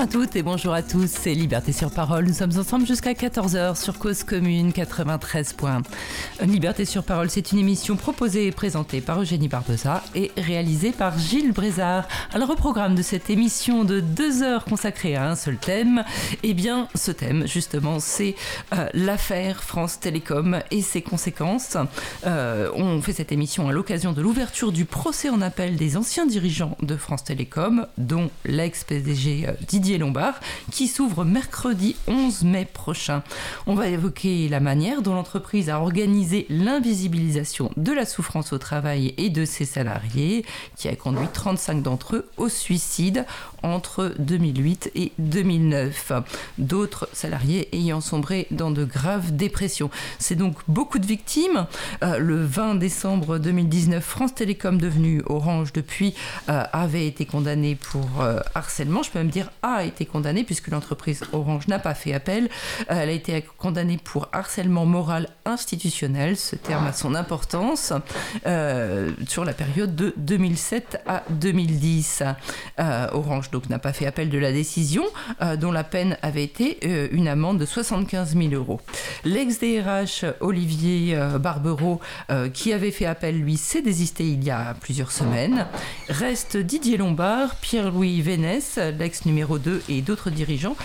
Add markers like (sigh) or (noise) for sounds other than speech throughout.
Bonjour à toutes et bonjour à tous, c'est Liberté sur Parole. Nous sommes ensemble jusqu'à 14h sur Cause Commune 93 points. Liberté sur Parole, c'est une émission proposée et présentée par Eugénie Barbosa et réalisée par Gilles Brézard. Alors au programme de cette émission de deux heures consacrée à un seul thème, eh bien ce thème justement c'est euh, l'affaire France Télécom et ses conséquences. Euh, on fait cette émission à l'occasion de l'ouverture du procès en appel des anciens dirigeants de France Télécom, dont l'ex-PDG euh, Lombard, qui s'ouvre mercredi 11 mai prochain. On va évoquer la manière dont l'entreprise a organisé l'invisibilisation de la souffrance au travail et de ses salariés, qui a conduit 35 d'entre eux au suicide entre 2008 et 2009. D'autres salariés ayant sombré dans de graves dépressions. C'est donc beaucoup de victimes. Euh, le 20 décembre 2019, France Télécom, devenue Orange depuis, euh, avait été condamnée pour euh, harcèlement. Je peux même dire a été condamnée puisque l'entreprise Orange n'a pas fait appel. elle a été condamnée pour harcèlement moral institutionnel. Ce terme a son importance sur la période de 2007 à 2010. Orange donc n'a pas fait appel de la décision, euh, dont la peine avait été euh, une amende de 75 000 euros. L'ex-DRH Olivier euh, Barbero, qui avait fait appel, lui, s'est désisté il y a plusieurs semaines. Reste Didier Lombard, Pierre-Louis Vénès, l'ex numéro 2, et d'autres dirigeants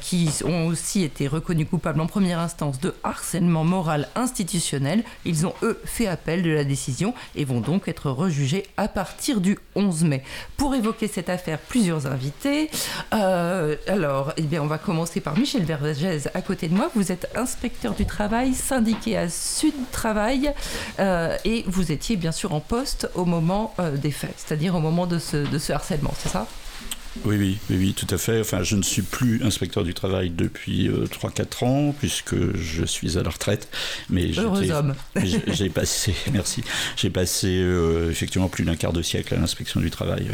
qui ont aussi été reconnus coupables en première instance de harcèlement moral institutionnel. Ils ont, eux, fait appel de la décision et vont donc être rejugés à partir du 11 mai. Pour évoquer cette affaire, plusieurs invités. Euh, alors, eh bien, on va commencer par Michel Vergès à côté de moi. Vous êtes inspecteur du travail, syndiqué à Sud Travail, euh, et vous étiez bien sûr en poste au moment euh, des faits, c'est-à-dire au moment de ce, de ce harcèlement, c'est ça? Oui, oui, oui, tout à fait. Enfin, je ne suis plus inspecteur du travail depuis 3-4 ans, puisque je suis à la retraite. Mais Heureux homme. (laughs) J'ai passé, (laughs) merci, j'ai passé effectivement plus d'un quart de siècle à l'inspection du travail.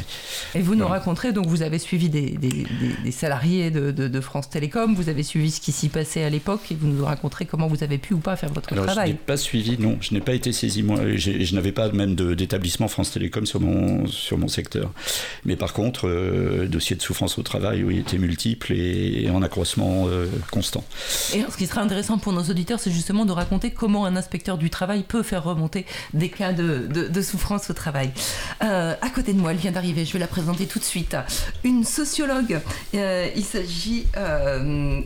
Et vous nous raconterez, donc vous avez suivi des, des, salariés de, de, France Télécom, vous avez suivi ce qui s'y passait à l'époque, et vous nous raconterez comment vous avez pu ou pas faire votre Alors, travail. Je n'ai pas suivi, non, je n'ai pas été saisi, moi, je n'avais pas même d'établissement France Télécom sur mon, sur mon secteur. Mais par contre, euh, dossiers de souffrance au travail, oui, étaient multiples et, en accroissement euh, constant. Et ce qui serait intéressant pour nos auditeurs, c'est justement de raconter comment un inspecteur du travail peut faire remonter des cas de, de, souffrance au travail. Euh, à côté de moi, elle vient d'arriver, je vais la présenter tout de suite. Une sociologue, euh, il s'agit,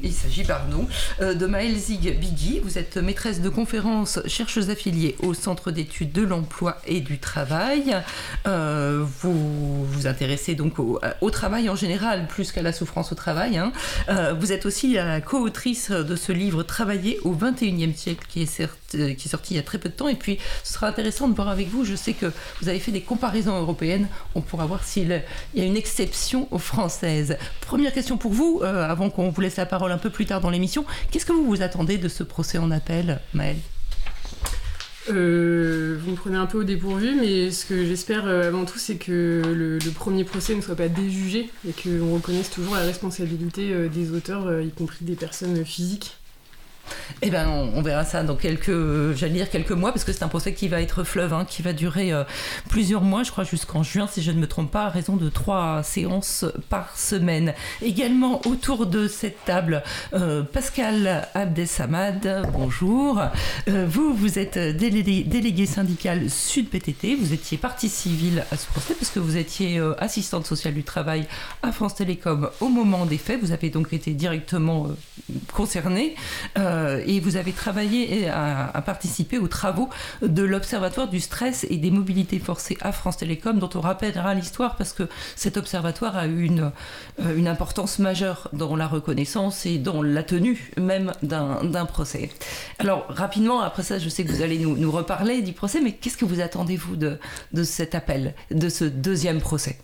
il s'agit pardon, de Maëlle Zig. Vous êtes maîtresse de conférences, chercheuse affiliée au Centre d'études de l'emploi et du travail. vous vous intéressez donc au, au travail en général, plus qu'à la souffrance au travail. Hein. Euh, vous êtes aussi la co-autrice de ce livre Travailler au 21e siècle qui est, euh, qui est sorti il y a très peu de temps. Et puis, ce sera intéressant de voir avec vous. Je sais que vous avez fait des comparaisons européennes. On pourra voir s'il y a une exception aux françaises. Première question pour vous, euh, avant qu'on vous laisse la parole un peu plus tard dans l'émission. Qu'est-ce que vous vous attendez de ce procès en appel, Maëlle? Euh, vous me prenez un peu au dépourvu, mais ce que j'espère euh, avant tout, c'est que le, premier procès ne soit pas déjugé et qu'on reconnaisse toujours la responsabilité euh, des auteurs, y compris des personnes physiques. Eh ben, on, verra ça dans quelques, j'allais dire quelques mois, parce que c'est un procès qui va être fleuve, hein, qui va durer euh, plusieurs mois, je crois jusqu'en juin, si je ne me trompe pas, à raison de trois séances par semaine. Également autour de cette table, euh, Pascal Abdesamad, bonjour. Euh, vous, vous êtes délégué, syndical Sud PTT, vous étiez partie civile à ce procès, parce que vous étiez assistante sociale du travail à France Télécom au moment des faits. Vous avez donc été directement concernée. Euh, et vous avez travaillé à, participer aux travaux de l'Observatoire du stress et des mobilités forcées à France Télécom, dont on rappellera l'histoire parce que cet observatoire a eu une, euh, importance majeure dans la reconnaissance et dans la tenue même d'un procès. Alors, rapidement, après ça, je sais que vous allez nous, nous reparler du procès, mais qu'est-ce que vous attendez-vous de, de cet appel, de ce deuxième procès?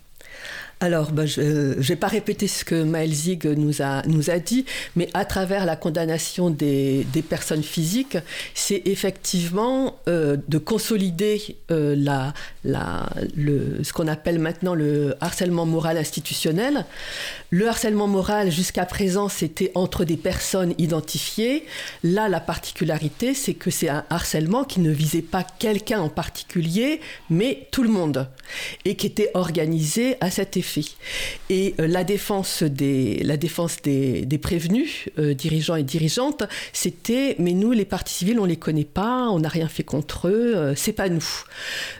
Alors, ben, je ne vais pas répéter ce que Maël Zig nous a, dit, mais à travers la condamnation des, des personnes physiques, c'est effectivement euh, de consolider euh, la, ce qu'on appelle maintenant le harcèlement moral institutionnel. Le harcèlement moral, jusqu'à présent, c'était entre des personnes identifiées. Là, la particularité, c'est que c'est un harcèlement qui ne visait pas quelqu'un en particulier, mais tout le monde, et qui était organisé à cet effet. Et euh, la défense des, la défense des, prévenus, euh, dirigeants et dirigeantes, c'était, mais nous, les partis civils, on les connaît pas, on n'a rien fait contre eux, euh, c'est pas nous.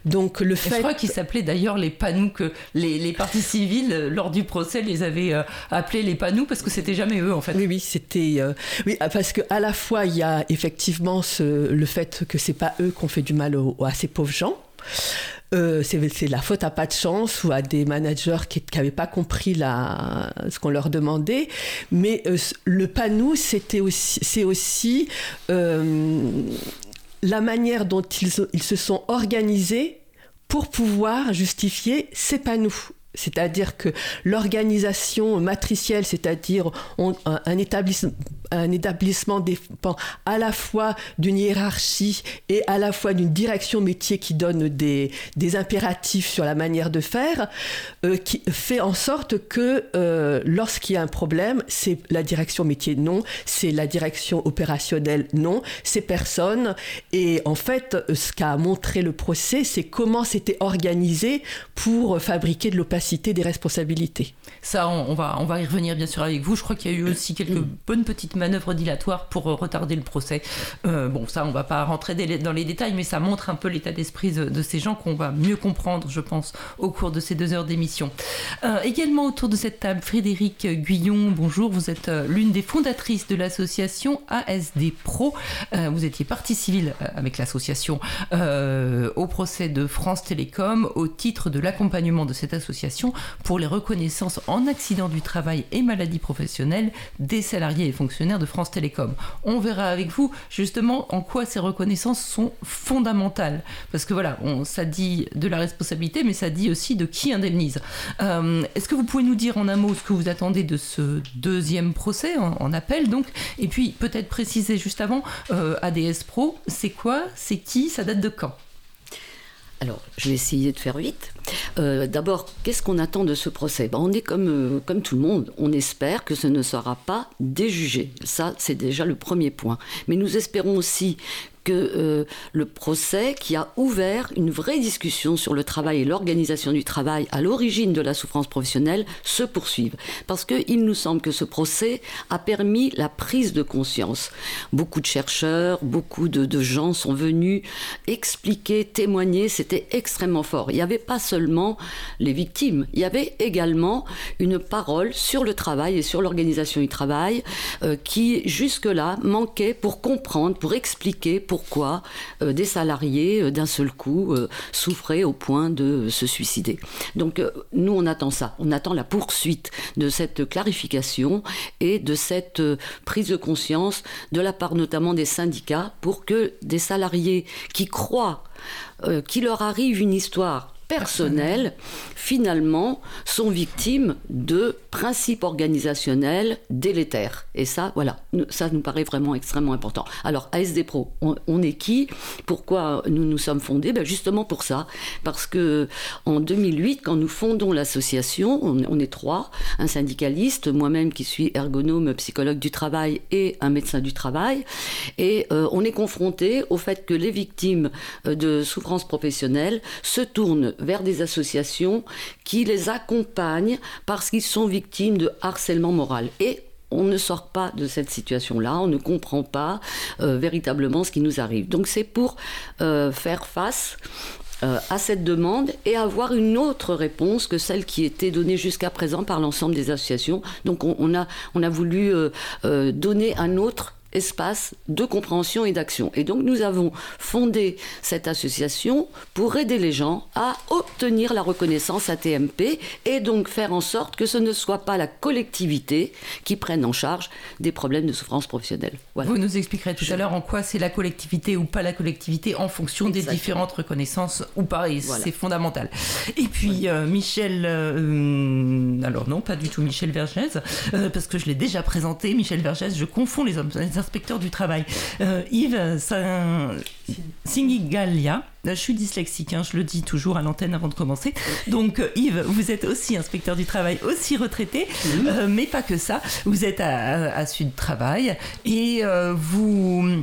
Donc le fait... Je crois qu'ils s'appelaient d'ailleurs les panous, que les, les partis civils, lors du procès, les avaient appelés les panous parce que c'était jamais eux, en fait. Oui, oui, c'était... oui, parce qu'à la fois, il y a effectivement ce, le fait que c'est pas eux qui ont fait du mal à ces pauvres gens. Euh, c'est la faute à pas de chance ou à des managers qui n'avaient pas compris la, ce qu'on leur demandait. Mais euh, le panou, c'était aussi, c'est aussi euh, la manière dont ils, ils, se sont organisés pour pouvoir justifier ces panous. C'est-à-dire que l'organisation matricielle, c'est-à-dire un, établissement, dépend à la fois d'une hiérarchie et à la fois d'une direction métier qui donne des, des, impératifs sur la manière de faire, euh, qui fait en sorte que euh, lorsqu'il y a un problème, c'est la direction métier non, c'est la direction opérationnelle non, c'est personne. Et en fait, ce qu'a montré le procès, c'est comment c'était organisé pour fabriquer de l'opacité des responsabilités. Ça, on, va, on va y revenir bien sûr avec vous. Je crois qu'il y a eu aussi quelques bonnes petites manœuvres dilatoires pour euh, retarder le procès. Euh, bon, ça, on va pas rentrer dans les détails, mais ça montre un peu l'état d'esprit de, ces gens qu'on va mieux comprendre, je pense, au cours de ces deux heures d'émission. Euh, également autour de cette table, Frédéric Guyon, bonjour. Vous êtes l'une des fondatrices de l'association ASD Pro. vous étiez partie civile avec l'association au procès de France Télécom au titre de l'accompagnement de cette association pour les reconnaissances en accident du travail et maladie professionnelle des salariés et fonctionnaires de France Télécom. On verra avec vous justement en quoi ces reconnaissances sont fondamentales. Parce que voilà, on, ça dit de la responsabilité, mais ça dit aussi de qui indemnise. Euh, est-ce que vous pouvez nous dire en un mot ce que vous attendez de ce deuxième procès en, appel donc? Et puis peut-être préciser juste avant, euh, ADS Pro, c'est quoi? C'est qui? Ça date de quand? Alors, je vais essayer de faire vite. Euh, d'abord, qu'est-ce qu'on attend de ce procès? Ben, On est comme, euh, comme tout le monde. On espère que ce ne sera pas déjugé. Ça, c'est déjà le premier point. Mais nous espérons aussi que euh, le procès qui a ouvert une vraie discussion sur le travail et l'organisation du travail à l'origine de la souffrance professionnelle se poursuive. Parce qu'il nous semble que ce procès a permis la prise de conscience. Beaucoup de chercheurs, beaucoup de, de gens sont venus expliquer, témoigner, c'était extrêmement fort. Il n'y avait pas seulement les victimes, il y avait également une parole sur le travail et sur l'organisation du travail euh, qui jusque-là manquait pour comprendre, pour expliquer, pour pourquoi euh, des salariés euh, d'un seul coup souffraient au point de se suicider. Donc nous, on attend ça, on attend la poursuite de cette clarification et de cette prise de conscience de la part notamment des syndicats pour que des salariés qui croient qu'il leur arrive une histoire personnels, finalement, sont victimes de principes organisationnels délétères. Et ça, voilà, ça nous paraît vraiment extrêmement important. Alors, ASD Pro, on, est qui? Pourquoi nous nous sommes fondés? Ben Justement pour ça. Parce que en 2008, quand nous fondons l'association, on, est trois, un syndicaliste, moi-même qui suis ergonome, psychologue du travail et un médecin du travail. Et euh, on est confronté au fait que les victimes euh, de souffrance professionnelle se tournent vers des associations qui les accompagnent parce qu'ils sont victimes de harcèlement moral. Et on ne sort pas de cette situation-là, on ne comprend pas euh, véritablement ce qui nous arrive. Donc c'est pour euh, faire face euh, à cette demande et avoir une autre réponse que celle qui était donnée jusqu'à présent par l'ensemble des associations. Donc on, a, on a voulu donner un autre espace de compréhension et d'action. Et donc nous avons fondé cette association pour aider les gens à obtenir la reconnaissance ATMP et donc faire en sorte que ce ne soit pas la collectivité qui prenne en charge des problèmes de souffrance professionnelle. Vous nous expliquerez tout à l'heure en quoi c'est la collectivité ou pas la collectivité en fonction des différentes reconnaissances ou pas, et c'est fondamental. Et puis euh, Michel, euh, alors non, pas du tout Michel Vergès, euh, parce que je l'ai déjà présenté, Michel Vergès, je confonds les hommes inspecteur du travail. Euh, Yves Singigalia, je suis dyslexique, hein, je le dis toujours à l'antenne avant de commencer. Donc Yves, vous êtes aussi inspecteur du travail, aussi retraité, mais pas que ça. Vous êtes à, à Sud Travail et vous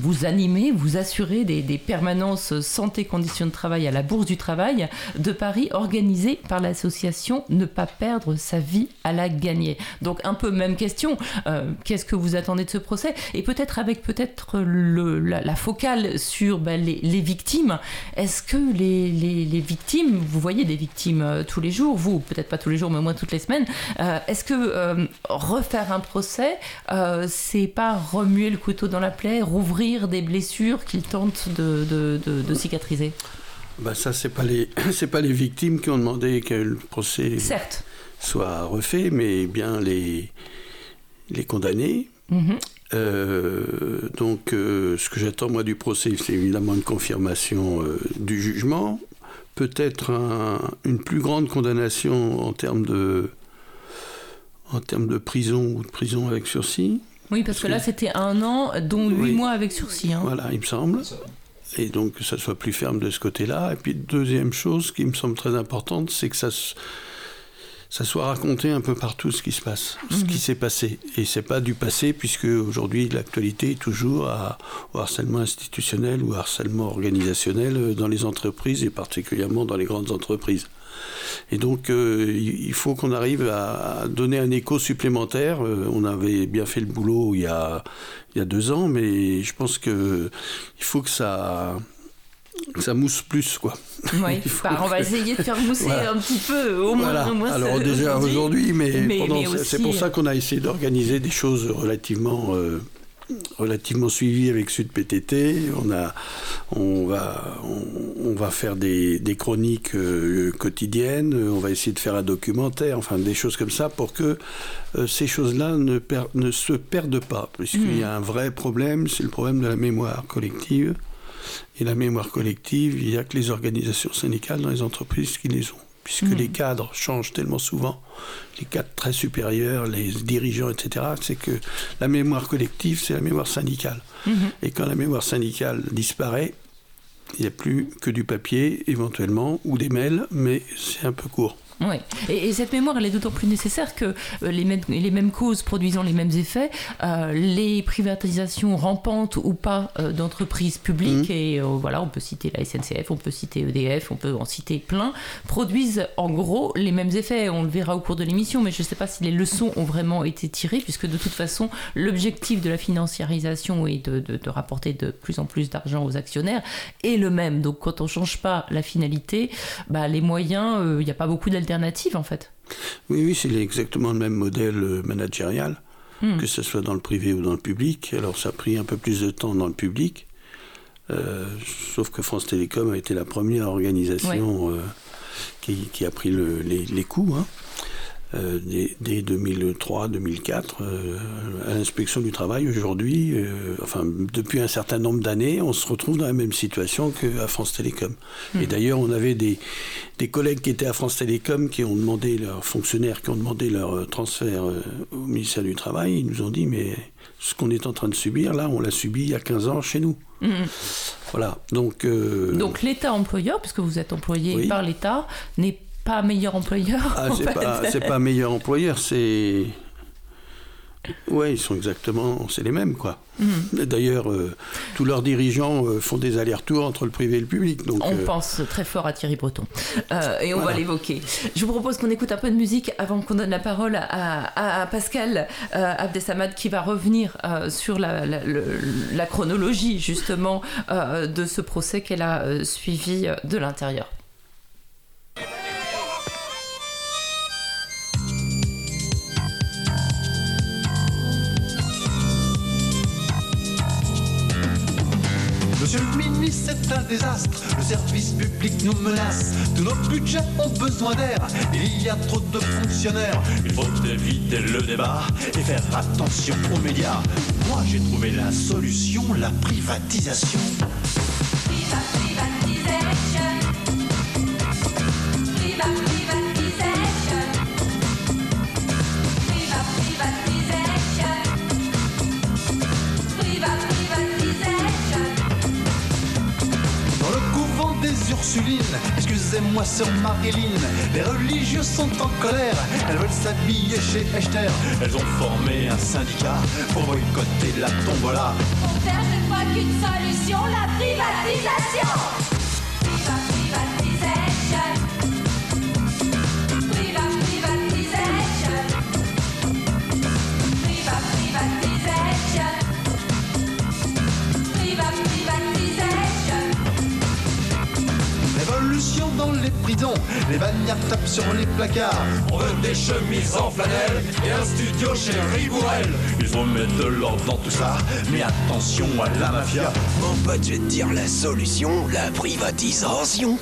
vous animez, vous assurez des, permanences santé conditions de travail à la Bourse du Travail de Paris organisée par l'association Ne pas perdre sa vie à la gagner. Donc un peu même question, euh, qu'est-ce que vous attendez de ce procès? Et peut-être avec peut-être la, focale sur ben, les, victimes. Est-ce que les, victimes, vous voyez des victimes euh, tous les jours, vous peut-être pas tous les jours mais moins toutes les semaines, euh, est-ce que refaire un procès, c'est pas remuer le couteau dans la plaie, rouvrir des blessures qu'ils tentent de, cicatriser bah ça, c'est pas les (coughs) c'est pas les victimes qui ont demandé que le procès soit refait, mais bien les les condamnés. Mhm. Euh, donc, euh, ce que j'attends moi du procès, c'est évidemment une confirmation euh, du jugement, peut-être une plus grande condamnation en termes de en termes de prison ou de prison avec sursis. Oui, parce, que, là, c'était un an, dont huit mois avec sursis. Hein. Voilà, il me semble. Et donc, que ça soit plus ferme de ce côté-là. Et puis, deuxième chose qui me semble très importante, c'est que ça, ça soit raconté un peu partout ce qui se passe, ce qui mhm. s'est passé. Et c'est pas du passé, puisque aujourd'hui, l'actualité est toujours à, au harcèlement institutionnel ou harcèlement organisationnel dans les entreprises et particulièrement dans les grandes entreprises. Et donc, euh, il faut qu'on arrive à donner un écho supplémentaire. Euh, on avait bien fait le boulot il y a, il y a deux ans, mais je pense qu'il faut que ça ça mousse plus quoi. Oui, (laughs) bah, on va essayer de faire mousser un petit peu au moins. Voilà. Alors déjà aujourd'hui, mais, c'est pour ça qu'on a essayé d'organiser des choses relativement euh, relativement suivi avec Sud PTT. On, a, on, va, on, va faire des, des chroniques euh, quotidiennes, on va essayer de faire un documentaire, enfin des choses comme ça pour que euh, ces choses-là ne, ne se perdent pas. Puisqu'il y a hmm. un vrai problème, c'est le problème de la mémoire collective. Et la mémoire collective, il n'y a que les organisations syndicales dans les entreprises qui les ont puisque hmm. les cadres changent tellement souvent, les cadres très supérieurs, les dirigeants, etc., c'est que la mémoire collective, c'est la mémoire syndicale. Hmm. Et quand la mémoire syndicale disparaît, il n'y a plus que du papier, éventuellement, ou des mails, mais c'est un peu court. Oui, et, cette mémoire, elle est d'autant plus nécessaire que euh, les, mêmes, les mêmes causes produisant les mêmes effets, euh, les privatisations rampantes ou pas euh, d'entreprises publiques, mmh. et voilà, on peut citer la SNCF, on peut citer EDF, on peut en citer plein, produisent en gros les mêmes effets. On le verra au cours de l'émission, mais je ne sais pas si les leçons ont vraiment été tirées, puisque de toute façon, l'objectif de la financiarisation et de, de, rapporter de plus en plus d'argent aux actionnaires est le même. Donc quand on ne change pas la finalité, bah, les moyens, il n'y a pas beaucoup d'alternatives en fait. Oui, oui, c'est exactement le même modèle euh, managérial, hmm. que ce soit dans le privé ou dans le public. Alors ça a pris un peu plus de temps dans le public, euh, sauf que France Télécom a été la première organisation euh, qui, a pris les, les, coups. Hein. Euh, dès, 2003-2004 euh, à l'inspection du travail. Aujourd'hui, euh, enfin depuis un certain nombre d'années, on se retrouve dans la même situation qu'à France Télécom. Et hmm. d'ailleurs, on avait des, des, collègues qui étaient à France Télécom qui ont demandé, leurs fonctionnaires qui ont demandé leur transfert au ministère du Travail, ils nous ont dit, mais ce qu'on est en train de subir, là, on l'a subi il y a 15 ans chez nous. Hmm. Voilà. Donc, Donc l'État employeur, puisque vous êtes employé par l'État, n'est pas meilleur employeur. Ah, c'est pas, pas meilleur employeur, c'est. Ouais, ils sont exactement, c'est les mêmes quoi. Mhm. D'ailleurs, euh, tous leurs dirigeants euh, font des allers-retours entre le privé et le public. Donc, on euh, pense très fort à Thierry Breton et on va l'évoquer. Je vous propose qu'on écoute un peu de musique avant qu'on donne la parole à, Pascal Abdesamad qui va revenir sur la, la, chronologie justement de ce procès qu'elle a suivi de l'intérieur. Monsieur le ministre, c'est un désastre. Le service public nous menace. Tous nos budgets ont besoin d'air. Il y a trop de fonctionnaires. Il faut éviter le débat et faire attention aux médias. Moi, j'ai trouvé la solution, la privatisation. Moi sur Marilyn. Les religieux sont en colère, elles veulent s'habiller chez Echter. Elles ont formé un syndicat pour boycotter la tombola. Pour faire, je crois qu'une solution, la privatisation. Les prisons, les bagnards tapent sur les placards. On veut des chemises en flanelle et un studio chez Ribourel. Il faut mettre de l'ordre dans tout ça, mais attention à la mafia. Mon pote, je vais te dire la solution, la privatisation.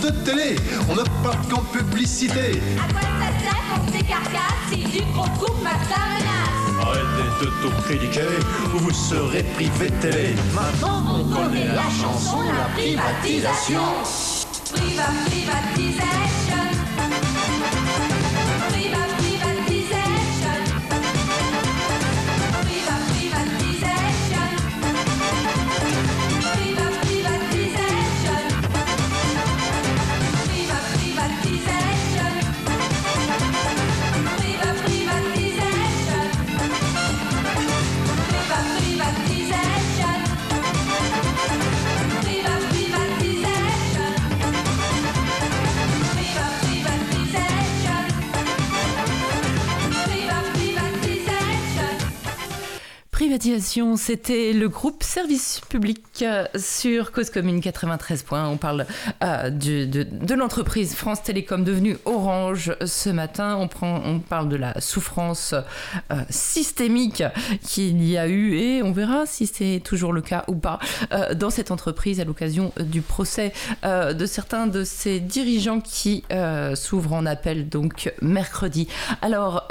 De télé, on ne parle qu'en publicité. À quoi ça sert pour ces carcasses si du gros coup ma menace Arrêtez de tout critiquer ou vous serez privé de télé. Maintenant on connaît la chanson, la privatisation. Priva, privatisation. C'était le groupe Service Public euh, sur Cause Commune 93 points. On parle euh, de, de, l'entreprise France Télécom devenue Orange ce matin. On, prend, on parle de la souffrance euh, systémique qu'il y a eu et on verra si c'est toujours le cas ou pas dans cette entreprise à l'occasion du procès de certains de ses dirigeants qui s'ouvrent en appel donc mercredi. Alors,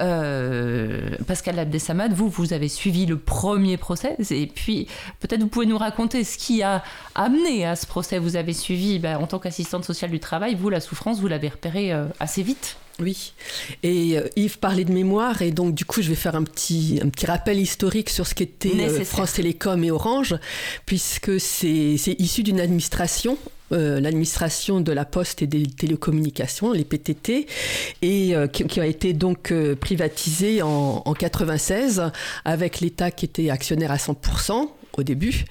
Pascal Abdesamad, vous, vous avez suivi le procès premier procès. Et puis, peut-être vous pouvez nous raconter ce qui a amené à ce procès. Vous avez suivi, ben, en tant qu'assistante sociale du travail, vous, la souffrance, vous l'avez repérée euh, assez vite. Oui, et euh, Yves parlait de mémoire, et donc du coup je vais faire un petit, un petit rappel historique sur ce qu'était euh, France Télécom et Orange, puisque c'est issu d'une administration l'administration de la poste et des télécommunications, les PTT, et qui, a été donc privatisée en, en 96 avec l'État qui était actionnaire à 100% au début.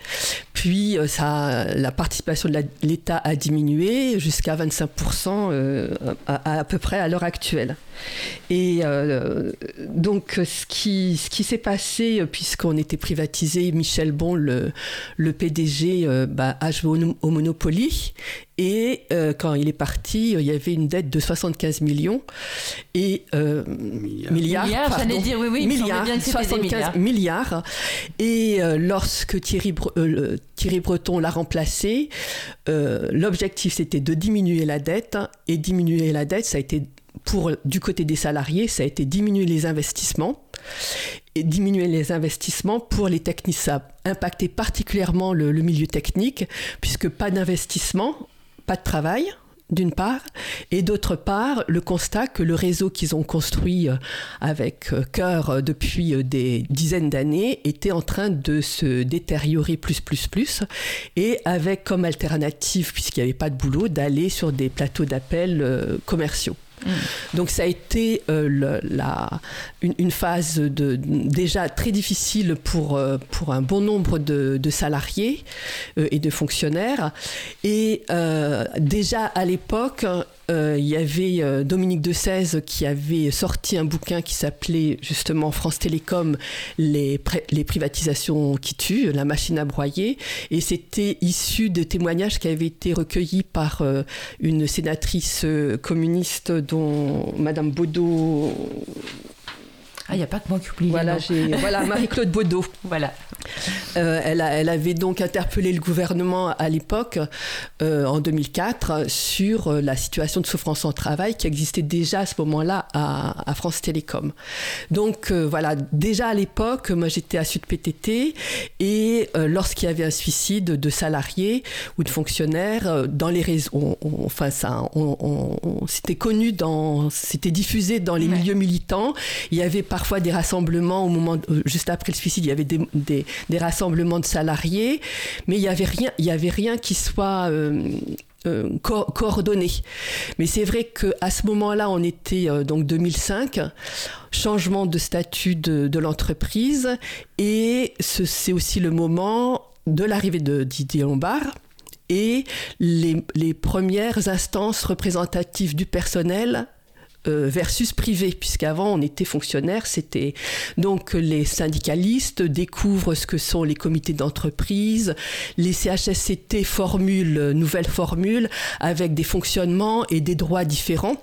Puis euh, ça, la participation de l'État a diminué jusqu'à 25% euh, à, à, peu près à l'heure actuelle. Et euh, donc ce qui, ce qui s'est passé, puisqu'on était privatisé, Michel Bon, le, le PDG, bah, a joué au, Monopoly. Et quand il est parti, il y avait une dette de 75 millions et milliards. Milliards, j'allais dire oui, oui, milliards, 75 milliards. Et lorsque Thierry, Thierry Breton l'a remplacé. Euh, l'objectif, c'était de diminuer la dette. Et diminuer la dette, ça a été, pour, du côté des salariés, ça a été diminuer les investissements. Et diminuer les investissements pour les techniciens. Ça a impacté particulièrement le milieu technique, puisque pas d'investissement, pas de travail d'une part, et d'autre part, le constat que le réseau qu'ils ont construit euh, avec euh, cœur euh, depuis des dizaines d'années était en train de se détériorer plus, plus, plus, et avec comme alternative, puisqu'il n'y avait pas de boulot, d'aller sur des plateaux d'appel commerciaux. Mm. Donc ça a été euh, une, phase déjà très difficile pour, euh, pour un bon nombre de, salariés euh, et de fonctionnaires. Et déjà à l'époque, il y avait Dominique de 16 qui avait sorti un bouquin qui s'appelait justement France Télécom, les, privatisations qui tuent, la machine à broyer. Et c'était issu de témoignages qui avaient été recueillis par une sénatrice communiste dont Madame Baudot ah, il n'y a pas que moi qui oublie. Voilà, voilà (laughs) Marie-Claude Baudot. voilà. Euh, elle, elle, avait donc interpellé le gouvernement à l'époque, euh, en 2004, sur euh, la situation de souffrance en travail qui existait déjà à ce moment-là à, à, France Télécom. Donc voilà, déjà à l'époque, moi j'étais à Sud PTT et lorsqu'il y avait un suicide de salariés ou de fonctionnaires dans les réseaux, enfin ça, on, c'était connu dans, c'était diffusé dans les milieux militants. Il y avait parfois des rassemblements au moment, juste après le suicide, il y avait des, des, rassemblements de salariés, mais il n'y avait rien, il y avait rien qui soit euh, euh, coordonné. Mais c'est vrai qu'à ce moment-là, on était euh, donc 2005, changement de statut de, l'entreprise, et c'est aussi le moment de l'arrivée de Didier Lombard et les, les premières instances représentatives du personnel euh, versus privé, puisqu'avant on était fonctionnaire, c'était donc les syndicalistes découvrent ce que sont les comités d'entreprise, les CHSCT formulent nouvelles formules avec des fonctionnements et des droits différents.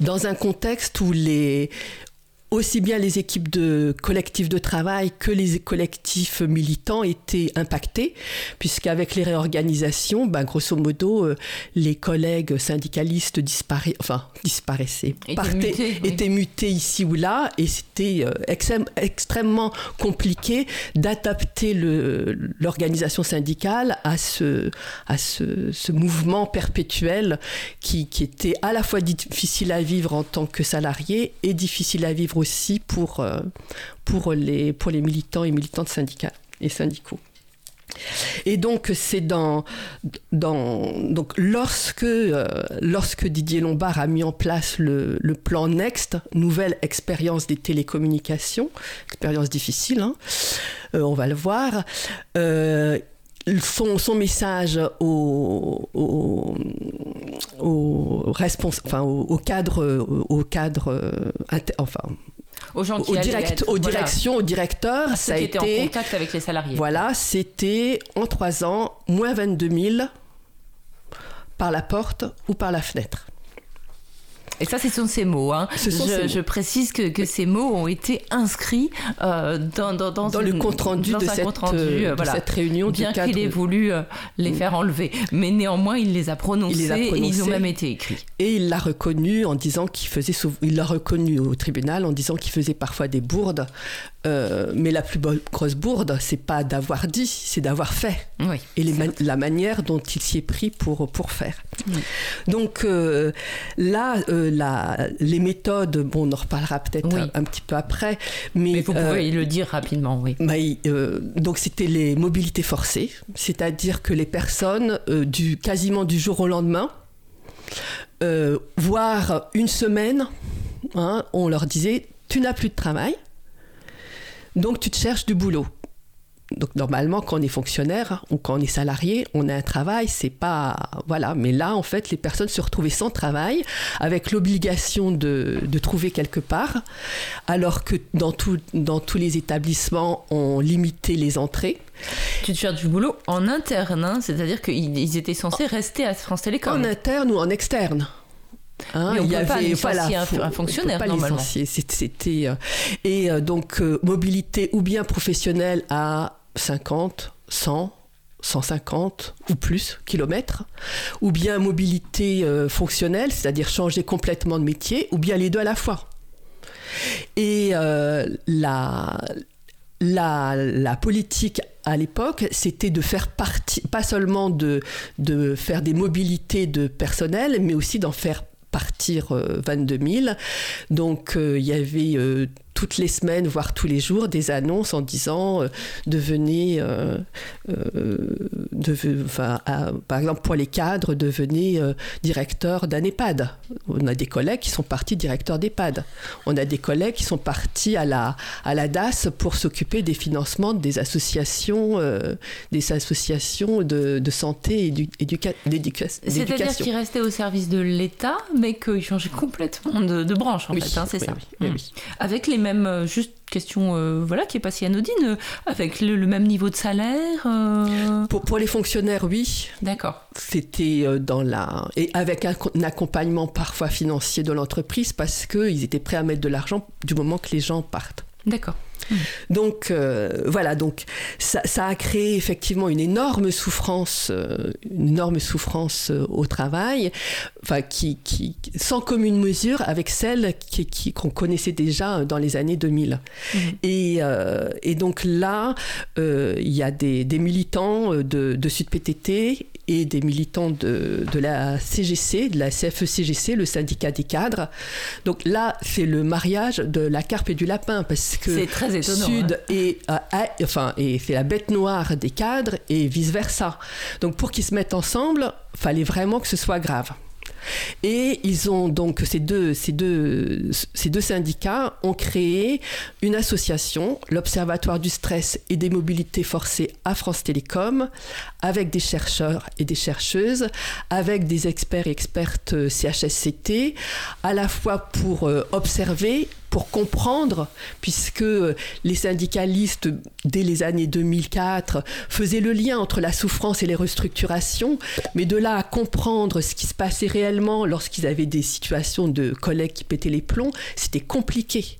Dans un contexte où les, aussi bien les équipes de collectifs de travail que les collectifs militants étaient impactés, puisqu'avec les réorganisations, ben, grosso modo, euh, les collègues syndicalistes enfin, disparaissaient, étaient, mutés, ici ou là, et c'était euh, extrêmement compliqué d'adapter l'organisation syndicale à ce, à ce, ce mouvement perpétuel qui, qui était à la fois difficile à vivre en tant que salarié et difficile à vivre aussi pour, euh, pour, les, pour les militants et militantes syndicales et syndicaux. Et donc c'est dans, dans donc lorsque euh, lorsque Didier Lombard a mis en place le, plan Next, nouvelle expérience des télécommunications, expérience difficile, hein, euh, on va le voir. Son, son, message au, au, au, enfin, au, cadre, au cadre, enfin, aux gens qui au direct, aux directions, au directeur, ça a été en contact avec les salariés. Voilà, c'était en trois ans moins 22 000 par la porte ou par la fenêtre. Et ça, ce sont ces mots. Hein. je, précise que, que, ces mots ont été inscrits euh, dans, dans, dans, le compte-rendu de, cette, compte -rendu, euh, voilà. cette réunion. Bien qu'il ait voulu euh, les mm. faire enlever. Mais néanmoins, il les a prononcés, il les a prononcés et ils ont même été écrits. Et il l'a reconnu en disant qu'il faisait... Il l'a reconnu au tribunal en disant qu'il faisait parfois des bourdes euh, mais la plus grosse bourde, c'est pas d'avoir dit, c'est d'avoir fait. et la manière dont il s'y est pris pour, pour faire. Donc euh, là, euh, la, les méthodes, bon, on en reparlera peut-être un, petit peu après. Mais, vous pouvez le dire rapidement, oui. donc c'était les mobilités forcées, c'est-à-dire que les personnes, du, quasiment du jour au lendemain, voire une semaine, hein, on leur disait, tu n'as plus de travail donc tu te cherches du boulot. Donc normalement, quand on est fonctionnaire ou quand on est salarié, on a un travail, c'est pas voilà. Mais là, en fait, les personnes se retrouvaient sans travail, avec l'obligation de, trouver quelque part, alors que dans, dans tous les établissements, on limitait les entrées. Tu te cherches du boulot en interne, hein, c'est-à-dire qu'ils étaient censés rester à France Télécom. En interne ou en externe. Hein, il y avait voilà, un, fonctionnaire normalement. C'était euh, et euh, donc euh, mobilité ou bien professionnelle à 50, 100, 150 ou plus kilomètres, ou bien mobilité fonctionnelle, c'est-à-dire changer complètement de métier, ou bien les deux à la fois. Et la, la, la, politique à l'époque, c'était de faire partie, pas seulement de, de faire des mobilités de personnel, mais aussi d'en faire partir 22 euh, 000. Donc euh, il y avait euh, toutes les semaines, voire tous les jours, des annonces en disant euh, devenez, euh, euh, enfin, par exemple pour les cadres, devenez directeur d'un EHPAD. On a des collègues qui sont partis directeurs d'EHPAD. On a des collègues qui sont partis à la, à la DAS pour s'occuper des financements des associations, des associations de, de santé et d'éducation. C'est-à-dire qu'ils restaient au service de l'État, mais qu'ils changeaient complètement de, branche, en fait, hein, c'est ça. Oui, mmh. Avec les même euh, juste question euh, voilà qui est pas si anodine euh, avec le, même niveau de salaire pour, pour les fonctionnaires oui. D'accord. C'était dans la et avec un, accompagnement parfois financier de l'entreprise parce qu'ils étaient prêts à mettre de l'argent du moment que les gens partent. D'accord Donc euh, voilà, donc ça, a créé effectivement une énorme souffrance, euh, une énorme souffrance euh, au travail, enfin qui, qui, sans commune mesure avec celle qu'on qui, qu'on connaissait déjà dans les années 2000. Mmh. Et, et, donc là, il y a des, des militants de, de Sud PTT et des militants de, de, la CGC, de la CFE-CGC, le syndicat des cadres. Donc là, c'est le mariage de la carpe et du lapin parce que très étonnant, Sud hein. et enfin et c'est la bête noire des cadres et vice versa. Donc pour qu'ils se mettent ensemble, fallait vraiment que ce soit grave. Et ils ont ces deux, ces deux, syndicats ont créé une association, l'Observatoire du stress et des mobilités forcées à France Télécom, avec des chercheurs et des chercheuses, avec des experts et expertes CHSCT, à la fois pour euh, observer pour comprendre, puisque les syndicalistes, dès les années 2004, faisaient le lien entre la souffrance et les restructurations, mais de là à comprendre ce qui se passait réellement lorsqu'ils avaient des situations de collègues qui pétaient les plombs, c'était compliqué.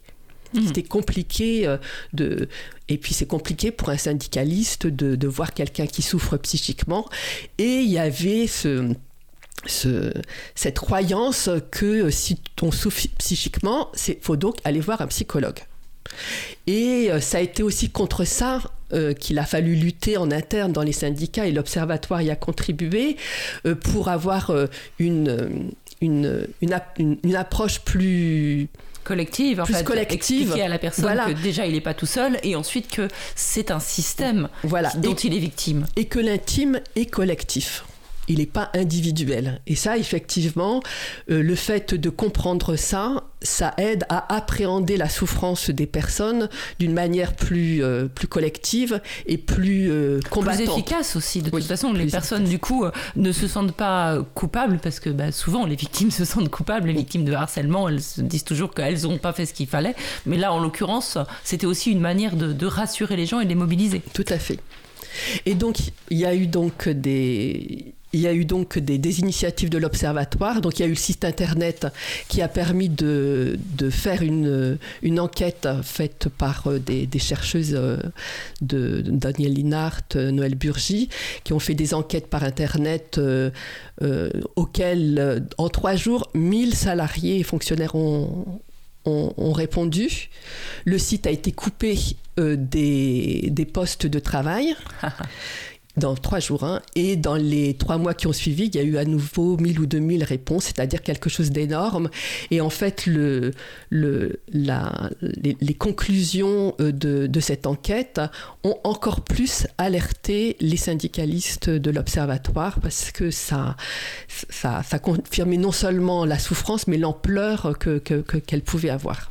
Mmh. C'était compliqué euh, de. Et puis c'est compliqué pour un syndicaliste de, de voir quelqu'un qui souffre psychiquement. Et il y avait ce, ce, cette croyance que si on souffre psychiquement, il faut donc aller voir un psychologue. Et euh, ça a été aussi contre ça euh, qu'il a fallu lutter en interne dans les syndicats et l'Observatoire y a contribué euh, pour avoir une, une, une, approche plus collective, en plus collective. expliquer à la personne que déjà il n'est pas tout seul et ensuite que c'est un système voilà. dont il est victime. Et que l'intime est collectif il n'est pas individuel. Et ça, effectivement, euh, le fait de comprendre ça, ça aide à appréhender la souffrance des personnes d'une manière plus, euh, plus collective et plus euh, combattante. Plus efficace aussi. De toute façon, les personnes, du coup, ne se sentent pas coupables parce que bah, souvent, les victimes (laughs) se sentent coupables. Les victimes de harcèlement, elles se disent toujours qu'elles n'ont pas fait ce qu'il fallait. Mais là, en l'occurrence, c'était aussi une manière de, de rassurer les gens et de les mobiliser. Tout à fait. Et donc, il y a eu donc des, il y a eu donc des, initiatives de l'Observatoire. Donc il y a eu le site internet qui a permis de, faire une, enquête faite par euh, des, chercheuses euh, de, Daniel Linhart, euh, Noël Burgi, qui ont fait des enquêtes par internet auxquelles, en trois jours, 1000 salariés et fonctionnaires ont, répondu. Le site a été coupé des postes de travail. (laughs) dans trois jours. Hein. Et dans les trois mois qui ont suivi, il y a eu à nouveau 1000 ou 2000 réponses, c'est-à-dire quelque chose d'énorme. Et en fait, les, conclusions euh, de, cette enquête ont encore plus alerté les syndicalistes de l'Observatoire parce que ça confirmait non seulement la souffrance, mais l'ampleur qu'elle que, que, pouvait avoir.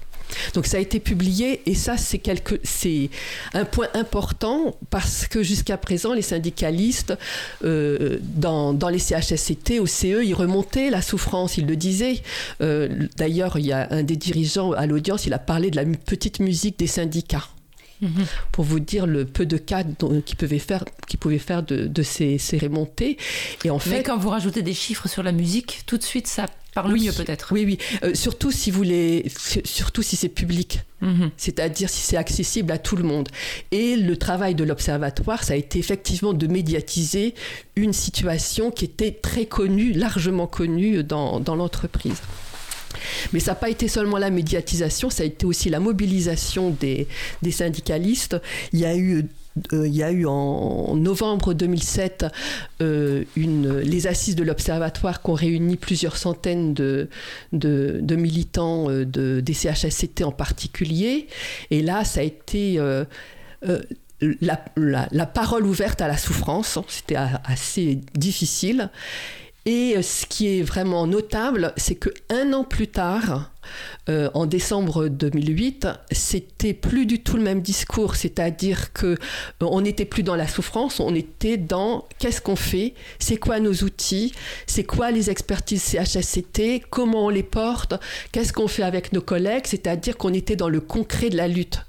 Donc ça a été publié et ça c'est quelque, c'est un point important parce que jusqu'à présent les syndicalistes euh, dans, dans, les CHSCT, au CE, ils remontaient la souffrance, ils le disaient. Euh, d'ailleurs, il y a un des dirigeants à l'audience, il a parlé de la petite musique des syndicats. Mhm. pour vous dire le peu de cas qu'ils pouvaient faire, qui pouvaient faire de, de ces, ces, remontées. Et en fait, Mais quand vous rajoutez des chiffres sur la musique, tout de suite ça parle oui, mieux peut-être. Oui, oui. Euh, surtout si vous les, surtout si c'est public, mhm. c'est-à-dire si c'est accessible à tout le monde. Et le travail de l'observatoire, ça a été effectivement de médiatiser une situation qui était très connue, largement connue dans, dans l'entreprise. Mais ça n'a pas été seulement la médiatisation, ça a été aussi la mobilisation des, des syndicalistes. Il y a eu euh, il y a eu en, novembre 2007 euh, une, les assises de l'Observatoire qui ont réuni plusieurs centaines de, de, militants euh, de, des CHSCT en particulier. Et là, ça a été la, la, parole ouverte à la souffrance. C'était assez difficile. Et euh, ce qui est vraiment notable, c'est que un an plus tard, euh, en décembre 2008, c'était plus du tout le même discours, c'est-à-dire que euh, on n'était plus dans la souffrance, on était dans qu'est-ce qu'on fait, c'est quoi nos outils, c'est quoi les expertises CHSCT, comment on les porte, qu'est-ce qu'on fait avec nos collègues, c'est-à-dire qu'on était dans le concret de la lutte.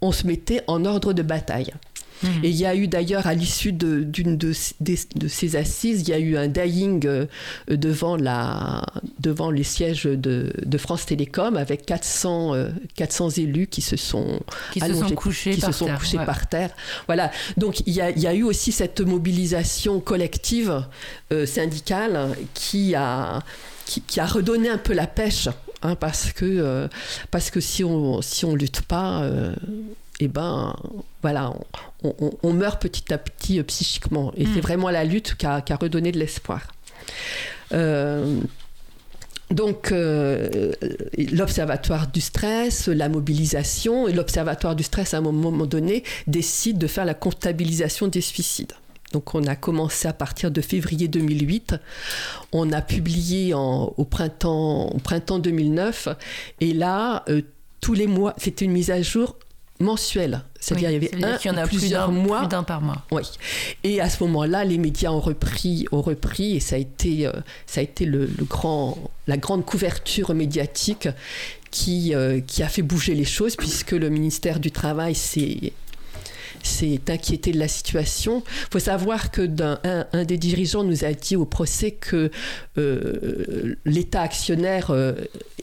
On se mettait en ordre de bataille. Mhm. Et il y a eu d'ailleurs, à l'issue d'une de, de, ces assises, il y a eu un dying euh, devant, la, devant les sièges de, de France Télécom avec 400, 400 euh, élus qui se sont, qui se sont couchés, qui par, se sont terre, couchés par terre. Voilà. Donc il y, a, il y, a, eu aussi cette mobilisation collective euh, syndicale qui a, qui, qui, a redonné un peu la pêche. Hein, parce que, parce que si on si on lutte pas, et eh ben voilà, on, meurt petit à petit euh, psychiquement. Et c'est mm. vraiment la lutte qui a, redonné de l'espoir. Euh, donc, euh, l'Observatoire du stress, la mobilisation, et l'Observatoire du stress, à un moment donné, décide de faire la comptabilisation des suicides. Donc, on a commencé à partir de février 2008. On a publié au, printemps, au printemps 2009. Et là, tous les mois, c'était une mise à jour mensuel. C'est-à-dire il y avait un, y en a plusieurs mois. Plus d'un par mois. Oui. Et à ce moment-là, les médias ont repris, ont repris et ça a été, euh, ça a été le, grand, la grande couverture médiatique qui, euh, qui a fait bouger les choses puisque le ministère du Travail s'est s'est inquiété de la situation. Il faut savoir que un, des dirigeants nous a dit au procès que euh, l'État actionnaire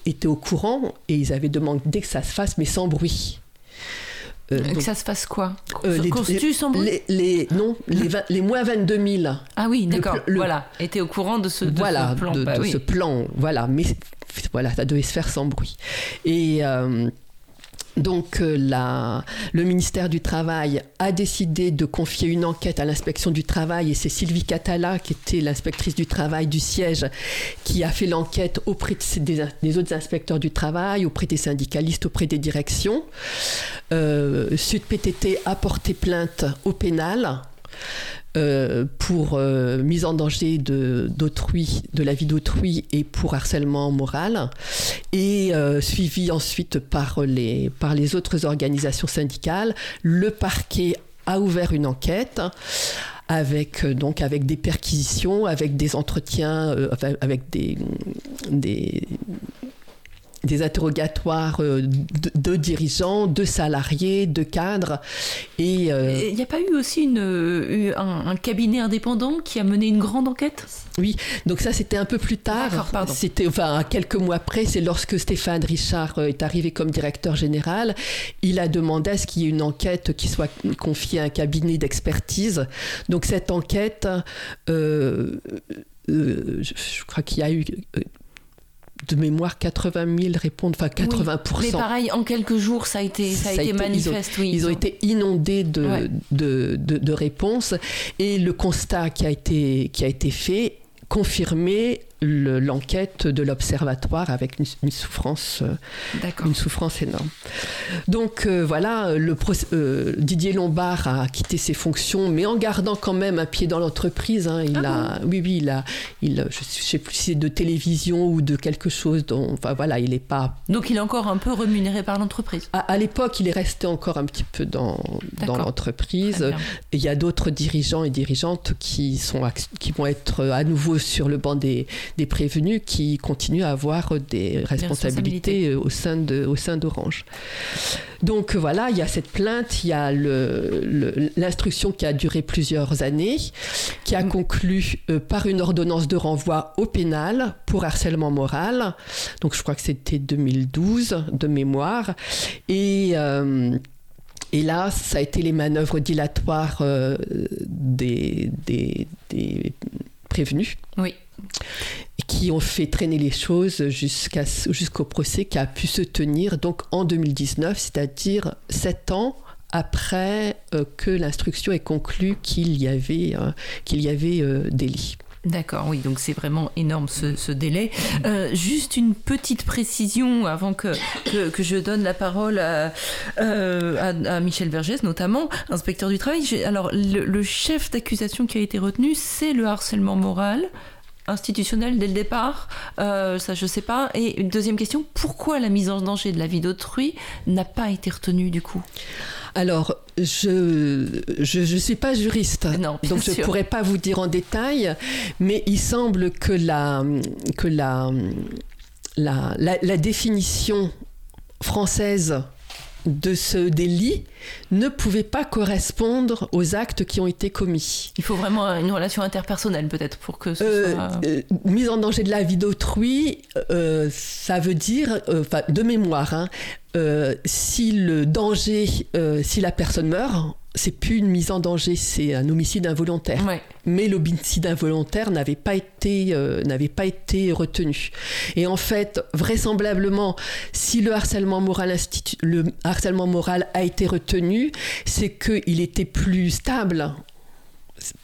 était au courant et ils avaient demandé que ça se fasse, mais sans bruit. Euh, que ça se fasse quoi euh, les, sans bruit les, Non, les, les, moins 22 000. Ah oui, d'accord. Voilà, était au courant de ce, voilà, ce plan. De, bah ce plan, voilà. Mais voilà, ça devait se faire sans bruit. Et. Euh, donc euh, le ministère du Travail a décidé de confier une enquête à l'inspection du travail et c'est Sylvie Catala, qui était l'inspectrice du travail du siège, qui a fait l'enquête auprès des, autres inspecteurs du travail, auprès des syndicalistes, auprès des directions. Euh, Sud PTT a porté plainte au pénal. Euh, pour euh, mise en danger d'autrui, de, la vie d'autrui et pour harcèlement moral, et euh, suivi ensuite par les, par les autres organisations syndicales. Le parquet a ouvert une enquête avec donc avec des perquisitions, avec des entretiens, avec des, des des interrogatoires euh, de, dirigeants, de salariés, de cadres. Et euh, il n'y a pas eu aussi une, euh, un, cabinet indépendant qui a mené une grande enquête? Oui, donc ça c'était un peu plus tard. C'était enfin quelques mois après, c'est lorsque Stéphane Richard est arrivé comme directeur général, il a demandé à ce qu'il y ait une enquête qui soit confiée à un cabinet d'expertise. Donc cette enquête, je crois qu'il y a eu de mémoire 80 000 répondent, enfin 80% Mais pareil, en quelques jours, ça a été, ça, a été, manifeste. Ils ont, oui, ils ont été inondés de, de, de, réponses. Et le constat qui a été, qui a été fait confirmait l'enquête de l'observatoire avec une, souffrance, euh, une souffrance énorme. Donc euh, voilà, le, euh, Didier Lombard a quitté ses fonctions, mais en gardant quand même un pied dans l'entreprise. Hein. il ah a, oui, oui, il a, il, je ne sais plus si c'est de télévision ou de quelque chose. Dont, enfin voilà, il n'est pas. Donc il est encore un peu rémunéré par l'entreprise? À, l'époque, il est resté encore un petit peu dans, dans l'entreprise. Il y a d'autres dirigeants et dirigeantes qui sont qui vont être à nouveau sur le banc des des prévenus qui continuent à avoir des responsabilités, au sein de, au sein d'Orange. Donc voilà, il y a cette plainte, il y a l'instruction qui a duré plusieurs années, qui a mm. conclu euh, par une ordonnance de renvoi au pénal pour harcèlement moral. Donc je crois que c'était 2012 de mémoire. Et euh, et là, ça a été les manœuvres dilatoires euh, des, des, des, prévenus. Oui qui ont fait traîner les choses jusqu'au procès qui a pu se tenir donc en 2019, c'est-à-dire sept ans après euh, que l'instruction ait conclu qu'il y avait, euh, qu'il y avait euh, délit. D'accord, oui, donc c'est vraiment énorme ce, délai. juste une petite précision avant que, que, je donne la parole à, à, Michel Vergès, notamment, inspecteur du travail. Alors, le chef d'accusation qui a été retenu, c'est le harcèlement moral institutionnel dès le départ euh, Ça, je sais pas. Et une deuxième question, pourquoi la mise en danger de la vie d'autrui n'a pas été retenue du coup? Alors, je ne suis pas juriste, donc je ne pourrais pas vous dire en détail, mais il semble que la, que la, la, la, la définition française de ce délit ne pouvait pas correspondre aux actes qui ont été commis. Il faut vraiment une relation interpersonnelle peut-être pour que ce euh, soit... Euh, mise en danger de la vie d'autrui, euh, ça veut dire, enfin de mémoire, hein, si le danger, si la personne meurt, c'est plus une mise en danger, c'est un homicide involontaire. Mais l'homicide involontaire n'avait pas été euh, n'avait pas été retenu. Et en fait, vraisemblablement, si le harcèlement moral le harcèlement moral a été retenu, c'est qu'il était plus stable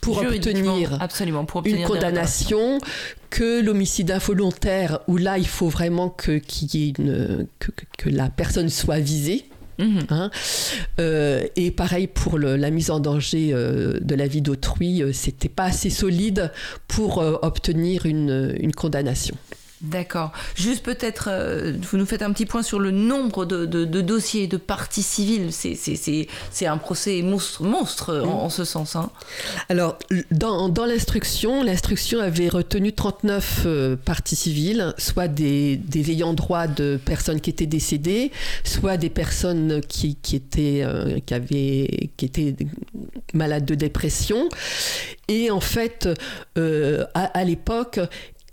pour obtenir, absolument, pour une condamnation que l'homicide involontaire où là il faut vraiment que, une, que la personne soit visée Mhm. Hein. Euh, et pareil pour la mise en danger euh, de la vie d'autrui, euh, c'était pas assez solide pour obtenir une condamnation. D'accord. Juste peut-être, euh, vous nous faites un petit point sur le nombre de, dossiers de parties civiles. C'est un procès monstre, monstre en, ce sens. Hein. Alors, dans, dans l'instruction, l'instruction avait retenu 39 euh, parties civiles, soit des, des, ayants droit de personnes qui étaient décédées, soit des personnes qui, qui étaient, euh, qui, avaient, qui étaient malades de dépression. Et en fait, à, à l'époque,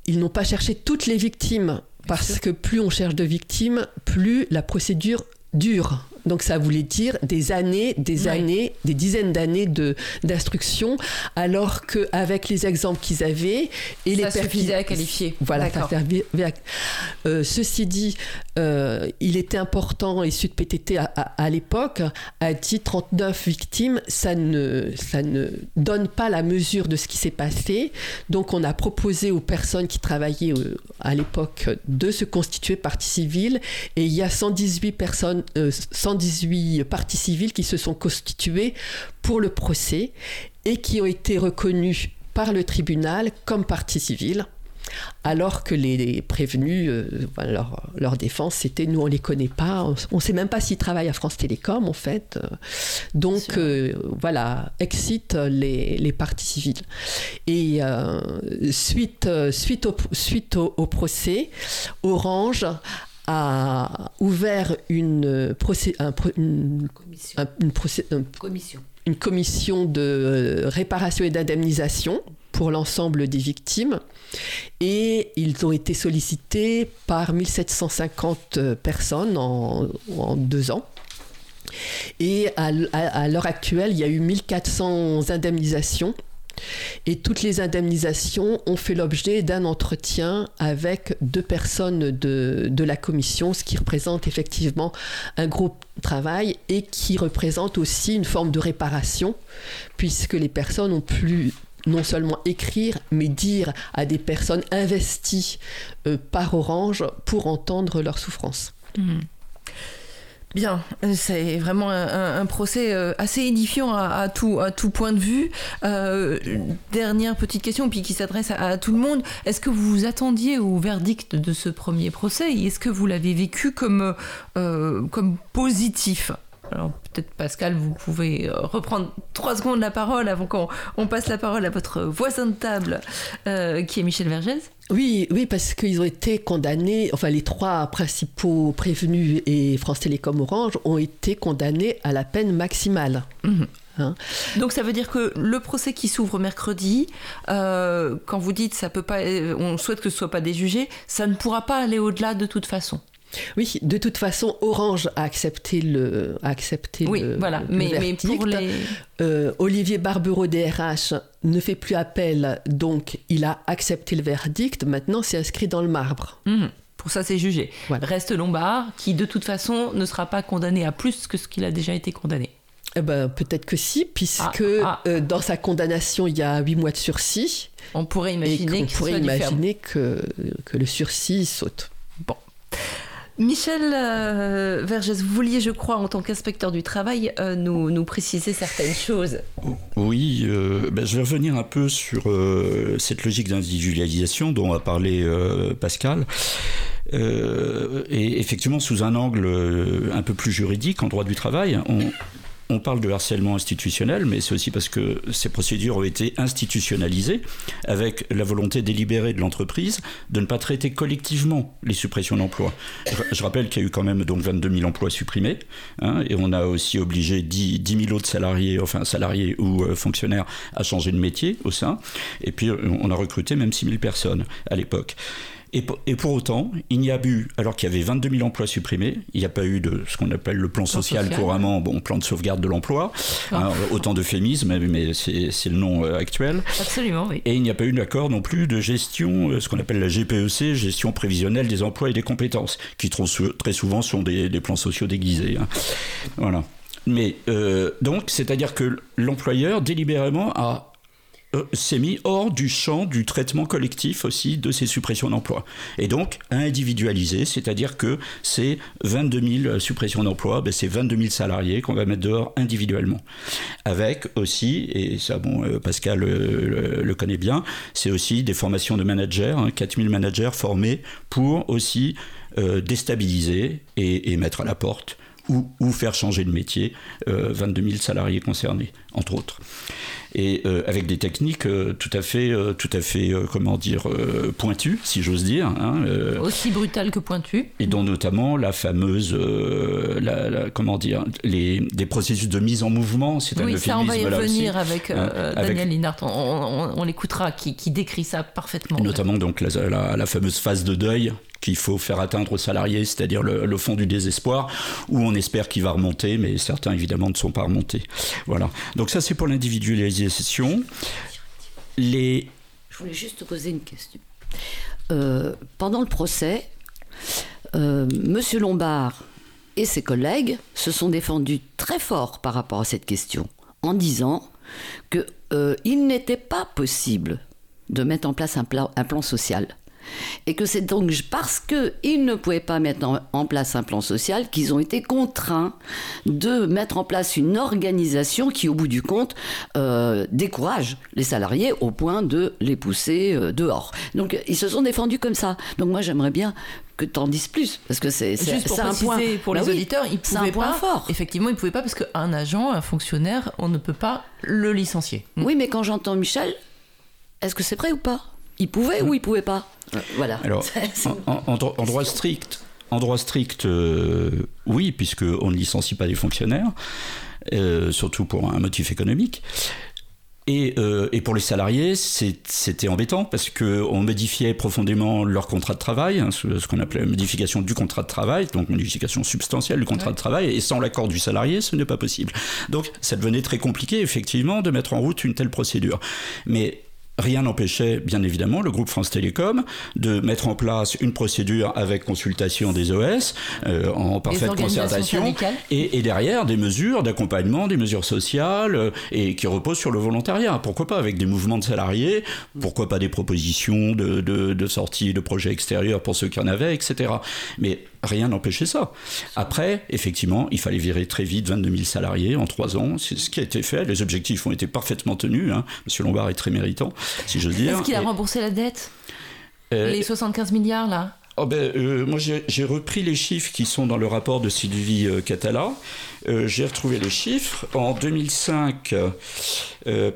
ils n'ont pas cherché toutes les victimes, parce que plus on cherche de victimes, plus la procédure dure. Donc ça voulait dire des années, des années, des dizaines d'années de d'instruction, alors qu'avec les exemples qu'ils avaient et ça les suffisait à qualifier. Voilà, ça euh, ceci dit, euh, il était important et Sud PTT à, l'époque a dit 39 victimes, ça ne ça ne donne pas la mesure de ce qui s'est passé. Donc on a proposé aux personnes qui travaillaient euh, à l'époque de se constituer partie civile et il y a 118 personnes 118 parties civiles qui se sont constituées pour le procès et qui ont été reconnues par le tribunal comme parties civiles alors que les prévenus, euh, leur, défense, c'était nous, on les connaît pas, on ne sait même pas s'ils travaillent à France Télécom, en fait. Donc, euh, voilà, excite les, les parties civiles. Et euh, suite, suite, au, suite au, procès, Orange a ouvert une, une, commission. une commission de euh, réparation et d'indemnisation pour l'ensemble des victimes. Et ils ont été sollicités par 1750 personnes en, deux ans. Et à, à l'heure actuelle, il y a eu 1400 indemnisations et toutes les indemnisations ont fait l'objet d'un entretien avec deux personnes de, de, la commission, ce qui représente effectivement un gros travail et qui représente aussi une forme de réparation, puisque les personnes ont pu non seulement écrire, mais dire à des personnes investies euh, par Orange pour entendre leurs souffrances. Mmh. Bien, c'est vraiment un, procès euh, assez édifiant à, tout, point de vue. Euh, dernière petite question, puis qui s'adresse à, tout le monde. Est-ce que vous vous attendiez au verdict de ce premier procès? Est-ce que vous l'avez vécu comme, euh, comme positif? Alors peut-être Pascal, vous pouvez reprendre trois secondes la parole avant qu'on passe la parole à votre voisin de table, qui est Michel Vergès. Oui, oui, parce qu'ils ont été condamnés, enfin les trois principaux prévenus et France Télécom Orange ont été condamnés à la peine maximale. Mhm. Hein. Donc ça veut dire que le procès qui s'ouvre mercredi, euh, quand vous dites ça peut pas, euh, on souhaite que ce soit pas déjugé, ça ne pourra pas aller au-delà de toute façon. Oui, de toute façon, Orange a accepté le, a accepté oui, voilà. mais, pour les... Euh, Olivier Barbereau DRH ne fait plus appel, donc il a accepté le verdict. Maintenant, c'est inscrit dans le marbre. Mhm. Pour ça, c'est jugé. Reste Lombard, qui de toute façon ne sera pas condamné à plus que ce qu'il a déjà été condamné. Eh ben, peut-être que si, puisque ah, ah. Euh, dans sa condamnation, il y a huit mois de sursis. On pourrait imaginer, pourrait imaginer que, que le sursis saute. Bon. Michel euh, Vergès, vous vouliez, je crois, en tant qu'inspecteur du travail, euh, nous, préciser certaines choses. Oui, euh, ben, je vais revenir un peu sur cette logique d'individualisation dont a parlé Pascal. et effectivement, sous un angle un peu plus juridique, en droit du travail, on, on parle de harcèlement institutionnel, mais c'est aussi parce que ces procédures ont été institutionnalisées avec la volonté délibérée de l'entreprise de ne pas traiter collectivement les suppressions d'emplois. Je, rappelle qu'il y a eu quand même donc 22 000 emplois supprimés, hein, et on a aussi obligé 10, 000 autres salariés, enfin salariés ou euh, fonctionnaires, à changer de métier au sein, et puis on a recruté même 6 000 personnes à l'époque. Et, pour autant, il n'y a eu, alors qu'il y avait 22 000 emplois supprimés, il n'y a pas eu de ce qu'on appelle le plan, social, couramment, bon, plan de sauvegarde de l'emploi, hein, autant d'euphémismes, mais c'est le nom euh, actuel. Absolument, oui. Et il n'y a pas eu d'accord non plus de gestion, euh, ce qu'on appelle la GPEC, gestion prévisionnelle des emplois et des compétences, qui très souvent sont des, plans sociaux déguisés. Hein. Voilà. Mais euh, donc, c'est-à-dire que l'employeur délibérément a euh, s'est mis hors du champ du traitement collectif aussi de ces suppressions d'emplois. Et donc, individualisé, c'est-à-dire que c'est 22 000 suppressions d'emplois, ben c'est 22 000 salariés qu'on va mettre dehors individuellement. Avec aussi, et ça, bon, euh, Pascal euh, le, connaît bien, c'est aussi des formations de managers, 4 hein, 000 managers formés pour aussi déstabiliser et, mettre à la porte ou, ou, faire changer de métier 22 000 salariés concernés, entre autres et euh, avec des techniques euh, tout à fait, euh, tout à fait, comment dire, pointues, si j'ose dire. Hein, Aussi brutales que pointues. Et dont notamment la fameuse, la, comment dire, les, des processus de mise en mouvement. C'est oui, ça, on va y revenir avec hein, Daniel Linhart. On, l'écoutera, qui, qui, décrit ça parfaitement. Notamment donc la, la fameuse phase de deuil qu'il faut faire atteindre aux salariés, c'est-à-dire le, fond du désespoir, où on espère qu'il va remonter, mais certains évidemment ne sont pas remontés. Voilà. Donc ça c'est pour l'individualisation. Les... Je voulais juste te poser une question. Euh, pendant le procès, euh, Monsieur Lombard et ses collègues se sont défendus très fort par rapport à cette question, en disant qu'il euh, n'était pas possible de mettre en place un plan social et que c'est donc parce qu'ils ne pouvaient pas mettre en, place un plan social qu'ils ont été contraints de mettre en place une organisation qui, au bout du compte, euh, décourage les salariés au point de les pousser euh, dehors. Donc ils se sont défendus comme ça. Donc moi j'aimerais bien que tu en dises plus parce que c'est un point pour les bah auditeurs ils pouvaient pas fort. effectivement ils pouvaient pas parce qu'un agent un fonctionnaire on ne peut pas le licencier oui mais quand j'entends Michel est-ce que c'est vrai ou pas? Il pouvait ou il pouvait pas? Voilà. Alors, (laughs) en, droit strict, en droit strict, euh, oui, puisqu'on ne licencie pas les fonctionnaires, euh, surtout pour un motif économique. Et, euh, et, pour les salariés, c'était embêtant parce qu'on modifiait profondément leur contrat de travail, hein, ce, qu'on appelait la modification du contrat de travail, donc modification substantielle du contrat de travail, et sans l'accord du salarié, ce n'est pas possible. Donc ça devenait très compliqué, effectivement, de mettre en route une telle procédure. Mais Rien n'empêchait, bien évidemment, le groupe France Télécom de mettre en place une procédure avec consultation des OS, euh, en parfaite concertation, et, derrière des mesures d'accompagnement, des mesures sociales, euh, et qui reposent sur le volontariat. Pourquoi pas avec des mouvements de salariés, pourquoi pas des propositions de, de, de sortie de projets extérieurs pour ceux qui en avaient, etc. Mais rien n'empêchait ça. Après, effectivement, il fallait virer très vite 22 000 salariés en trois ans. C'est ce qui a été fait. Les objectifs ont été parfaitement tenus. Hein. Monsieur Lombard est très méritant, si je dire. Est-ce qu'il a remboursé la dette euh, Les 75 milliards, là? Oh ben, euh, moi, j'ai repris les chiffres qui sont dans le rapport de Sylvie euh, Catala. j'ai retrouvé les chiffres. En 2005,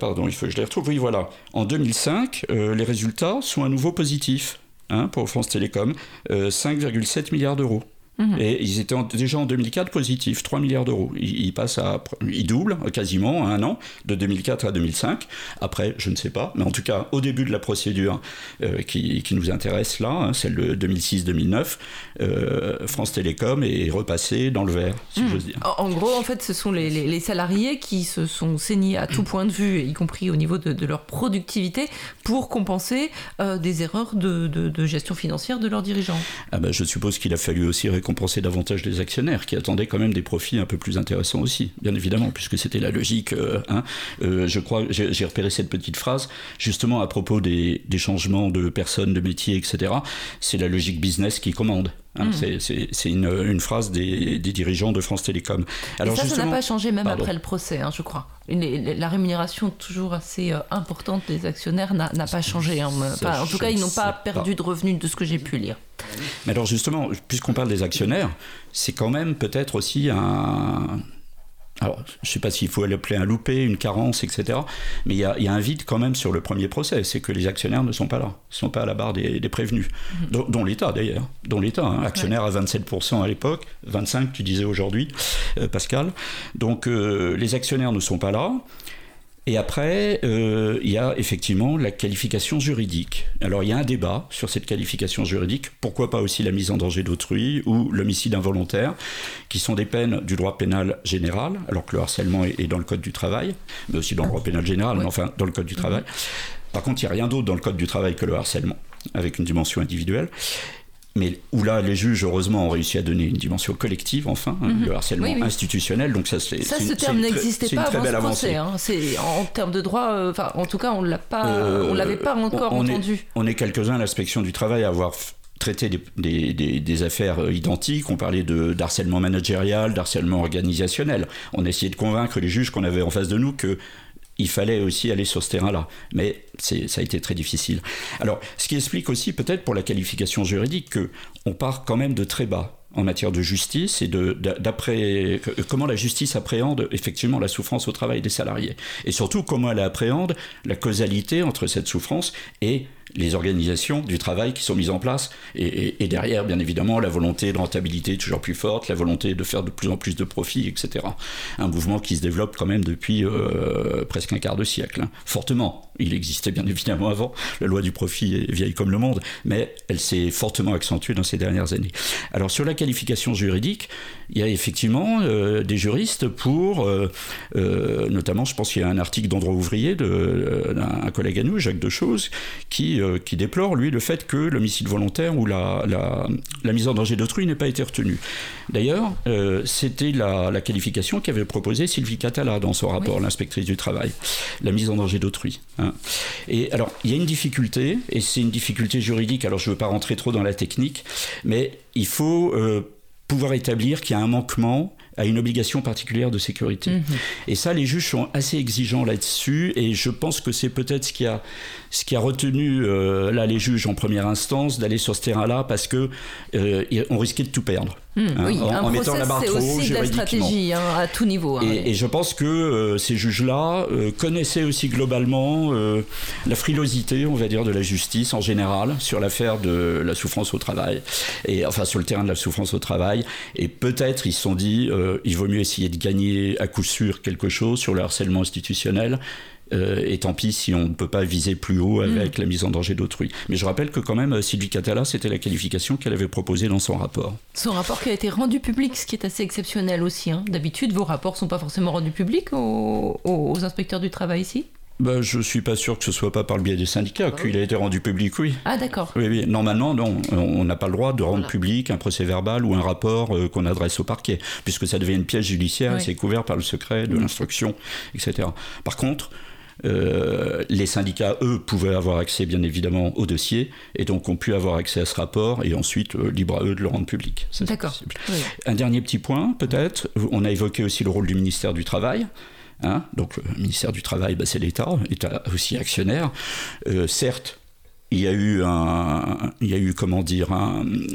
pardon, il faut que je les retrouve. Oui, voilà. En 2005, les résultats sont à nouveau positifs. Hein, pour France Télécom, 5,7 euh, milliards d'euros. Mhm. Et ils étaient déjà en 2004 positifs, 3 milliards d'euros. Ils, passent à, ils doublent quasiment en un an, de 2004 à 2005. Après, je ne sais pas, mais en tout cas, au début de la procédure euh, qui, qui, nous intéresse là, hein, celle de 2006-2009, euh, France Télécom est repassée dans le vert, si mhm. j'ose dire. En, gros, en fait, ce sont les, les, salariés qui se sont saignés à tout point de vue, y compris au niveau de, de leur productivité, pour compenser euh, des erreurs de, de, gestion financière de leurs dirigeants. Ah ben, je suppose qu'il a fallu aussi récompenser davantage les actionnaires qui attendaient quand même des profits un peu plus intéressants aussi, bien évidemment, puisque c'était la logique. Euh, hein. Euh, je crois, j'ai repéré cette petite phrase justement à propos des, des changements de personnes, de métiers, etc. C'est la logique business qui commande. Hein, hmm. C'est une, une, phrase des, des, dirigeants de France Télécom. Alors ça, ça n'a pas changé même après le procès, hein, je crois. la rémunération toujours assez euh, importante des actionnaires n'a pas changé. Hein, en tout cas, ils n'ont pas perdu de revenus de ce que j'ai pu lire. Mais alors justement, puisqu'on parle des actionnaires, c'est quand même peut-être aussi un, alors, je ne sais pas s'il faut l'appeler un loupé, une carence, etc. Mais il y, a, un vide quand même sur le premier procès, c'est que les actionnaires ne sont pas là, ils ne sont pas à la barre des, prévenus, mhm. dont, l'État d'ailleurs, dont l'État, hein. actionnaire à 27% à l'époque, 25 tu disais aujourd'hui, euh, Pascal. Donc euh, les actionnaires ne sont pas là. Et après, euh, il y a effectivement la qualification juridique. Alors il y a un débat sur cette qualification juridique, pourquoi pas aussi la mise en danger d'autrui ou l'homicide involontaire, qui sont des peines du droit pénal général, alors que le harcèlement est, dans le Code du travail, mais aussi dans le droit pénal général, mais enfin dans le Code du travail. Par contre, il n'y a rien d'autre dans le Code du travail que le harcèlement, avec une dimension individuelle mais où là, les juges, heureusement, ont réussi à donner une dimension collective, enfin, hein, mhm. le harcèlement institutionnel. Donc ça, c'est ça, ce terme n'existait pas avant procès. Hein. C'est en termes de droit, euh, enfin, en tout cas, on l'a pas, euh, on l'avait pas encore entendu. on est quelques-uns à l'inspection du travail à avoir traité des, des, des, affaires euh, identiques. On parlait de d'harcèlement managérial, d'harcèlement organisationnel. On essayait de convaincre les juges qu'on avait en face de nous que il fallait aussi aller sur ce terrain-là. Mais ça a été très difficile. Alors, ce qui explique aussi peut-être pour la qualification juridique qu'on part quand même de très bas en matière de justice et de, d'après comment la justice appréhende effectivement la souffrance au travail des salariés et surtout comment elle appréhende la causalité entre cette souffrance et les organisations du travail qui sont mises en place et, derrière, bien évidemment, la volonté de rentabilité toujours plus forte, la volonté de faire de plus en plus de profits, etc. Un mouvement qui se développe quand même depuis euh, presque un quart de siècle, hein. fortement. Il existait bien évidemment avant, la loi du profit est vieille comme le monde, mais elle s'est fortement accentuée dans ces dernières années. Alors sur la qualification juridique, il y a effectivement euh, des juristes pour, euh, notamment je pense qu'il y a un article d'Androit Ouvrier d'un collègue à nous, Jacques Dechose, qui euh, qui déplore, lui, le fait que l'homicide volontaire ou la, la, mise en danger d'autrui n'ait pas été retenu. D'ailleurs, euh, c'était la, qualification qu'avait proposée Sylvie Catala dans son rapport, l'inspectrice du travail, la mise en danger d'autrui. Hein. Et alors, il y a une difficulté, et c'est une difficulté juridique, alors je ne veux pas rentrer trop dans la technique, mais il faut euh, pouvoir établir qu'il y a un manquement à une obligation particulière de sécurité. Mhm. Et ça, les juges sont assez exigeants là-dessus, et je pense que c'est peut-être ce qui a, ce qui a retenu euh, là les juges en première instance d'aller sur ce terrain-là, parce que euh, on risquait de tout perdre. Hmm, hein, oui, en, mettant la barre trop aussi de la stratégie hein, à tout niveau. Hein, et, je pense que euh, ces juges-là connaissaient aussi globalement la frilosité, on va dire, de la justice en général sur l'affaire de la souffrance au travail, et enfin sur le terrain de la souffrance au travail. Et peut-être ils se sont dit, il vaut mieux essayer de gagner à coup sûr quelque chose sur le harcèlement institutionnel euh, et tant pis si on ne peut pas viser plus haut avec mm. la mise en danger d'autrui. Mais je rappelle que quand même, euh, Sylvie Catala, c'était la qualification qu'elle avait proposée dans son rapport. Son rapport qui a été rendu public, ce qui est assez exceptionnel aussi. Hein. D'habitude, vos rapports ne sont pas forcément rendus publics aux, inspecteurs du travail ici bah, je ne suis pas sûr que ce soit pas par le biais des syndicats qu'il a été rendu public, oui. Ah d'accord. Oui, oui, normalement, non, on n'a pas le droit de rendre public un procès verbal ou un rapport euh, qu'on adresse au parquet, puisque ça devient une pièce judiciaire, c'est couvert par le secret de l'instruction, etc. Par contre, euh, les syndicats, eux, pouvaient avoir accès, bien évidemment, au dossier, et donc ont pu avoir accès à ce rapport, et ensuite, euh, libre à eux de le rendre public. D'accord. Un dernier petit point, peut-être. On a évoqué aussi le rôle du ministère du Travail. Hein donc, le ministère du Travail, bah, c'est l'État, État aussi actionnaire. Euh, certes, il y a eu, un, il y a eu comment dire,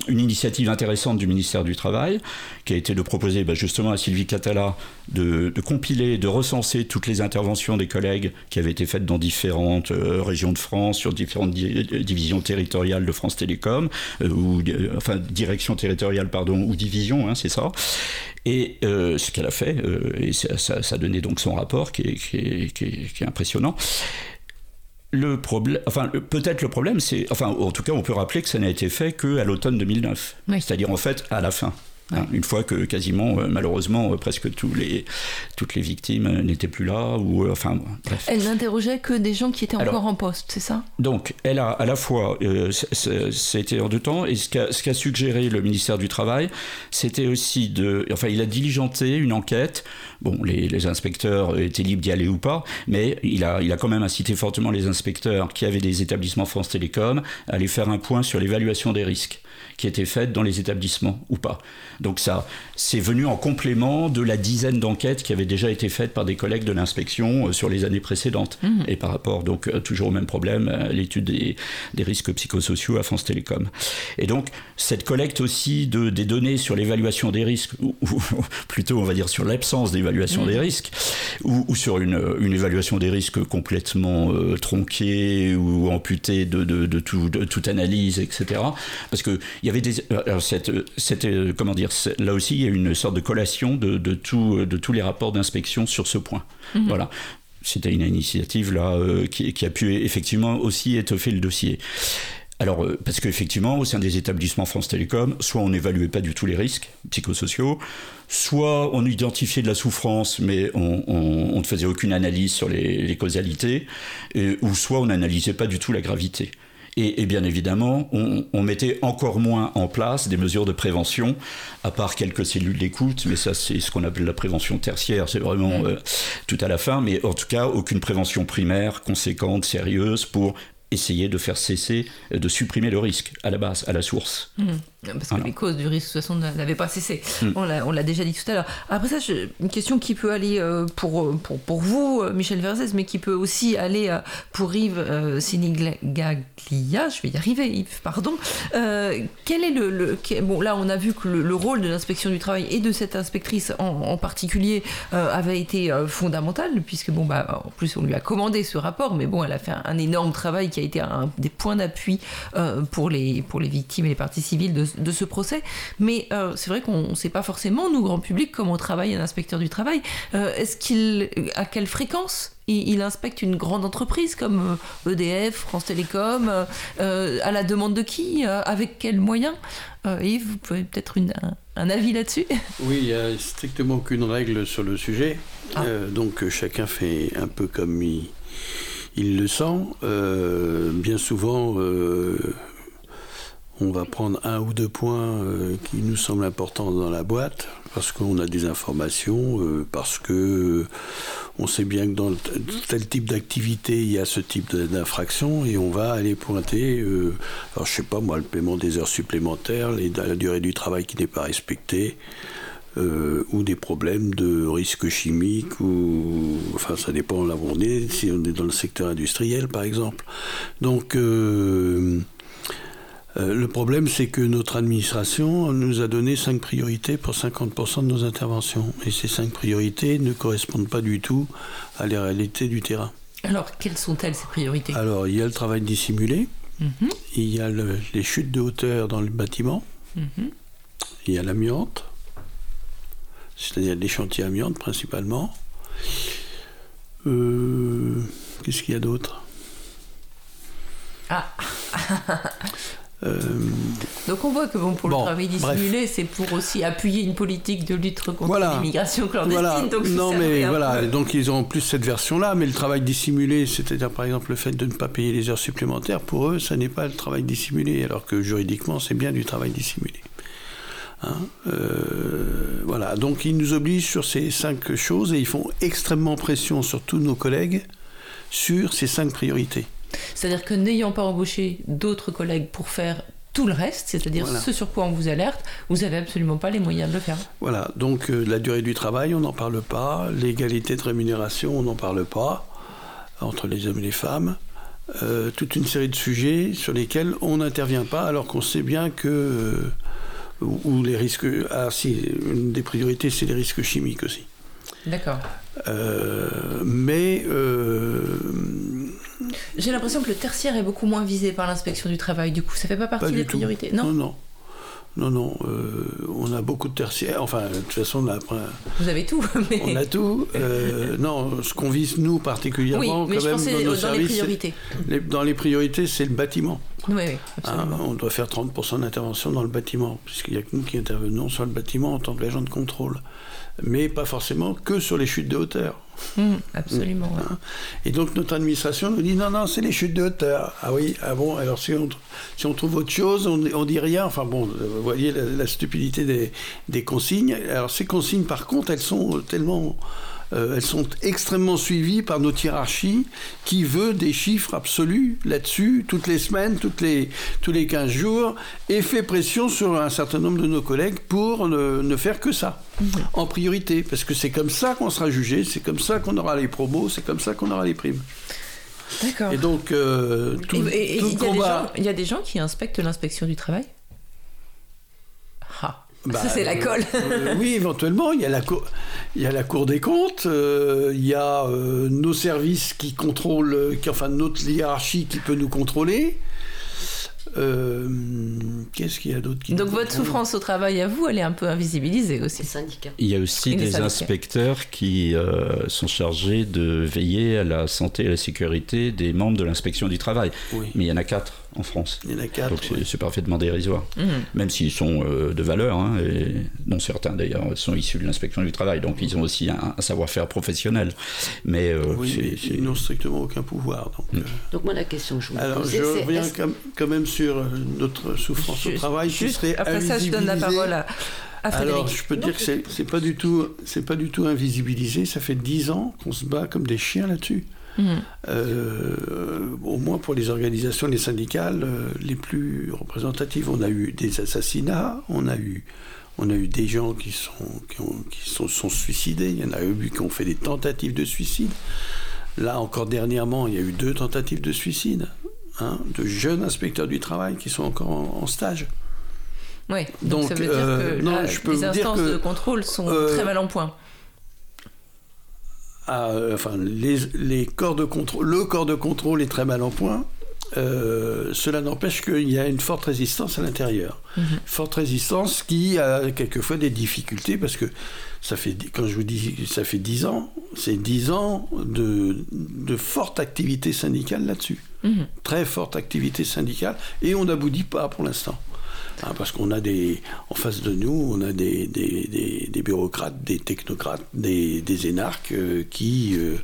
une initiative intéressante du ministère du Travail, qui a été de proposer bah, justement à Sylvie Catala de, compiler, de recenser toutes les interventions des collègues qui avaient été faites dans différentes euh, régions de France, sur différentes divisions territoriales de France Télécom, euh, ou enfin direction territoriale pardon, ou division, hein, c'est ça. Et euh, ce qu'elle a fait, et ça, ça, ça, a donné donc son rapport qui est impressionnant. Le problème, enfin peut-être le problème, c'est, enfin en tout cas on peut rappeler que ça n'a été fait qu'à l'automne 2009, c'est-à-dire en fait à la fin. Hein, une fois que quasiment, euh, malheureusement, euh, presque tous les, toutes les victimes euh, n'étaient plus là, ou enfin bref. Elle n'interrogeait que des gens qui étaient encore en poste, c'est ça? Donc, elle a à la fois, c'était hors de temps, et ce qu'a, ce qu'a suggéré le ministère du Travail, c'était aussi de, enfin, il a diligenté une enquête. Bon, les, les inspecteurs étaient libres d'y aller ou pas, mais il a, il a quand même incité fortement les inspecteurs qui avaient des établissements France Télécom à aller faire un point sur l'évaluation des risques qui étaient faites dans les établissements ou pas. Donc ça, c'est venu en complément de la dizaine d'enquêtes qui avaient déjà été faites par des collègues de l'inspection euh, sur les années précédentes. Mmh. Et par rapport, donc, euh, toujours au même problème, à l'étude des, risques psychosociaux à France Télécom. Et donc, cette collecte aussi de, des données sur l'évaluation des risques, ou, (laughs) plutôt, on va dire, sur l'absence d'évaluation mmh. des risques, ou, sur une, une, évaluation des risques complètement euh, tronquée ou amputée de, de, de, tout, de, toute analyse, etc. Parce qu'il y avait des. Alors cette, cette, comment dire, là aussi, il y a une sorte de collation de, de, tout, de tous les rapports d'inspection sur ce point. Mhm. Voilà. C'était une initiative là euh, qui, qui, a pu effectivement aussi étoffer le dossier. Alors, euh, parce qu'effectivement, au sein des établissements France Télécom, soit on n'évaluait pas du tout les risques psychosociaux, soit on identifiait de la souffrance, mais on, ne faisait aucune analyse sur les, les causalités, et, ou soit on n'analysait pas du tout la gravité. Et, bien évidemment, on, mettait encore moins en place des mesures de prévention, à part quelques cellules d'écoute, mais ça c'est ce qu'on appelle la prévention tertiaire, c'est vraiment euh, tout à la fin, mais en tout cas aucune prévention primaire conséquente, sérieuse pour essayer de faire cesser, de supprimer le risque à la base, à la source. Mmh. Parce que les causes du risque, de toute façon, n'avaient pas cessé. Mmh. On l'a déjà dit tout à l'heure. Après ça, une question qui peut aller euh, pour, pour, pour vous, euh, Michel Verzès, mais qui peut aussi aller euh, pour Yves Sinigaglia, je vais y arriver, Yves, pardon. quel est le, Bon, là, on a vu que le, rôle de l'inspection du travail et de cette inspectrice en, particulier avait été fondamental, puisque, bon, bah, en plus, on lui a commandé ce rapport, mais bon, elle a fait un, un énorme travail qui a été un des points d'appui euh, pour, les, pour les victimes et les parties civiles de, de ce procès. Mais euh, c'est vrai qu'on ne sait pas forcément, nous, grand public, comment travaille un inspecteur du travail. Euh, est-ce qu'il, à quelle fréquence il, inspecte une grande entreprise comme EDF, e France Télécom, à la demande de qui, avec quels moyens? Yves, vous pouvez peut-être un, avis là-dessus? Oui, il n'y a strictement aucune règle sur le sujet. Ah. donc chacun fait un peu comme il, il le sent. Euh, bien souvent, euh, on va prendre un ou deux points euh, qui nous semblent importants dans la boîte parce qu'on a des informations, parce que on sait bien que dans tel type d'activité, il y a ce type d'infraction et on va aller pointer, alors je sais pas moi, le paiement des heures supplémentaires, la durée du travail qui n'est pas respectée. Euh, ou des problèmes de risques chimiques, ou enfin ça dépend là où on est, si on est dans le secteur industriel par exemple. Donc euh, euh, le problème c'est que notre administration nous a donné cinq priorités pour 50% de nos interventions. Et ces cinq priorités ne correspondent pas du tout à la réalité du terrain. Alors quelles sont-elles ces priorités? Alors il y a le travail dissimulé, mhm. il y a les chutes de hauteur dans le bâtiment, mhm. il y a l'amiante, c'est-à-dire des chantiers amiantes principalement. Euh, qu'est-ce qu'il y a d'autre? Ah (laughs) euh, Donc on voit que bon, pour le travail dissimulé, c'est pour aussi appuyer une politique de lutte contre l'immigration clandestine. Donc non, mais voilà, donc ils ont plus cette version-là, mais le travail dissimulé, c'est-à-dire par exemple le fait de ne pas payer les heures supplémentaires, pour eux, ça n'est pas le travail dissimulé, alors que juridiquement, c'est bien du travail dissimulé. Hein, euh, voilà, donc ils nous obligent sur ces cinq choses et ils font extrêmement pression sur tous nos collègues sur ces cinq priorités. C'est-à-dire que n'ayant pas embauché d'autres collègues pour faire tout le reste, c'est-à-dire ce sur quoi on vous alerte, vous n'avez absolument pas les moyens de le faire. Voilà, donc euh, la durée du travail, on n'en parle pas, l'égalité de rémunération, on n'en parle pas, entre les hommes et les femmes. Euh, toute une série de sujets sur lesquels on n'intervient pas alors qu'on sait bien que ou, les risques. Ah, si, une des priorités, c'est les risques chimiques aussi. D'accord. Euh, mais. Euh, J'ai l'impression que le tertiaire est beaucoup moins visé par l'inspection du travail, du coup, ça fait pas partie des priorités. Non, non. non. Non, non, euh, on a beaucoup de tertiaires. Enfin, de toute façon, on a. Vous avez tout. (laughs) Mais... On a tout. non, ce qu'on vise nous particulièrement, oui, mais je pensais dans, les priorités. dans les priorités, c'est le bâtiment. Oui, hein, on doit faire 30% d'intervention dans le bâtiment, puisqu'il n'y a que nous qui intervenons sur le bâtiment en tant qu'agent de contrôle. Mais pas forcément que sur les chutes de hauteur. Mmh, absolument. Hein. Et donc notre administration nous dit non, non, c'est les chutes de hauteur. Ah oui, ah bon, alors si on, si on trouve autre chose, on, on dit rien. Enfin bon, vous voyez la, stupidité des, des, consignes. Alors ces consignes, par contre, elles sont tellement euh, elles sont extrêmement suivies par notre hiérarchie qui veut des chiffres absolus là-dessus, toutes les semaines, toutes les, tous les 15 jours, et fait pression sur un certain nombre de nos collègues pour ne, faire que ça, mhm. en priorité, parce que c'est comme ça qu'on sera jugé, c'est comme ça qu'on aura les promos, c'est comme ça qu'on aura les primes. D'accord. Et donc, euh, tout, Il y a des gens qui inspectent l'inspection du travail? Bah, ça, c'est la colle. Euh, oui, éventuellement. Il y a la cour, il y a la cour des comptes, euh, il y a euh, nos services qui contrôlent, qui, enfin notre hiérarchie qui peut nous contrôler. Qu'est-ce qu'il y a d'autre qui Donc votre souffrance au travail à vous, elle est un peu invisibilisée aussi. syndicats. Il y a aussi des inspecteurs qui sont chargés de veiller à la santé et à la sécurité des membres de l'inspection du travail. Oui. Mais il y en a quatre en France. Il y en a quatre. Donc c'est parfaitement dérisoire. Mmh. Même s'ils sont euh, de valeur, hein, et non certains d'ailleurs sont issus de l'inspection du travail, donc ils ont aussi un, savoir-faire professionnel. Mais, euh, ils n'ont strictement aucun pouvoir. Donc, mmh. euh. donc moi la question que je vous Alors je reviens quand même sur notre souffrance au travail qui serait Après ça, je donne la parole à... Alors, je peux dire que c'est pas du tout, c'est pas du tout invisibilisé. Ça fait dix ans qu'on se bat comme des chiens là-dessus. Euh, au moins pour les organisations, les syndicales euh, les plus représentatives. On a eu des assassinats, on a eu, on a eu des gens qui, sont, qui, ont, qui sont, sont suicidés, il y en a eu qui ont fait des tentatives de suicide. Là, encore dernièrement, il y a eu deux tentatives de suicide hein, de jeunes inspecteurs du travail qui sont encore en, stage. Oui, donc, ça veut dire euh, que non, je peux les instances de contrôle sont très mal en point. Euh, enfin, les, corps de contrôle, le corps de contrôle est très mal en point. Euh, cela n'empêche qu'il y a une forte résistance à l'intérieur. Mhm. Forte résistance qui a quelquefois des difficultés parce que ça fait, quand je vous dis ça fait 10 ans, c'est 10 ans de, de, forte activité syndicale là-dessus. Mhm. Très forte activité syndicale et on n'aboutit pas pour l'instant. Hein, parce qu'on a des, en face de nous, on a des, des, des, bureaucrates, des technocrates, des, des énarques euh, qui, euh,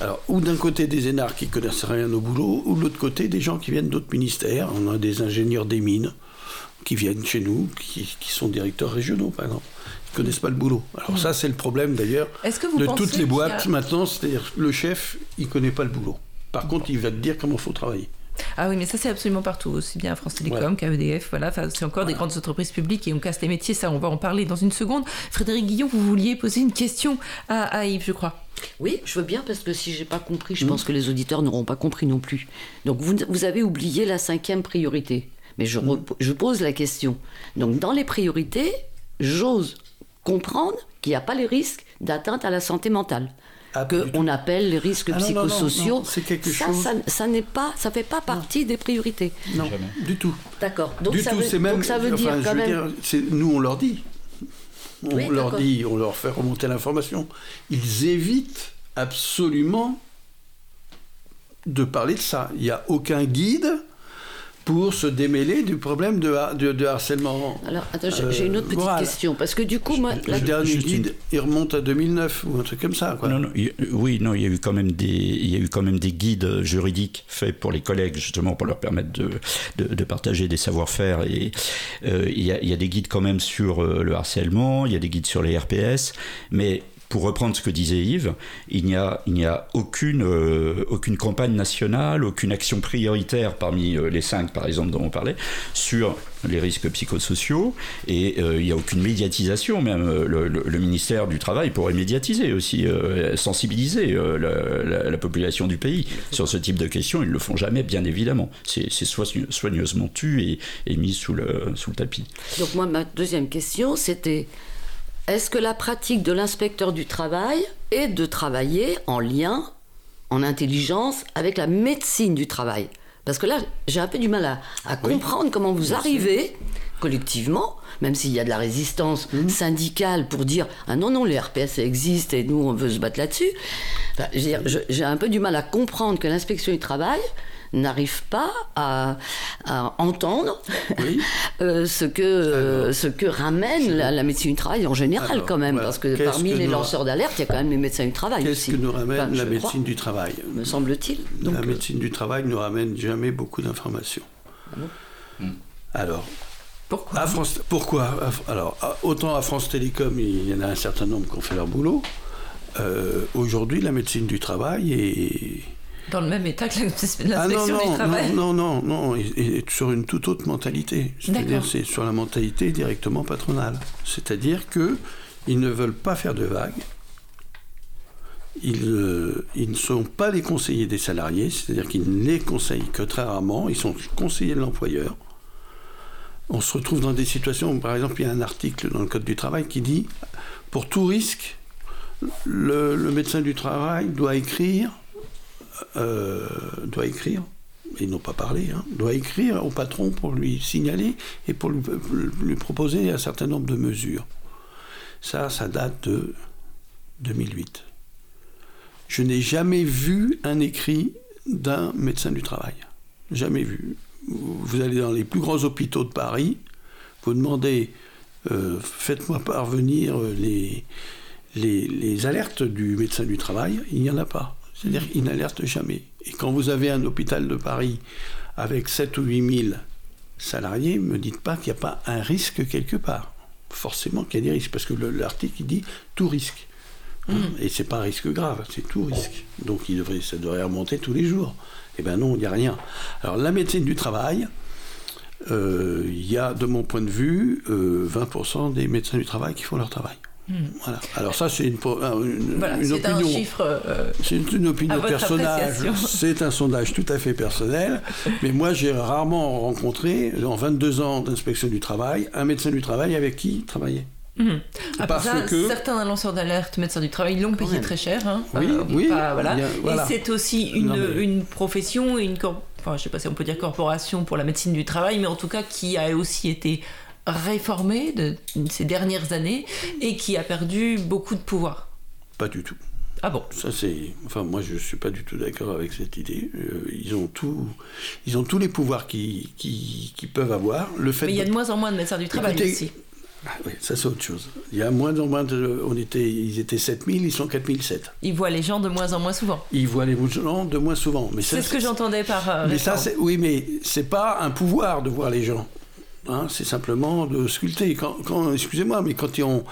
alors, ou d'un côté des énarques qui connaissent rien au boulot, ou de l'autre côté des gens qui viennent d'autres ministères. On a des ingénieurs des mines qui viennent chez nous, qui, qui sont directeurs régionaux, par exemple Ils connaissent pas le boulot. Alors ça, c'est le problème d'ailleurs de toutes les boîtes maintenant, c'est-à-dire le chef, il connaît pas le boulot. Par contre, il va te dire comment il faut travailler. Ah oui, mais ça c'est absolument partout, aussi bien à France Télécom qu'à EDF. Voilà, c'est encore des grandes entreprises publiques et on casse les métiers. Ça, on va en parler dans une seconde. Frédéric Guillon, vous vouliez poser une question à, Yves, je crois. Oui, je veux bien parce que si j'ai pas compris, je pense que les auditeurs n'auront pas compris non plus. Donc vous, vous avez oublié la cinquième priorité. Mais je, je pose la question. Donc dans les priorités, j'ose comprendre qu'il n'y a pas les risques d'atteinte à la santé mentale. Ah, que on appelle les risques ah, psychosociaux. c'est quelque ça, chose. Ça, n'est pas, ça fait pas partie des priorités. Non, du tout. D'accord. Donc, ça veut, même, ça veut dire quand même. nous, on leur dit. On leur dit, on leur fait remonter l'information. Ils évitent absolument de parler de ça. Il n'y a aucun guide pour se démêler du problème de, de, harcèlement. Alors, attends, j'ai une autre petite euh, question, parce que du coup, moi... Le dernier guide, il remonte à 2009, ou un truc comme ça, quoi. Non, non, oui, non, il y a eu quand même des, il y a eu quand même des guides juridiques faits pour les collègues, justement, pour leur permettre de, de, partager des savoir-faire. Et euh, il, y a, il, y a, des guides quand même sur euh, le harcèlement, il y a des guides sur les RPS, mais pour reprendre ce que disait Yves, il n'y a, euh, aucune campagne nationale, aucune action prioritaire parmi euh, les cinq, par exemple, dont on parlait, sur les risques psychosociaux, et euh, il n'y a aucune médiatisation, même le, ministère du Travail pourrait médiatiser aussi, sensibiliser la, population du pays sur ce type de questions, ils ne le font jamais, bien évidemment. C'est, soigneusement tu et, mis sous le tapis. Donc moi, ma deuxième question, c'était est-ce que la pratique de l'inspecteur du travail est de travailler en lien, en intelligence, avec la médecine du travail? Parce que là, j'ai un peu du mal à, comprendre comment vous arrivez collectivement, même s'il y a de la résistance mmh. syndicale pour dire ah non non les RPS existent et nous on veut se battre là-dessus. j'ai un peu du mal à comprendre que l'inspection du travail n'arrive pas à, entendre (laughs) euh, ce, que, euh, ce que ramène la, médecine du travail en général quand même, parce que parmi les lanceurs d'alerte, il y a quand même les médecins du travail aussi. Qu'est-ce que nous ramène la médecine du travail Me semble-t-il. La euh, médecine du travail ne nous ramène jamais beaucoup d'informations. Ah hmm. Alors, pourquoi? Pourquoi? Alors, autant à France Télécom, il y en a un certain nombre qui ont fait leur boulot. Aujourd'hui, la médecine du travail est dans le même état que l'inspection ah du travail Non, non, non, non, et, sur une toute autre mentalité. C'est-à-dire, c'est sur la mentalité directement patronale. C'est-à-dire que ils ne veulent pas faire de vagues. Ils, euh, ils, ne sont pas les conseillers des salariés, c'est-à-dire qu'ils ne les conseillent que très rarement. Ils sont conseillers de l'employeur. On se retrouve dans des situations où, par exemple, il y a un article dans le Code du travail qui dit pour tout risque, le, le médecin du travail doit écrire euh, doit écrire, ils n'ont pas parlé, hein, doit écrire au patron pour lui signaler et pour lui, proposer un certain nombre de mesures. Ça, ça date de 2008. Je n'ai jamais vu un écrit d'un médecin du travail. Jamais vu. Vous allez dans les plus grands hôpitaux de Paris, vous demandez, euh, faites-moi parvenir les, alertes du médecin du travail, il n'y en a pas. C'est-à-dire qu'il n'alerte jamais. Et quand vous avez un hôpital de Paris avec 7 ou 8 000 salariés, ne me dites pas qu'il n'y a pas un risque quelque part. Forcément qu'il y a des risques, parce que l'article dit tout risque. Hein, mm. Et c'est pas un risque grave, c'est tout risque. Donc il devrait, ça devrait remonter tous les jours. Eh bien non, il n'y a rien. Alors la médecine du travail, euh, il y a, de mon point de vue, 20% euh, des médecins du travail qui font leur travail. Voilà. Alors ça, c'est une, une, opinion. chiffre. Euh, c'est une, opinion personnelle. (laughs) C'est un sondage tout à fait personnel. mais moi, j'ai rarement rencontré, en 22 ans d'inspection du travail, un médecin du travail avec qui travailler. Mmh. Parce que certains lanceurs d'alerte, médecins du travail, l'ont payé très cher. Hein. Oui, oui. voilà. Et c'est aussi une, une profession, une enfin, je ne sais pas si on peut dire corporation pour la médecine du travail, mais en tout cas qui a aussi été réformé de ces dernières années et qui a perdu beaucoup de pouvoir. Pas du tout. Ah bon? Ça c'est, enfin moi je suis pas du tout d'accord avec cette idée. Euh, ils ont tout, ils ont tous les pouvoirs qu'ils qui, qui peuvent avoir. Le fait. Mais il y a de, moins en moins de médecins du travail ici. Ah oui, ça c'est autre chose. Il y a moins en moins de, on était, ils étaient 7000, ils sont 4007. Ils voient les gens de moins en moins souvent. Ils voient les gens de moins souvent. Mais c'est ce que j'entendais par. Euh, mais ça, oui, mais c'est pas un pouvoir de voir les gens. Hein, c'est simplement de sculpter. Excusez-moi, mais quand, ils ont,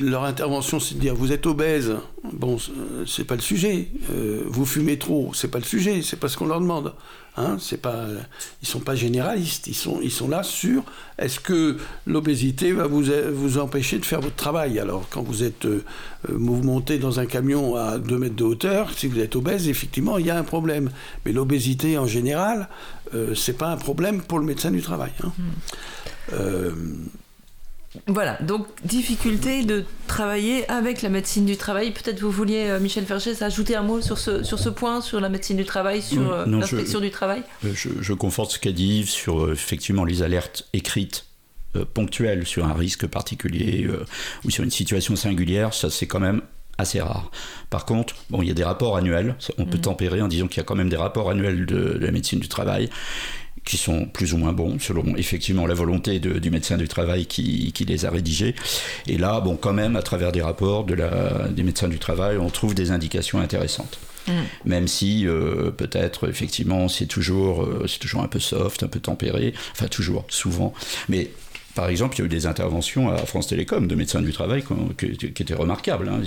leur intervention, c'est de dire vous êtes obèse, bon, c'est pas le sujet. Euh, vous fumez trop, c'est pas le sujet, c'est pas ce qu'on leur demande. Hein, c'est pas, ils sont pas généralistes, ils sont, ils sont là sur est-ce que l'obésité va vous, vous empêcher de faire votre travail? Alors, quand vous êtes euh, mouvementé dans un camion à 2 mètres de hauteur, si vous êtes obèse, effectivement, il y a un problème. Mais l'obésité en général, euh, c'est pas un problème pour le médecin du travail. Hein. Hmm. Euh, voilà, donc difficulté de travailler avec la médecine du travail. Peut-être vous vouliez, euh, Michel Fergès, ajouter un mot sur ce, sur ce point, sur la médecine du travail, sur euh, l'inspection du travail? Euh, je, conforte ce qu'a dit Yves sur effectivement les alertes écrites ponctuelles sur un risque particulier ou sur une situation singulière. Ça, c'est quand même assez rare. Par contre, bon, il y a des rapports annuels, on peut mm. tempérer en disant qu'il y a quand même des rapports annuels de, de, la médecine du travail qui sont plus ou moins bons, selon effectivement la volonté du médecin du travail qui, qui, les a rédigés. Et là, bon, quand même, à travers des rapports de la, des médecins du travail, on trouve des indications intéressantes. Mm. Même si euh, peut-être effectivement c'est toujours euh, c'est toujours un peu soft, un peu tempéré, enfin toujours, souvent. Mais par exemple, il y a eu des interventions à France Télécom de médecins du travail qui, étaient remarquables. Hein.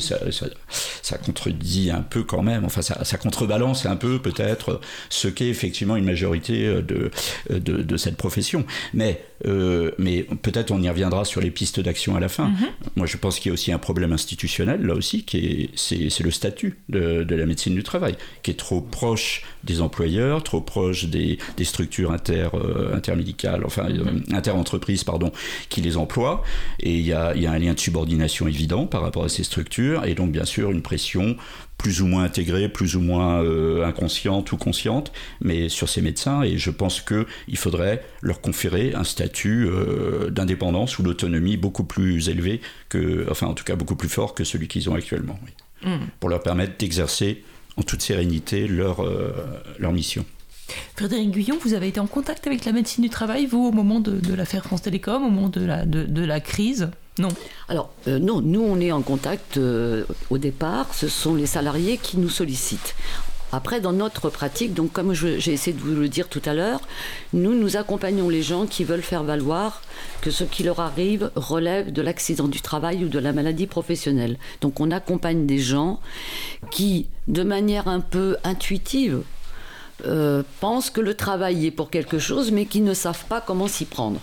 Ça, contredit un peu quand même, enfin ça, contrebalance un peu peut-être ce qu'est effectivement une majorité de, de, cette profession. Mais, euh, mais peut-être on y reviendra sur les pistes d'action à la fin. Mm-hmm. Moi je pense qu'il y a aussi un problème institutionnel là aussi, qui est, c'est, le statut de, de, la médecine du travail, qui est trop proche des employeurs, trop proche des, des structures inter, euh, intermédicales, enfin mm-hmm. interentreprises, pardon, qui les emploient. Et il y a, un lien de subordination évident par rapport à ces structures, et donc bien sûr une pression plus ou moins intégrée, plus ou moins euh, inconsciente ou consciente, mais sur ces médecins. Et je pense qu'il faudrait leur conférer un statut euh, d'indépendance ou d'autonomie beaucoup plus élevé, que, enfin en tout cas beaucoup plus fort que celui qu'ils ont actuellement, mmh. pour leur permettre d'exercer en toute sérénité leur, euh, leur mission. Frédéric Guyon, vous avez été en contact avec la médecine du travail, vous, au moment de, l'affaire France Télécom, au moment de la, de, la crise? Non. Alors, euh, non, nous, on est en contact euh, au départ. Ce sont les salariés qui nous sollicitent. Après, dans notre pratique, donc comme j'ai essayé de vous le dire tout à l'heure, nous, nous accompagnons les gens qui veulent faire valoir que ce qui leur arrive relève de l'accident du travail ou de la maladie professionnelle. Donc on accompagne des gens qui, de manière un peu intuitive, euh, pensent que le travail est pour quelque chose, mais qui ne savent pas comment s'y prendre.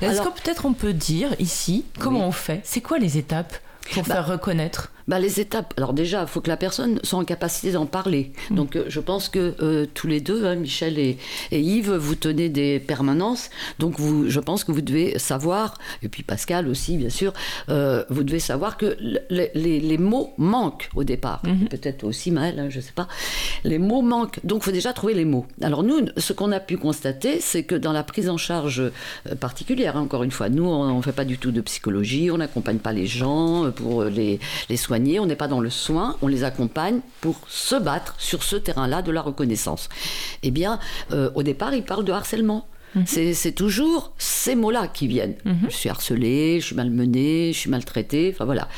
Est-ce que peut-être on peut dire ici comment on fait? C'est quoi les étapes pour bah, faire reconnaître bah, Les étapes, alors déjà, il faut que la personne soit en capacité d'en parler. Mm. Donc euh, je pense que euh, tous les deux, hein, Michel et, Yves, vous tenez des permanences. Donc vous, je pense que vous devez savoir, et puis Pascal aussi, bien sûr, euh, vous devez savoir que les, mots manquent au départ. Mm-hmm. Peut-être aussi mal, hein, je ne sais pas. Les mots manquent. Donc il faut déjà trouver les mots. Alors nous, ce qu'on a pu constater, c'est que dans la prise en charge particulière, hein, encore une fois, nous, on ne fait pas du tout de psychologie, on n'accompagne pas les gens pour les, les soins on n'est pas dans le soin, on les accompagne pour se battre sur ce terrain-là de la reconnaissance. Eh bien, euh, au départ, ils parlent de harcèlement. Mhm. C'est toujours ces mots-là qui viennent. Mhm. Je suis harcelé, je suis malmené, je suis maltraité, enfin voilà.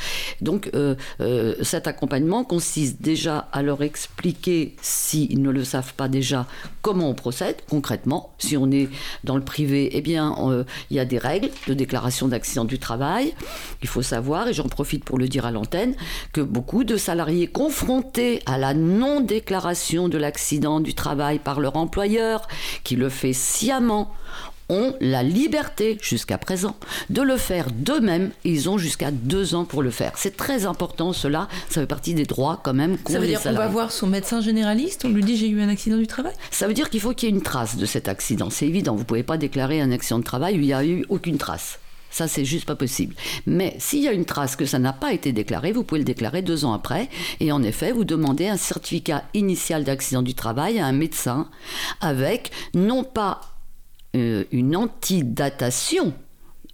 Donc euh, euh, cet accompagnement consiste déjà à leur expliquer, s'ils ne le savent pas déjà, comment on procède concrètement. Si on est dans le privé, eh bien euh, il y a des règles de déclaration d'accident du travail. Il faut savoir, et j'en profite pour le dire à l'antenne, que beaucoup de salariés confrontés à la non-déclaration de l'accident du travail par leur employeur, qui le fait sciemment, ont la liberté, jusqu'à présent, de le faire d'eux-mêmes. Ils ont jusqu'à deux ans pour le faire. C'est très important, cela. Ça fait partie des droits, quand même, Ça veut dire qu'on va voir son médecin généraliste, on lui dit j'ai eu un accident du travail? Ça veut dire qu'il faut qu'il y ait une trace de cet accident. C'est évident. Vous ne pouvez pas déclarer un accident de travail où il n'y a eu aucune trace. Ça, c'est juste pas possible. Mais s'il y a une trace que ça n'a pas été déclaré, vous pouvez le déclarer deux ans après. Et en effet, vous demandez un certificat initial d'accident du travail à un médecin avec non pas une antidatation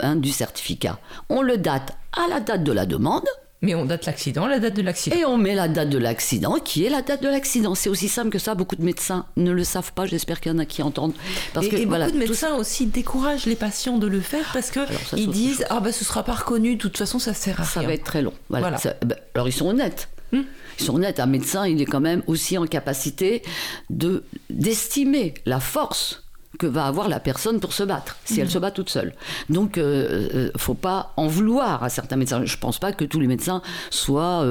hein, du certificat. On le date à la date de la demande. Mais on date l'accident, la date de l'accident. Et on met la date de l'accident qui est la date de l'accident. C'est aussi simple que ça. Beaucoup de médecins ne le savent pas. J'espère qu'il y en a qui entendent. Parce et, que, beaucoup de médecins aussi découragent les patients de le faire parce que ils disent ah ben ce sera pas reconnu. De toute façon, ça sert à rien. Ça va être très long. Voilà. Ben, alors ils sont honnêtes. Hmm. Ils sont honnêtes. Un médecin, il est quand même aussi en capacité de d'estimer la force que va avoir la personne pour se battre, si elle se bat toute seule. Donc, ne euh, euh, faut pas en vouloir à certains médecins. Je pense pas que tous les médecins soient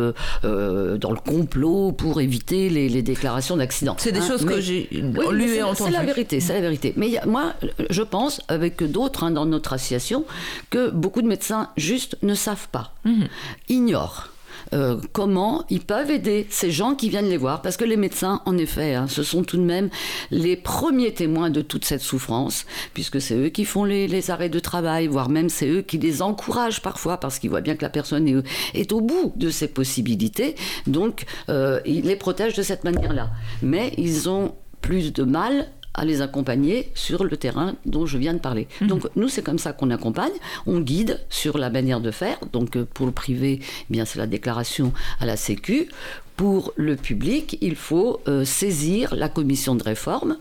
euh, dans le complot pour éviter les, déclarations d'accident. C'est des hein. choses que j'ai lues et entendues. C'est la vérité, c'est la vérité. Mais moi, je pense, avec d'autres hein, dans notre association, que beaucoup de médecins juste ne savent pas, mhm. ignorent. Euh, comment ils peuvent aider ces gens qui viennent les voir? Parce que les médecins, en effet, hein, ce sont tout de même les premiers témoins de toute cette souffrance, puisque c'est eux qui font les, arrêts de travail, voire même c'est eux qui les encouragent parfois, parce qu'ils voient bien que la personne est, au bout de ses possibilités. Donc, euh, ils les protègent de cette manière-là. Mais ils ont plus de mal à les accompagner sur le terrain dont je viens de parler. Mhm. Donc nous, c'est comme ça qu'on accompagne, on guide sur la manière de faire. Donc euh, pour le privé, eh bien c'est la déclaration à la Sécu. Pour le public, il faut euh, saisir la commission de réforme.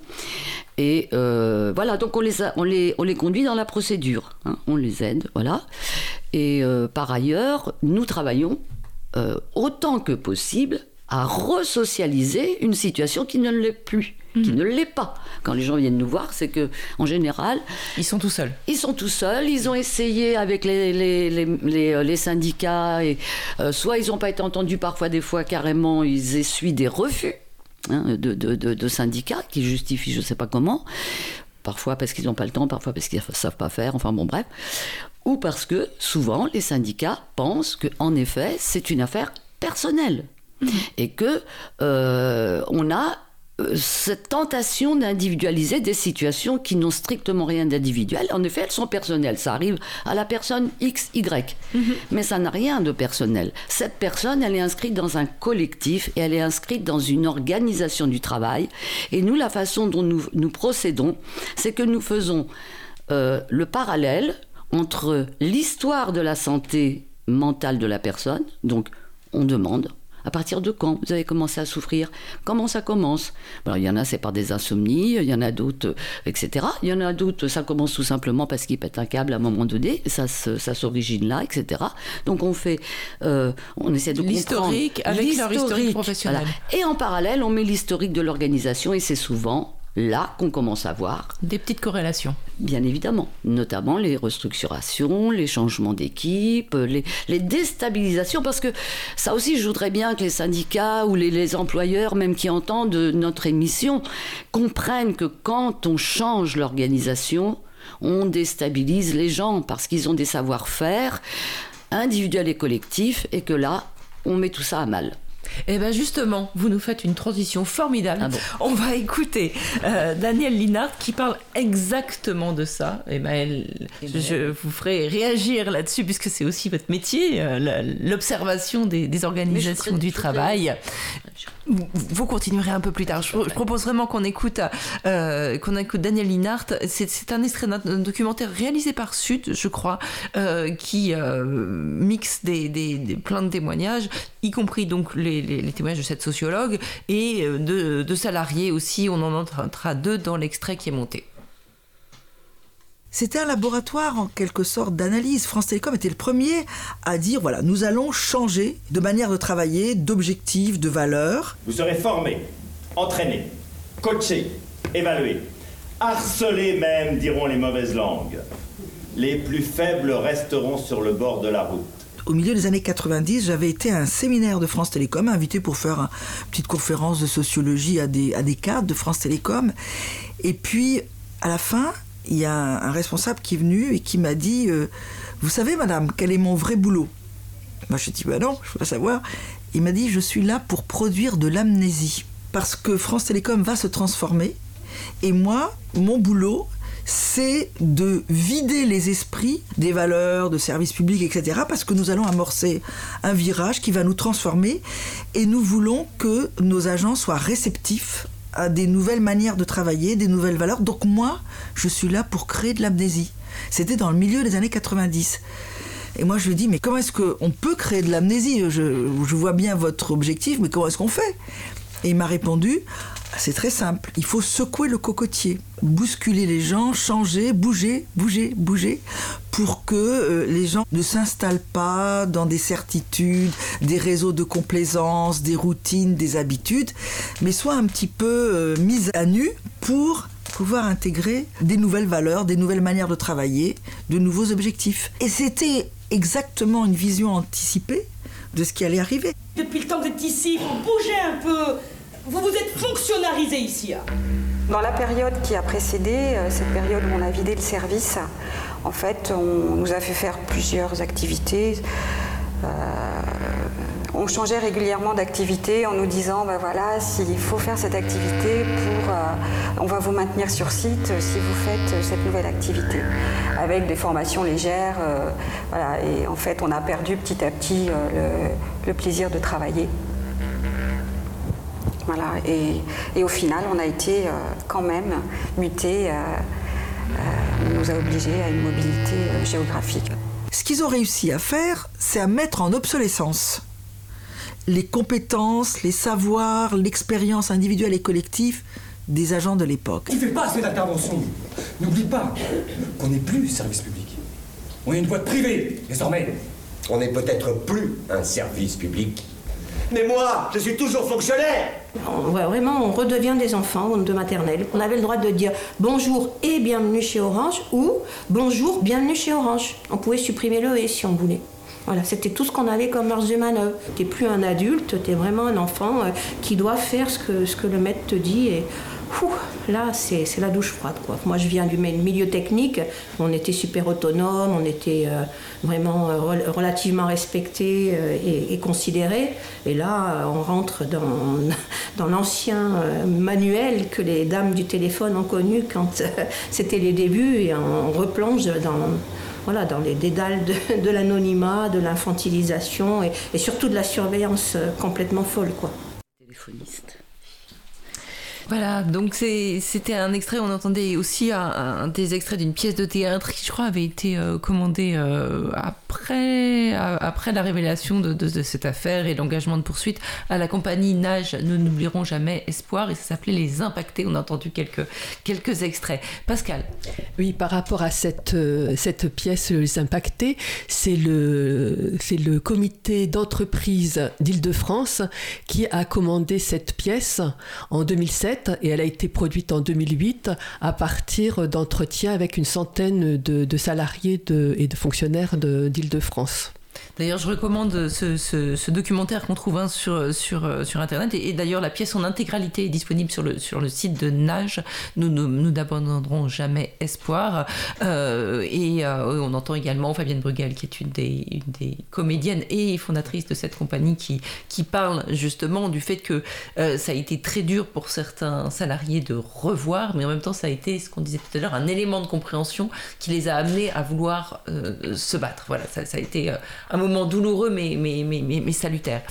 Et euh, voilà, donc on les, on, les, on les conduit dans la procédure, hein. on les aide, voilà. Et par ailleurs, nous travaillons autant que possible à resocialiser une situation qui ne l'est plus qui mhm. ne l'est pas. Quand les gens viennent nous voir, c'est que en général, ils sont tout seuls. Ils sont tout seuls. Ils ont essayé avec les, les, les, euh, syndicats et euh, soit ils n'ont pas été entendus, parfois des fois carrément ils essuient des refus hein, de, de, de, syndicats qui justifient je ne sais pas comment. Parfois parce qu'ils n'ont pas le temps, parfois parce qu'ils ne savent pas faire. Enfin bon bref. Ou parce que souvent les syndicats pensent que en effet c'est une affaire personnelle. Et que euh, on a euh, cette tentation d'individualiser des situations qui n'ont strictement rien d'individuel. En effet, elles sont personnelles. Ça arrive à la personne X, Y. Mhm. Mais ça n'a rien de personnel. Cette personne, elle est inscrite dans un collectif et elle est inscrite dans une organisation du travail. Et nous, la façon dont nous, nous procédons, c'est que nous faisons euh, le parallèle entre l'histoire de la santé mentale de la personne, donc on demande À partir de quand vous avez commencé à souffrir? Comment ça commence? Il y en a, c'est par des insomnies, il y en a d'autres, etc. Il y en a d'autres, ça commence tout simplement parce qu'ils pètent un câble à un moment donné, ça, ça s'origine là, etc. Donc on fait, euh, on essaie de l'historique avec leur historique professionnel. Et en parallèle, on met l'historique de l'organisation et c'est souvent là qu'on commence à voir des petites corrélations. Bien évidemment, notamment les restructurations, les changements d'équipe, les, déstabilisations, parce que ça aussi, je voudrais bien que les syndicats ou les, les employeurs, même qui entendent notre émission, comprennent que quand on change l'organisation, on déstabilise les gens parce qu'ils ont des savoir-faire individuels et collectifs, et que là, on met tout ça à mal. Eh bien justement, vous nous faites une transition formidable. Ah On va écouter euh, Daniel Linard qui parle exactement de ça. Eh ben, eh ben je vous ferai réagir là-dessus puisque c'est aussi votre métier, euh, l'observation des, organisations du travail. Vous continuerez un peu plus tard. Je, propose vraiment qu'on écoute, euh, qu'on écoute Daniel Linhart. C'est un extrait d'un documentaire réalisé par Sud, je crois, euh, qui euh, mixe des, des, plein de témoignages, y compris donc les, les, témoignages de cette sociologue et de, de salariés aussi. On en entendra deux dans l'extrait qui est monté. C'était un laboratoire en quelque sorte d'analyse. France Télécom était le premier à dire voilà, nous allons changer de manière de travailler, d'objectifs, de valeurs. Vous serez formés, entraînés, coachés, évalués, harcelés même, diront les mauvaises langues. Les plus faibles resteront sur le bord de la route. Au milieu des années 90, j'avais été à un séminaire de France Télécom, invité pour faire une petite conférence de sociologie à des, à des cadres de France Télécom. Et puis, à la fin, il y a un, responsable qui est venu et qui m'a dit euh, Vous savez, madame, quel est mon vrai boulot? Moi, je dit Bah non, je veux pas savoir. Il m'a dit Je suis là pour produire de l'amnésie. Parce que France Télécom va se transformer. Et moi, mon boulot, c'est de vider les esprits des valeurs, de services publics, etc. Parce que nous allons amorcer un virage qui va nous transformer et nous voulons que nos agents soient réceptifs à des nouvelles manières de travailler, des nouvelles valeurs. Donc moi, je suis là pour créer de l'amnésie. C'était dans le milieu des années 90. Et moi, je lui dis, mais comment est-ce qu'on peut créer de l'amnésie? Je, je, vois bien votre objectif, mais comment est-ce qu'on fait? Et il m'a répondu, c'est très simple, il faut secouer le cocotier, bousculer les gens, changer, bouger, bouger, bouger, pour que euh, les gens ne s'installent pas dans des certitudes, des réseaux de complaisance, des routines, des habitudes, mais soient un petit peu euh, mis à nu pour pouvoir intégrer des nouvelles valeurs, des nouvelles manières de travailler, de nouveaux objectifs. Et c'était exactement une vision anticipée de ce qui allait arriver. Depuis le temps que vous ici, faut un peu vous vous êtes fonctionnalisé ici. Hein. Dans la période qui a précédé, euh, cette période où on a vidé le service, en fait, on nous a fait faire plusieurs activités. Euh, on changeait régulièrement d'activité en nous disant, ben voilà, s'il faut faire cette activité, pour, euh, on va vous maintenir sur site si vous faites cette nouvelle activité, avec des formations légères. voilà, et en fait, on a perdu petit à petit le plaisir de travailler. Voilà, et, au final, on a été euh, quand même muté. Euh, euh, on nous a obligés à une mobilité géographique. Ce qu'ils ont réussi à faire, c'est à mettre en obsolescence les compétences, les savoirs, l'expérience individuelle et collective des agents de l'époque. Ne fait pas assez d'intervention. N'oublie pas qu'on n'est plus service public. On est une boîte privée, désormais. On n'est peut-être plus un service public. Mais moi, je suis toujours fonctionnaire vraiment, on redevient des enfants de maternelle. On avait le droit de dire bonjour et bienvenue chez Orange ou bonjour, bienvenue chez Orange. On pouvait supprimer le et si on voulait. Voilà, c'était tout ce qu'on avait comme marge de manœuvre. T'es plus un adulte, t'es vraiment un enfant euh, qui doit faire ce que, ce que le maître te dit. Et là, c'est la douche froide. Quoi. Moi, je viens du milieu technique. On était super autonome, on était euh, vraiment euh, relativement respecté euh, et, considéré. Et là, on rentre dans, (laughs) l'ancien manuel que les dames du téléphone ont connu quand (laughs) c'était les débuts et on replonge dans, les dédales (laughs) de, l'anonymat, de l'infantilisation et, et, surtout de la surveillance complètement folle. Quoi. Téléphoniste. Voilà, donc c'était un extrait, on entendait aussi un, des extraits d'une pièce de théâtre qui, je crois, avait été euh, commandée euh, à après, après la révélation de, de, cette affaire et l'engagement de poursuite à la compagnie Nage, nous n'oublierons jamais Espoir et ça s'appelait Les Impactés. On a entendu quelques, quelques extraits. Pascal. Oui, par rapport à cette, euh, cette pièce Les Impactés, c'est le, le comité d'entreprise d'Île-de-France qui a commandé cette pièce en 2007 et elle a été produite en 2008 à partir d'entretiens avec une centaine de, de salariés de, et de fonctionnaires d'Île-de-France. D'ailleurs, je recommande ce, documentaire qu'on trouve hein, sur, sur, Internet. Et, d'ailleurs, la pièce en intégralité est disponible sur le, site de Nage. Nous n'abandonnerons jamais espoir. Euh, et euh, on entend également Fabienne Brugel, qui est une des, comédiennes et fondatrice de cette compagnie, qui, parle justement du fait que euh, ça a été très dur pour certains salariés de revoir, mais en même temps, ça a été, ce qu'on disait tout à l'heure, un élément de compréhension qui les a amenés à vouloir se battre. Voilà, ça a été un moment douloureux mais, mais, mais, mais, salutaire.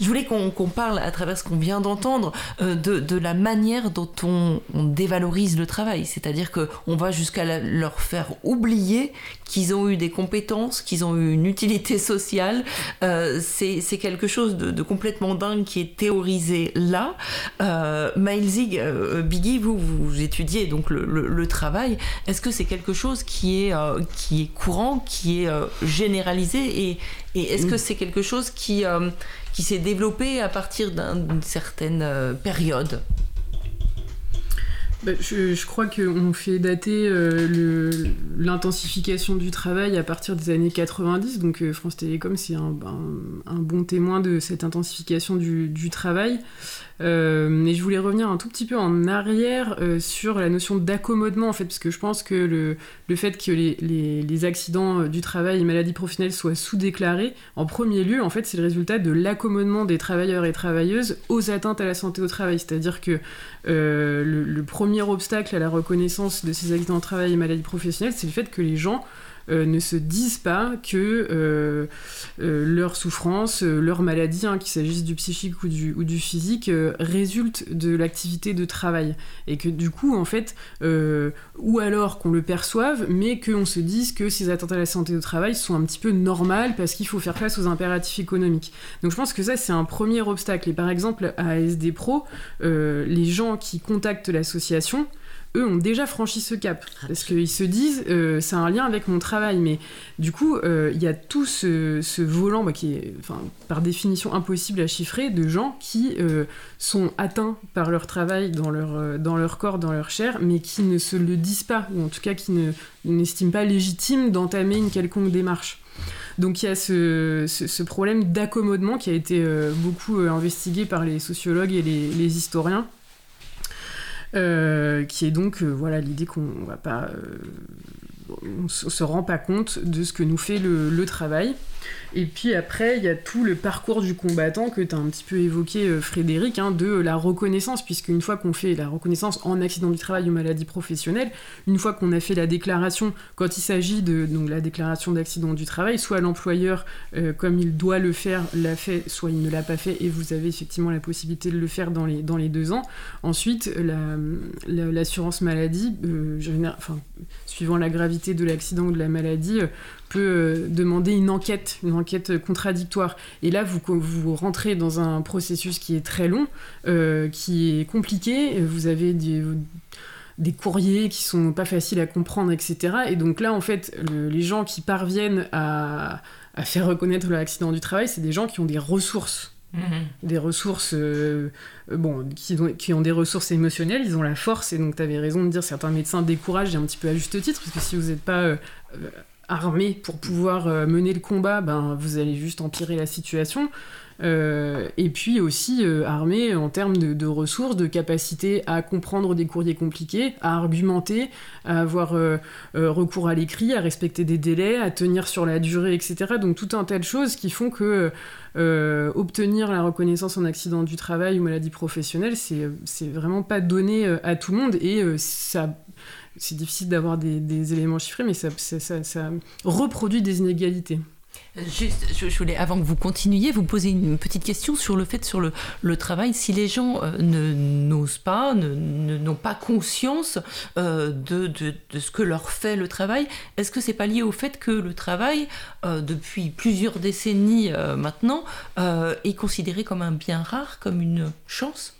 Je voulais qu'on parle, à travers ce qu'on vient d'entendre, euh, de, de, la manière dont on, dévalorise le travail. C'est-à-dire qu'on va jusqu'à leur faire oublier qu'ils ont eu des compétences, qu'ils ont eu une utilité sociale. Euh, c'est quelque chose de, complètement dingue qui est théorisé là. Euh, Mailzig, euh, Biggie, vous, vous étudiez donc le, le, travail. Est-ce que c'est quelque chose qui est, qui est courant, qui est généralisé et, et est-ce que c'est quelque chose qui, euh, qui s'est développé à partir d'une certaine euh, période? Bah, je, crois qu'on fait dater euh, l'intensification du travail à partir des années 90. Donc France Télécom, c'est un, un, bon témoin de cette intensification du, du travail. Euh, mais je voulais revenir un tout petit peu en arrière euh, sur la notion d'accommodement, en fait, parce que je pense que le, fait que les, accidents euh, du travail et maladies professionnelles soient sous-déclarés, en premier lieu, en fait, c'est le résultat de l'accommodement des travailleurs et travailleuses aux atteintes à la santé au travail. C'est-à-dire que le, le, premier obstacle à la reconnaissance de ces accidents de travail et maladies professionnelles, c'est le fait que les gens euh, ne se disent pas que euh, euh, leur souffrance, leur maladie, hein, qu'il s'agisse du psychique ou du, ou du physique, résulte de l'activité de travail. Et que du coup, en fait, ou alors qu'on le perçoive, mais qu'on se dise que ces atteintes à la santé au travail sont un petit peu normales parce qu'il faut faire face aux impératifs économiques. Donc je pense que ça, c'est un premier obstacle. Et par exemple, à SD Pro, les gens qui contactent l'association, eux ont déjà franchi ce cap. Parce qu'ils se disent, euh, c'est un lien avec mon travail. Mais du coup, euh, il y a tout ce, volant bah, qui est par définition impossible à chiffrer de gens qui euh, sont atteints par leur travail dans leur, dans leur corps, dans leur chair, mais qui ne se le disent pas, ou en tout cas qui n'estiment pas légitime d'entamer une quelconque démarche. Donc il y a ce, problème d'accommodement qui a été beaucoup investigué par les sociologues et les historiens euh, qui est donc euh, voilà l'idée qu'on va pas euh, se rend pas compte de ce que nous fait le travail et puis après, il y a tout le parcours du combattant que tu as un petit peu évoqué, euh, Frédéric, hein, de la reconnaissance, puisque une fois qu'on fait la reconnaissance en accident du travail ou maladie professionnelle, une fois qu'on a fait la déclaration, quand il s'agit de donc, la déclaration d'accident du travail, soit l'employeur, euh, comme il doit le faire, l'a fait, soit il ne l'a pas fait, et vous avez effectivement la possibilité de le faire dans les, dans les deux ans. Ensuite, l'assurance maladie, euh, enfin, suivant la gravité de l'accident ou de la maladie, peut euh, demander une enquête, une enquête contradictoire. Et là, vous, vous rentrez dans un processus qui est très long, euh, qui est compliqué. Vous avez des, des courriers qui sont pas faciles à comprendre, etc. Et donc là, en fait, les gens qui parviennent à, à faire reconnaître l'accident du travail, c'est des gens qui ont des ressources. Mmh. Des ressources, euh, bon, qui ont, qui ont, des ressources émotionnelles, ils ont la force, et donc tu avais raison de dire certains médecins découragent, et un petit peu à juste titre, parce que si vous n'êtes pas armé pour pouvoir euh, mener le combat, ben, vous allez juste empirer la situation. Euh, et puis aussi euh, armé en termes de, ressources, de capacité à comprendre des courriers compliqués, à argumenter, à avoir recours à l'écrit, à respecter des délais, à tenir sur la durée, etc. Donc tout un tas de choses qui font que obtenir la reconnaissance en accident du travail ou maladie professionnelle, c'est vraiment pas donné à tout le monde et ça c'est difficile d'avoir des, éléments chiffrés, mais ça, reproduit des inégalités. Juste, je, voulais, avant que vous continuiez, vous poser une petite question sur le fait, sur le, travail. Si les gens euh, ne n'osent pas, n'ont pas conscience euh, de, ce que leur fait le travail, est-ce que c'est pas lié au fait que le travail, euh, depuis plusieurs décennies maintenant, est considéré comme un bien rare, comme une chance?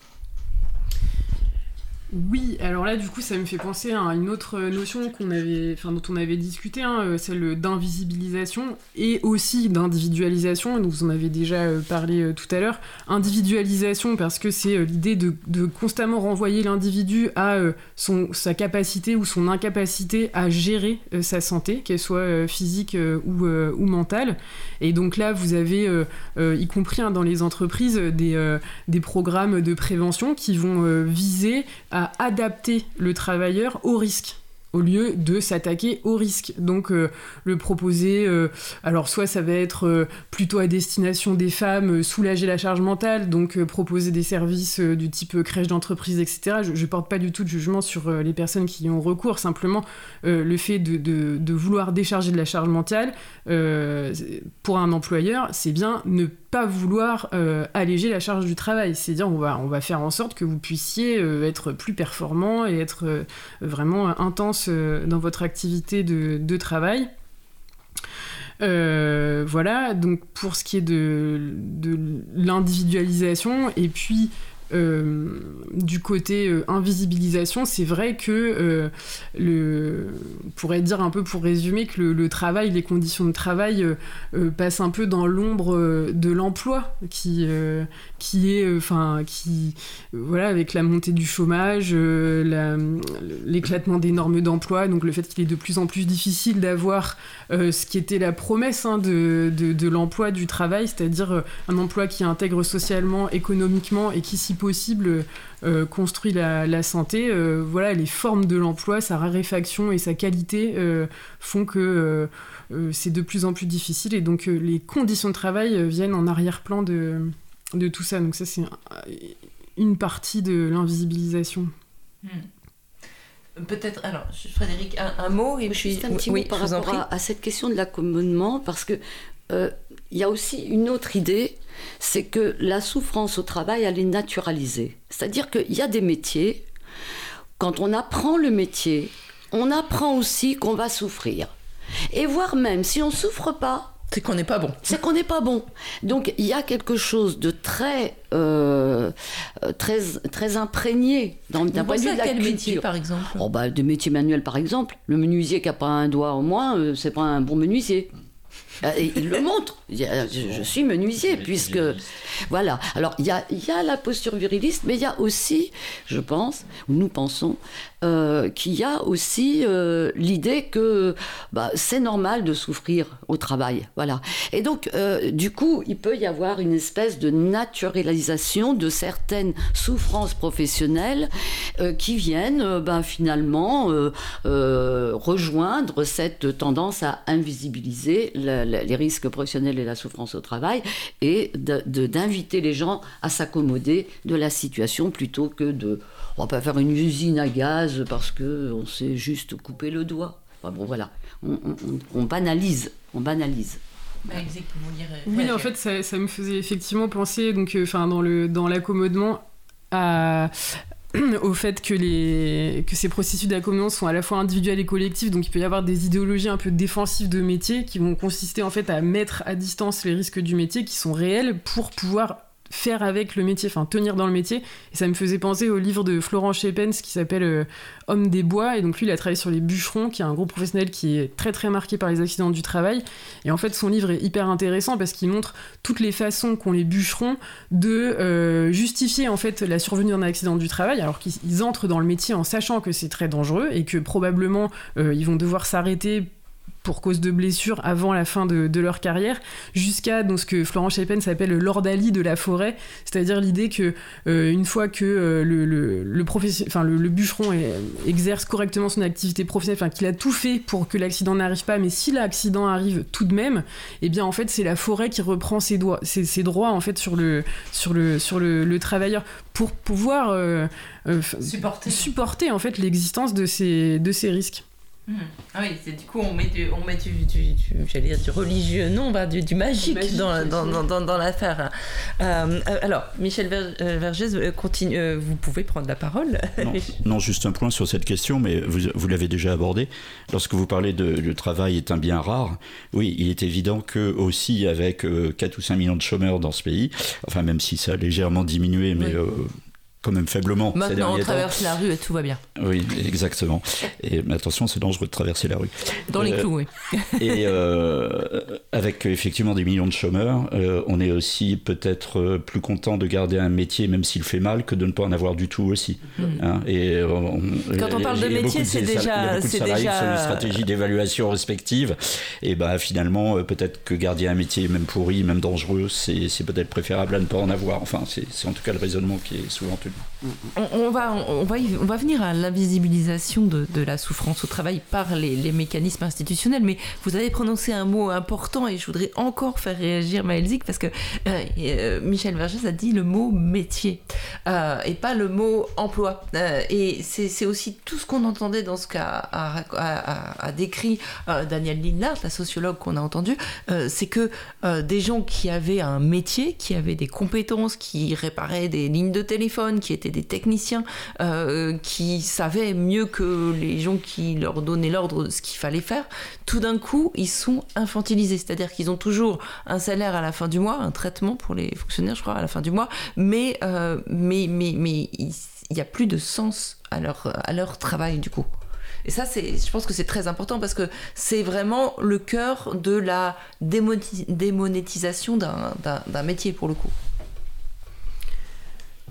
Oui, alors là, du coup, ça me fait penser à une autre notion avait, dont on avait discuté, hein, euh, celle d'invisibilisation et aussi d'individualisation. Vous en avez déjà euh, parlé euh, tout à l'heure. Individualisation, parce que c'est l'idée de, constamment renvoyer l'individu à son, sa capacité ou son incapacité à gérer sa santé, qu'elle soit physique ou, ou, mentale. Et donc là, vous avez, y compris hein, dans les entreprises, des, des programmes de prévention qui vont viser à adapter le travailleur au risque au lieu de s'attaquer au risque. Donc euh, le proposer, euh, alors soit ça va être euh, plutôt à destination des femmes, soulager la charge mentale, donc proposer des services du type crèche d'entreprise, etc. Je ne porte pas du tout de jugement sur les personnes qui y ont recours, simplement le fait de, de, vouloir décharger de la charge mentale, pour un employeur, c'est bien ne pas vouloir alléger la charge du travail. C'est-à-dire on va, on va faire en sorte que vous puissiez être plus performant et être vraiment intense euh, dans votre activité de, travail. Euh, voilà, donc pour ce qui est de, de l'individualisation, et puis euh, du côté euh, invisibilisation, c'est vrai que euh, le, on pourrait dire un peu pour résumer que le, travail, les conditions de travail passent un peu dans l'ombre de l'emploi, qui, qui est, enfin, qui, voilà, avec la montée du chômage, l'éclatement des normes d'emploi, donc le fait qu'il est de plus en plus difficile d'avoir ce qui était la promesse hein, de, de, de l'emploi, du travail, c'est-à-dire un emploi qui intègre socialement, économiquement et qui s'y possible euh, construit la, santé. Euh, voilà, les formes de l'emploi, sa raréfaction et sa qualité euh, font que c'est de plus en plus difficile et donc les conditions de travail viennent en arrière-plan de, de tout ça. Donc ça, c'est une partie de l'invisibilisation. Hmm. Peut-être, alors, Frédéric, un, mot et puis... Juste un petit mot par rapport à, à, cette question de l'accommodement, parce que il y a aussi une autre idée, c'est que la souffrance au travail, elle est naturalisée. C'est-à-dire qu'il y a des métiers, quand on apprend le métier, on apprend aussi qu'on va souffrir. Et voire même, si on ne souffre pas, c'est qu'on n'est pas bon. C'est qu'on n'est pas bon. Donc il y a quelque chose de très, euh, très, très imprégné dans d'un point de vue de la quel métier, par exemple? Oh, bah, De métiers manuels, par exemple. Le menuisier qui n'a pas un doigt au moins, euh, c'est pas un bon menuisier. Euh, il le montre. Je, suis menuisier, puisque. Voilà. Alors, il y a, y a, la posture viriliste, mais il y a aussi, je pense, ou nous pensons, euh, qu'il y a aussi euh, l'idée que bah, c'est normal de souffrir au travail. Voilà. Et donc, euh, du coup, il peut y avoir une espèce de naturalisation de certaines souffrances professionnelles qui viennent ben, finalement rejoindre cette tendance à invisibiliser les risques professionnels et la souffrance au travail et d'inviter les gens à s'accommoder de la situation plutôt que de on va pas faire une usine à gaz parce que on sait juste couper le doigt. bon, voilà, on, banalise, on banalise. Bah, oui, en fait, ça, me faisait effectivement penser, donc, euh, enfin, dans le dans l'accommodement, (clears throat) au fait que, les, que ces processus d'accommodement sont à la fois individuels et collectifs, donc il peut y avoir des idéologies un peu défensives de métier qui vont consister en fait à mettre à distance les risques du métier qui sont réels pour pouvoir faire avec le métier, enfin tenir dans le métier. Et ça me faisait penser au livre de Florent Schepens qui s'appelle euh, Homme des bois. Et donc lui, il a travaillé sur les bûcherons, qui est un groupe professionnel qui est très très marqué par les accidents du travail. Et en fait, son livre est hyper intéressant parce qu'il montre toutes les façons qu'ont les bûcherons de euh, justifier en fait la survenue d'un accident du travail, alors qu'ils entrent dans le métier en sachant que c'est très dangereux et que probablement euh, ils vont devoir s'arrêter pour cause de blessures avant la fin de, leur carrière, jusqu'à ce que Florent Chapin s'appelle le Lord Ali de la forêt, c'est-à-dire l'idée que euh, une fois que euh, le, le, le, enfin, le, bûcheron exerce correctement son activité professionnelle, enfin qu'il a tout fait pour que l'accident n'arrive pas, mais si l'accident arrive tout de même, eh bien en fait c'est la forêt qui reprend ses, droits, ses, droits en fait sur le, sur le, sur le, travailleur pour pouvoir euh, supporter. supporter en fait l'existence de ces, de ces risques. Ah oui, c'est du coup on met du, on met du, j'allais dire du religieux, non, bah, du, du magique, dans, dans, dans, dans l'affaire. Euh, euh, alors, Michel euh, Vergès, continue, vous pouvez prendre la parole. (laughs) Non, juste un point sur cette question, mais vous, vous l'avez déjà abordé. Lorsque vous parlez de le travail est un bien rare, oui, il est évident que aussi avec 4 ou 5 millions de chômeurs dans ce pays, enfin même si ça a légèrement diminué, mais quand même faiblement. Maintenant, on traverse la rue et tout va bien. Oui, exactement. Et mais attention, c'est dangereux de traverser la rue. Dans les euh, clous, oui. (laughs) et euh, avec effectivement des millions de chômeurs, euh, on est aussi peut-être plus content de garder un métier, même s'il fait mal, que de ne pas en avoir du tout aussi. Mm. Hein. et Quand on parle de métier, c'est déjà, c'est déjà une stratégie d'évaluation respective. Et ben finalement, peut-être que garder un métier, même pourri, même dangereux, c'est peut-être préférable à ne pas en avoir. Enfin, c'est en tout cas le raisonnement qui est souvent tenu. On, va, on, va, on va venir à l'invisibilisation de, la souffrance au travail par les, mécanismes institutionnels, mais vous avez prononcé un mot important et je voudrais encore faire réagir Maëlzik parce que euh, euh, Michel Vergès a dit le mot métier euh, et pas le mot emploi. et c'est aussi tout ce qu'on entendait dans ce qu'a a, décrit Daniel Lindart, la sociologue qu'on a entendue, c'est que des gens qui avaient un métier, qui avaient des compétences, qui réparaient des lignes de téléphone, qui étaient des techniciens, euh, qui savaient mieux que les gens qui leur donnaient l'ordre de ce qu'il fallait faire, tout d'un coup, ils sont infantilisés. C'est-à-dire qu'ils ont toujours un salaire à la fin du mois, un traitement pour les fonctionnaires, je crois, à la fin du mois, mais, euh, mais, mais, mais il n'y a plus de sens à leur, à leur travail, du coup. Et ça, c'est, je pense que c'est très important parce que c'est vraiment le cœur de la démonétisation d'un métier pour le coup.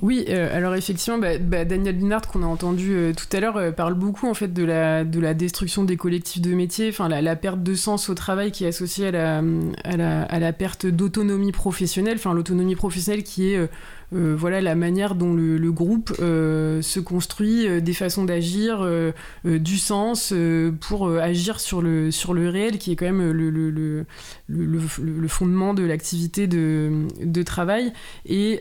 Oui, euh, alors effectivement, bah, bah, Daniel Linhart qu'on a entendu euh, tout à l'heure euh, parle beaucoup en fait de la, de la destruction des collectifs de métiers, enfin la, perte de sens au travail qui est associée à la, perte d'autonomie professionnelle, enfin l'autonomie professionnelle qui est voilà la manière dont le, groupe se construit, des façons d'agir, du sens pour agir sur le, sur le réel, qui est quand même le fondement de l'activité de, de, travail. Et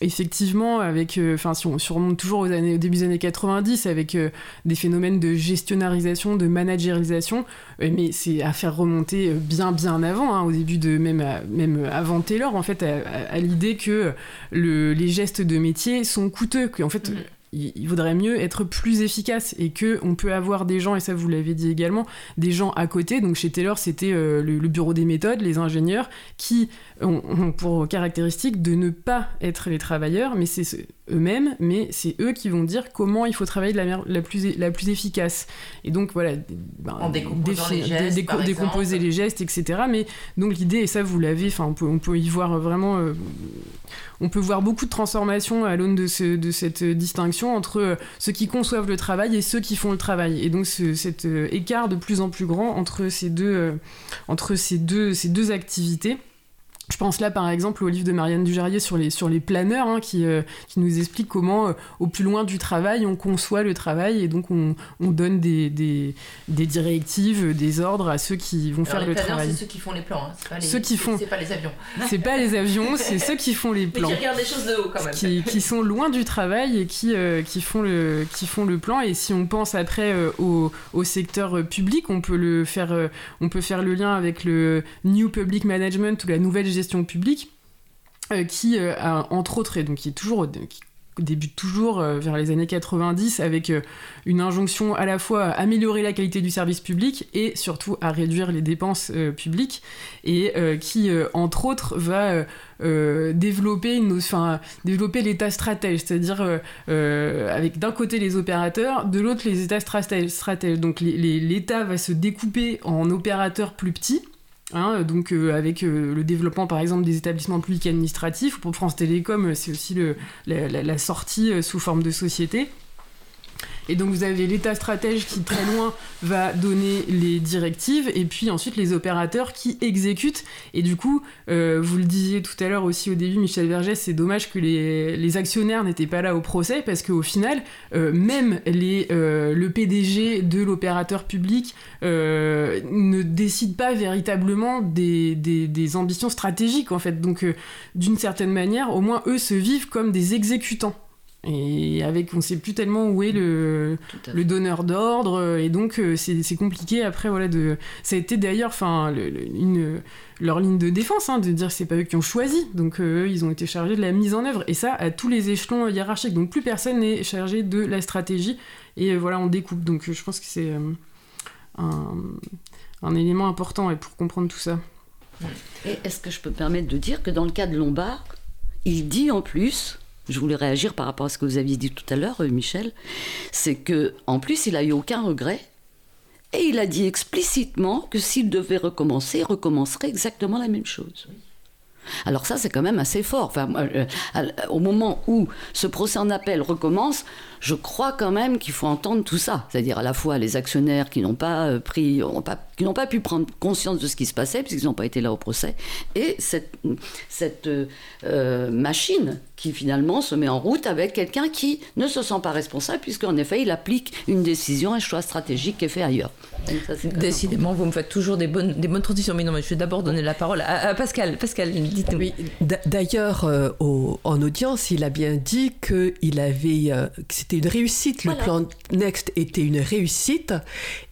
effectivement, avec, enfin, si, on, remonte toujours aux années, au début des années 90, avec des phénomènes de gestionnarisation, de managérisation, mais c'est à faire remonter bien, bien avant, hein, au début de même, même avant Taylor, en fait, à l'idée que les gestes de métier sont coûteux, qu'en fait, mm il, vaudrait mieux être plus efficace et que on peut avoir des gens et ça vous l'avez dit également des gens à côté. Donc chez Taylor c'était euh, le, bureau des méthodes les ingénieurs qui ont, pour caractéristique de ne pas être les travailleurs mais c'est eux-mêmes mais c'est eux qui vont dire comment il faut travailler de la, la plus la plus efficace. Et donc voilà ben, en décomposant les gestes, décomposer les gestes etc mais donc l'idée et ça vous l'avez enfin on peut on peut y voir vraiment euh, on peut voir beaucoup de transformations à l'aune de, cette distinction entre euh, ceux qui conçoivent le travail et ceux qui font le travail. Et donc cet euh, écart de plus en plus grand entre ces deux, euh, activités. Je pense là par exemple au livre de Marianne Dujarrier sur les, sur les planeurs hein, qui, euh, qui nous explique comment euh, au plus loin du travail on conçoit le travail et donc on, on donne des, des, des, directives, des ordres à ceux qui vont faire le travail. C'est ceux qui font les plans, hein. c'est pas les, ceux qui font... pas les avions. (laughs) C'est pas les avions, c'est (laughs) ceux qui font les plans. Mais qui regardent les choses de haut quand même. Qui, qui sont loin du travail et qui, euh, qui, font le, qui font le plan et si on pense après au, au, secteur public, on peut, le faire, on peut faire le lien avec le New Public Management ou la nouvelle gestion publique, euh, qui, euh, entre autres, et donc qui est toujours qui débute toujours euh, vers les années 90 avec une injonction à la fois à améliorer la qualité du service public et surtout à réduire les dépenses publiques et qui entre autres va développer une développer l'état stratège c'est-à-dire avec d'un côté les opérateurs de l'autre les états stratèges donc l'état va se découper en opérateurs plus petits Hein, donc euh, avec euh, le développement par exemple des établissements publics administratifs, pour France Télécom c'est aussi le, la, sortie euh, sous forme de société. Et donc vous avez l'État stratège qui très loin va donner les directives et puis ensuite les opérateurs qui exécutent. Et du coup, euh, vous le disiez tout à l'heure aussi au début, Michel Vergès, c'est dommage que les, actionnaires n'étaient pas là au procès parce qu'au final, euh, même euh, le PDG de l'opérateur public ne décide pas véritablement des, ambitions stratégiques en fait. Donc d'une certaine manière, au moins eux se vivent comme des exécutants Et avec, on sait plus tellement où est le, le donneur d'ordre, et donc c'est compliqué après, voilà, de... Ça a été d'ailleurs, enfin, une leur ligne de défense, hein, de dire que c'est pas eux qui ont choisi, donc eux, ils ont été chargés de la mise en œuvre, et ça à tous les échelons hiérarchiques, donc plus personne n'est chargé de la stratégie, et voilà, on découpe, donc je pense que c'est un, un, élément important pour comprendre tout ça. Est-ce que je peux me permettre de dire que dans le cas de Lombard, il dit en plus, je voulais réagir par rapport à ce que vous aviez dit tout à l'heure, euh, Michel, c'est que en plus il a eu aucun regret. Et il a dit explicitement que s'il devait recommencer, il recommencerait exactement la même chose. Alors ça, c'est quand même assez fort. Enfin, euh, au moment où ce procès en appel recommence, je crois quand même qu'il faut entendre tout ça. C'est-à-dire à la fois les actionnaires qui n'ont pas euh, pris, qui n'ont pas pu prendre conscience de ce qui se passait puisqu'ils n'ont pas été là au procès, et cette, euh, machine qui finalement se met en route avec quelqu'un qui ne se sent pas responsable puisqu'en effet il applique une décision, un choix stratégique qui est fait ailleurs. Décidément, vous me faites toujours des bonnes, des bonnes transitions. Mais non, mais je vais d'abord donner la parole à, Pascal. Pascal, dites-nous. Oui, D'ailleurs, euh, en audience, il a bien dit que il avait, c'était une réussite. Le plan Next était une réussite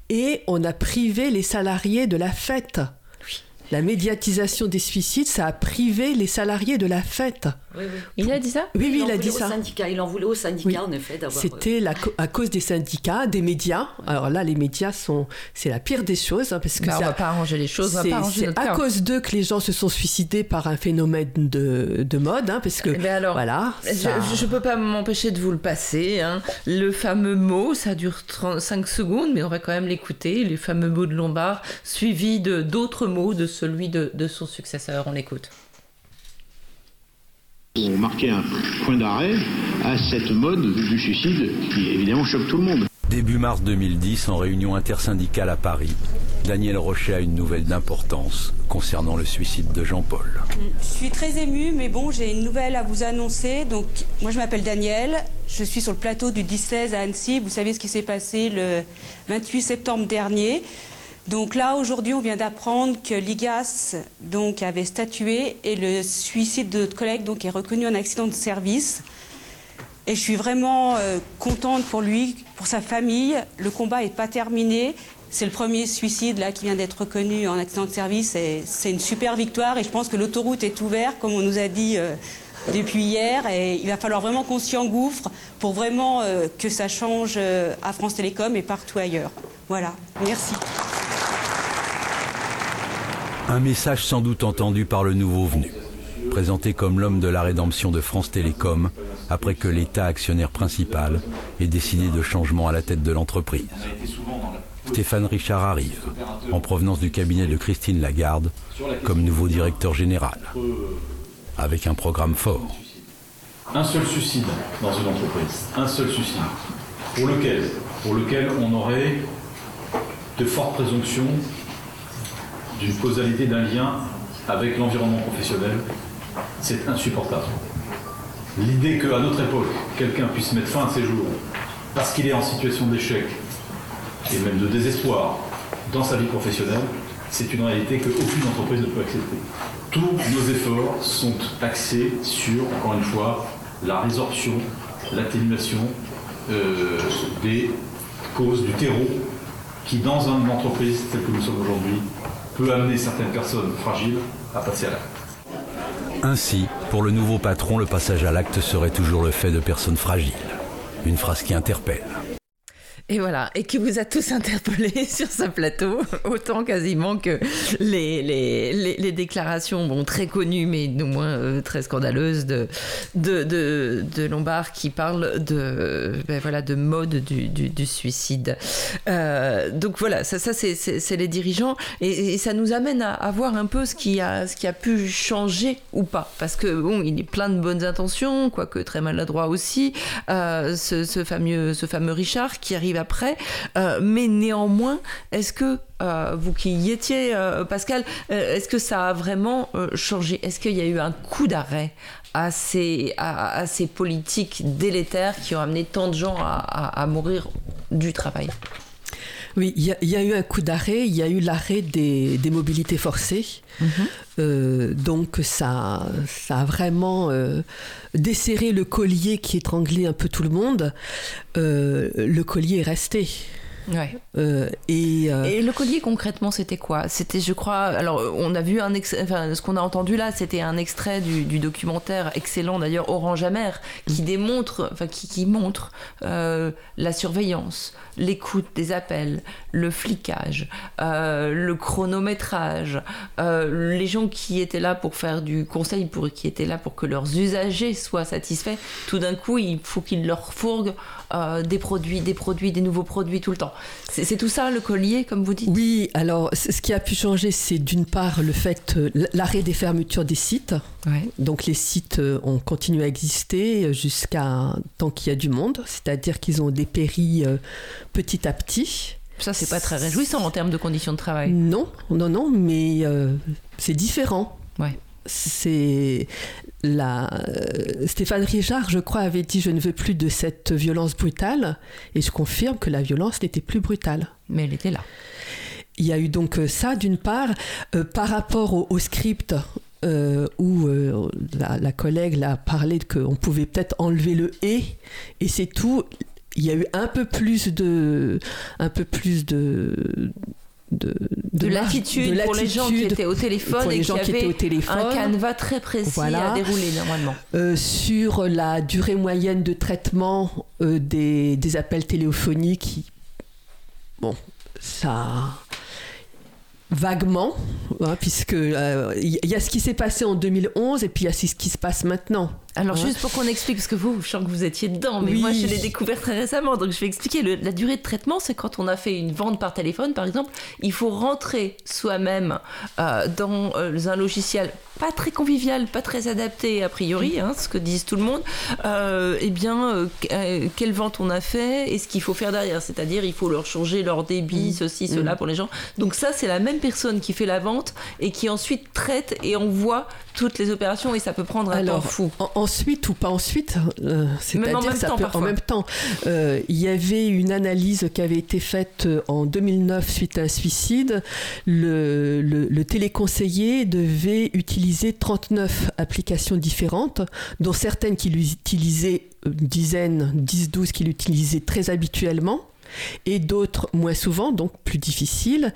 et on a privé les salariés de la fête. La médiatisation des suicides, ça a privé les salariés de la fête. Il a dit ça? Oui, oui, il, a dit ça. il en voulait au syndicat, en effet, d'avoir. C'était à cause des syndicats, des médias. Alors là, les médias sont, c'est la pire des choses, hein, parce que bah, ça, on va pas arranger les choses. C'est à cause d'eux que les gens se sont suicidés par un phénomène de, de mode, hein, parce que Mais alors, voilà. Je, ne peux pas m'empêcher de vous le passer. Hein. Le fameux mot, ça dure 35 secondes, mais on va quand même l'écouter. Les fameux mots de Lombard, suivis de d'autres mots, de celui de, de son successeur. On l'écoute. On marquait un point d'arrêt à cette mode du suicide qui évidemment choque tout le monde. Début mars 2010, en réunion intersyndicale à Paris, Daniel Rochet a une nouvelle d'importance concernant le suicide de Jean-Paul. Je suis très émue, mais bon, j'ai une nouvelle à vous annoncer. Donc, moi, je m'appelle Daniel. Je suis sur le plateau du 10-16 à Annecy. Vous savez ce qui s'est passé le 28 septembre dernier. Donc là, aujourd'hui, on vient d'apprendre que l'IGAS donc, avait statué et le suicide de notre collègue donc, est reconnu en accident de service. Et je suis vraiment euh, contente pour lui, pour sa famille. Le combat n'est pas terminé. C'est le premier suicide là, qui vient d'être reconnu en accident de service. Et c'est une super victoire. Et je pense que l'autoroute est ouverte, comme on nous a dit euh, depuis hier. Et il va falloir vraiment qu'on s'y engouffre pour vraiment euh, que ça change à France Télécom et partout ailleurs. Voilà. Merci. Un message sans doute entendu par le nouveau venu, présenté comme l'homme de la rédemption de France Télécom, après que l'État actionnaire principal ait décidé de changement à la tête de l'entreprise. Stéphane Richard arrive, en provenance du cabinet de Christine Lagarde, comme nouveau directeur général, avec un programme fort. Un seul suicide dans une entreprise, un seul suicide, pour lequel, pour lequel on aurait de fortes présomptions d'une causalité d'un lien avec l'environnement professionnel, c'est insupportable. L'idée qu'à notre époque, quelqu'un puisse mettre fin à ses jours parce qu'il est en situation d'échec et même de désespoir dans sa vie professionnelle, c'est une réalité qu'aucune entreprise ne peut accepter. Tous nos efforts sont axés sur, encore une fois, la résorption, l'atténuation euh, des causes du terreau qui, dans une entreprise telle que nous sommes aujourd'hui, peut amener certaines personnes fragiles à passer à l'acte. Ainsi, pour le nouveau patron, le passage à l'acte serait toujours le fait de personnes fragiles. Une phrase qui interpelle. Et voilà, et qui vous a tous interpellé (laughs) sur ce plateau, autant quasiment que les, les, les, déclarations bon, très connues, mais non moins euh, très scandaleuses de, de, de, Lombard qui parle de, ben voilà, de mode du, du, suicide. Euh, donc voilà, ça, ça c'est les dirigeants, et, ça nous amène à, à, voir un peu ce qui, a, ce qui a pu changer ou pas, parce que bon, il est plein de bonnes intentions, quoique très maladroit aussi, euh, ce, fameux, ce fameux Richard qui arrive après. Euh, mais néanmoins, est-ce que euh, vous qui y étiez, euh, Pascal, est-ce que ça a vraiment changé? Est-ce qu'il y a eu un coup d'arrêt à ces, politiques délétères qui ont amené tant de gens à mourir du travail? Oui, il y, a eu un coup d'arrêt, il y a eu l'arrêt des, mobilités forcées. Mhm. Euh, donc ça, ça a vraiment euh, desserré le collier qui étranglait un peu tout le monde. Euh, le collier est resté. Ouais. Euh, et, euh, et, le collier concrètement c'était quoi? C'était je crois alors on a vu un enfin, ce qu'on a entendu là c'était un extrait du, du documentaire excellent d'ailleurs Orange Amer qui démontre enfin qui, qui montre euh, la surveillance, l'écoute des appels, le flicage, le chronométrage, les gens qui étaient là pour faire du conseil pour qui étaient là pour que leurs usagers soient satisfaits. Tout d'un coup il faut qu'ils leur fourguent des produits, des produits, des nouveaux produits tout le temps. C'est tout ça le collier, comme vous dites? Oui, alors ce qui a pu changer, c'est d'une part le fait, euh, l'arrêt des fermetures des sites. Donc les sites euh, ont continué à exister jusqu'à tant qu'il y a du monde, c'est-à-dire qu'ils ont dépéri euh, petit à petit. Ça, c'est pas très réjouissant en termes de conditions de travail. Non, non, non, mais c'est différent. Ouais c'est la euh, Stéphane Richard, je crois, avait dit je ne veux plus de cette violence brutale, et je confirme que la violence n'était plus brutale. Mais elle était là. Il y a eu donc euh, ça d'une part, euh, par rapport au, script. Où la, collègue a parlé qu'on pouvait peut-être enlever le et et c'est tout. Il y a eu un peu plus de un peu plus de de, de, latitude, pour les gens qui étaient au téléphone et qui avaient un canevas très précis à dérouler normalement. Euh, sur la durée moyenne de traitement euh, des, des, appels téléphoniques, bon, ça vaguement, hein, puisque euh, il y a ce qui s'est passé en 2011 et puis il y a ce qui se passe maintenant. Alors juste pour qu'on explique, parce que vous, je sens que vous étiez dedans, mais moi je l'ai découvert très récemment, donc je vais expliquer. la durée de traitement, c'est quand on a fait une vente par téléphone, par exemple, il faut rentrer soi-même euh, dans euh, un logiciel pas très convivial, pas très adapté a priori, hein, ce que disent tout le monde. Euh, eh bien, quelle vente on a fait et ce qu'il faut faire derrière, c'est-à-dire il faut leur changer leur débit, mmh. ceci, cela mmh. pour les gens. Donc ça, c'est la même personne qui fait la vente et qui ensuite traite et envoie toutes les opérations et ça peut prendre un temps fou. ensuite ou pas ensuite, euh, c'est-à-dire ça peut en même temps. Euh, il y avait une analyse qui avait été faite euh, en 2009 suite à un suicide. Le, le, téléconseiller devait utiliser 39 applications différentes, dont certaines qu'il utilisait une dizaine, 10, 12 qu'il utilisait très habituellement et d'autres moins souvent, donc plus difficiles.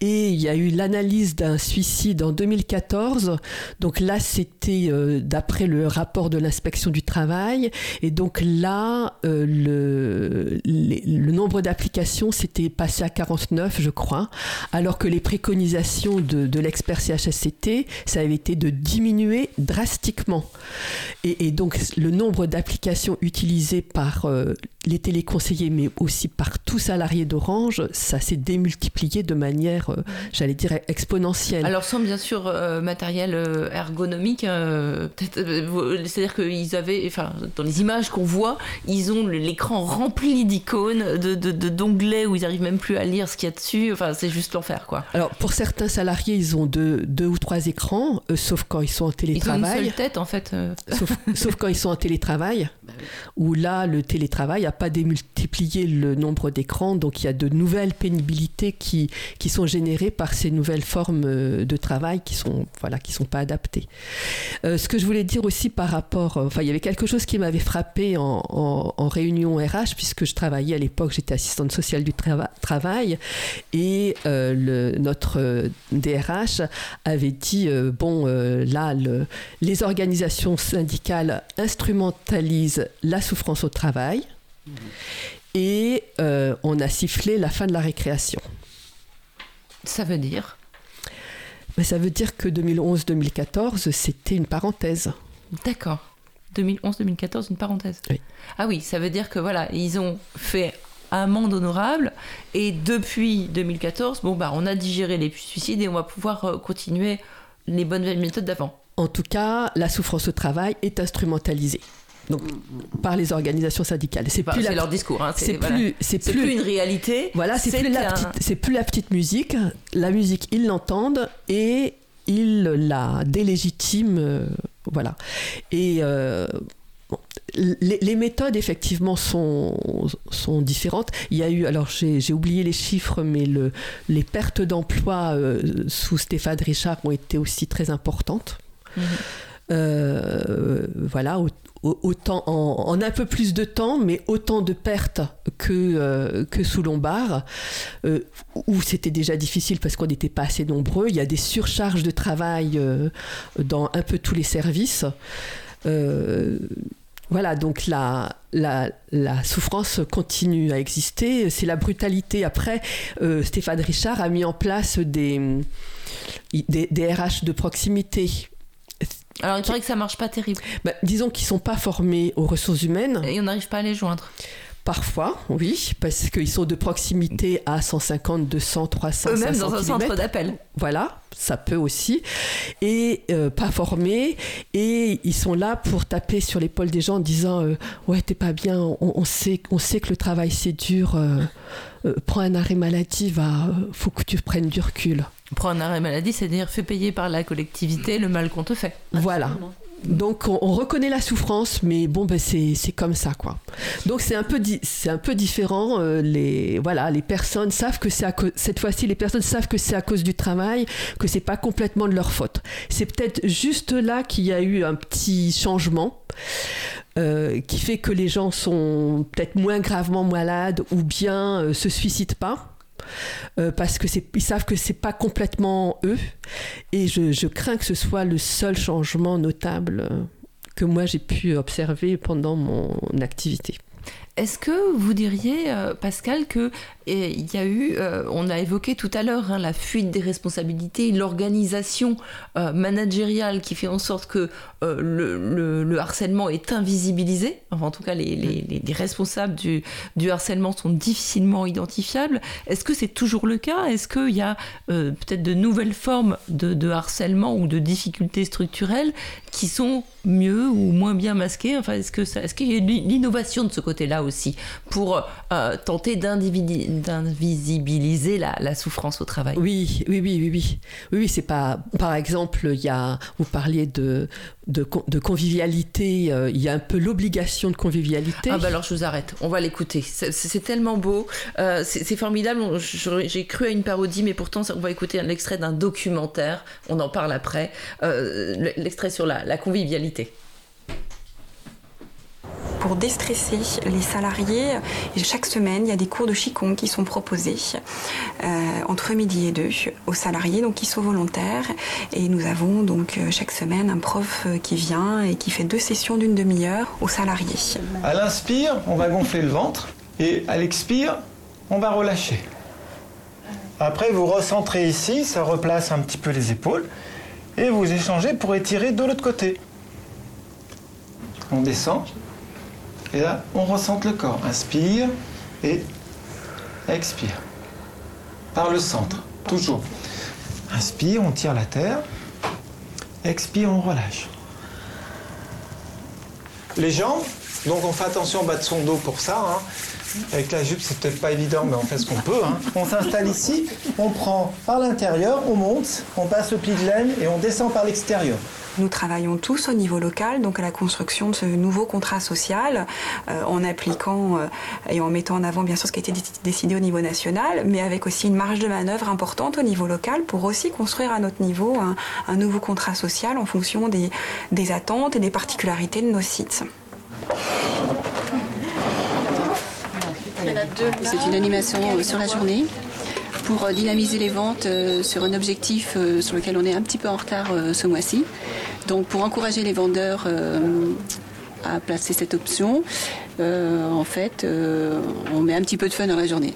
Et il y a eu l'analyse d'un suicide en 2014. Donc là, c'était euh, d'après le rapport de l'inspection du travail. Et donc là, euh, le, nombre d'applications s'était passé à 49, je crois, alors que les préconisations de, l'expert CHSCT, ça avait été de diminuer drastiquement. Et, et donc le nombre d'applications utilisées par euh, les téléconseillers, mais aussi par tout salarié d'Orange, ça s'est démultiplié de manière, euh, j'allais dire, exponentielle. Alors sans bien sûr euh, matériel euh, ergonomique, c'est-à-dire qu'ils avaient, enfin, dans les images qu'on voit, ils ont l'écran rempli d'icônes, de, d'onglets où ils n'arrivent même plus à lire ce qu'il y a dessus. Enfin, c'est juste l'enfer, quoi. Alors pour certains salariés, ils ont deux, deux ou trois écrans, sauf quand ils sont en télétravail. Ils ont une seule tête, en fait. Sauf, sauf, quand ils sont en télétravail, où là, le télétravail a pas démultiplié le nombre d'écrans, donc il y a de nouvelles pénibilités qui, qui sont générées par ces nouvelles formes euh, de travail qui sont voilà sont pas adaptées. Euh, ce que je voulais dire aussi par rapport, euh, enfin il y avait quelque chose qui m'avait frappé en, en, réunion RH puisque je travaillais à l'époque, j'étais assistante sociale du travail et notre DRH avait dit bon là le, les organisations syndicales instrumentalisent la souffrance au travail et euh, on a sifflé la fin de la récréation. Ça veut dire Mais Ça veut dire que 2011-2014, c'était une parenthèse. D'accord. 2011-2014, une parenthèse. Oui. Ah oui, ça veut dire que voilà, ils ont fait un monde honorable et depuis 2014, bon bah on a digéré les suicides et on va pouvoir euh, continuer les bonnes méthodes d'avant. En tout cas, la souffrance au travail est instrumentalisée donc par les organisations syndicales. C'est plus leur discours. Hein, c'est plus, c'est plus, une réalité. Voilà, c'est plus la petite, plus la petite musique. La musique, ils l'entendent et ils la délégitiment. Euh, voilà. Et euh, les, méthodes, effectivement, sont, sont différentes. Il y a eu, alors j'ai oublié les chiffres, mais le, les pertes d'emploi euh, sous Stéphane Richard ont été aussi très importantes. Mhm. Euh, voilà, autant en, un peu plus de temps, mais autant de pertes que, euh, que sous Lombard, où c'était déjà difficile parce qu'on n'était pas assez nombreux. Il y a des surcharges de travail dans un peu tous les services. Voilà, donc la, la, souffrance continue à exister. C'est la brutalité. Après, euh, Stéphane Richard a mis en place des, des, RH de proximité. Alors, il paraît que ça marche pas terrible. Bah, disons qu'ils sont pas formés aux ressources humaines. Et on n'arrive pas à les joindre. Parfois, oui, parce qu'ils sont de proximité à 150, 200, 300, Eux-mêmes dans un centre d'appel. Voilà, ça peut aussi. Et euh, pas formés. Et ils sont là pour taper sur l'épaule des gens en disant euh, Ouais, t'es pas bien, on, sait, on sait que le travail c'est dur. Euh, prends un arrêt maladie, va, faut que tu prennes du recul. Prends un arrêt maladie, c'est-à-dire fais payer par la collectivité le mal qu'on te fait. Voilà. Donc on, reconnaît la souffrance, mais bon, ben c'est comme ça, quoi. Donc c'est un peu c'est un peu différent. Euh, les voilà, les personnes savent que c'est cette fois-ci, les personnes savent que c'est à cause du travail, que c'est pas complètement de leur faute. C'est peut-être juste là qu'il y a eu un petit changement. Euh, qui fait que les gens sont peut-être moins gravement malades ou bien euh, se suicident pas. Euh, parce que ils savent que c'est pas complètement eux. Et je, crains que ce soit le seul changement notable euh, que moi j'ai pu observer pendant mon activité. Est-ce que vous diriez, euh, Pascal, que il y a eu, euh, on a évoqué tout à l'heure hein, la fuite des responsabilités, l'organisation euh, managériale qui fait en sorte que le, harcèlement est invisibilisé. Enfin, en tout cas, les, responsables du, harcèlement sont difficilement identifiables. Est-ce que c'est toujours le cas? Est-ce qu'il y a peut-être de nouvelles formes de, harcèlement ou de difficultés structurelles qui sont mieux ou moins bien masquées? Enfin, est-ce qu'il y a l'innovation de ce côté-là aussi pour tenter d'individualiser d'invisibiliser la, la, souffrance au travail. Oui, oui, oui, oui, oui. Oui, c'est pas. Par exemple, il y a. Vous parliez de de, de convivialité. Euh, il y a un peu l'obligation de convivialité. Ah bah alors je vous arrête. On va l'écouter. C'est tellement beau. Euh, c'est formidable. J'ai cru à une parodie, mais pourtant on va écouter un extrait d'un documentaire. On en parle après. Euh, l'extrait sur la, la convivialité pour déstresser les salariés. chaque semaine, il y a des cours de Qigong qui sont proposés euh, entre midi et deux aux salariés, donc qui sont volontaires. Et nous avons donc euh, chaque semaine un prof euh, qui vient et qui fait deux sessions d'une demi-heure aux salariés. À l'inspire, on va gonfler le ventre et à l'expire, on va relâcher. Après, vous recentrez ici, ça replace un petit peu les épaules et vous échangez pour étirer de l'autre côté. On descend. Et là, on ressente le corps. Inspire et expire. Par le centre, toujours. Inspire, on tire la terre. Expire, on relâche. Les jambes, donc on fait attention au bas de son dos pour ça. Hein. Avec la jupe, c'est peut-être pas évident, mais on fait ce qu'on peut. Hein. On s'installe ici, on prend par l'intérieur, on monte, on passe le pied de laine et on descend par l'extérieur. Nous travaillons tous au niveau local, donc à la construction de ce nouveau contrat social, euh, en appliquant euh, et en mettant en avant bien sûr ce qui a été décidé au niveau national, mais avec aussi une marge de manœuvre importante au niveau local pour aussi construire à notre niveau un, nouveau contrat social en fonction des, des attentes et des particularités de nos sites. C'est une animation euh, sur la journée pour dynamiser les ventes sur un objectif sur lequel on est un petit peu en retard ce mois-ci. Donc pour encourager les vendeurs euh, à placer cette option, euh, en fait, euh, on met un petit peu de fun dans la journée.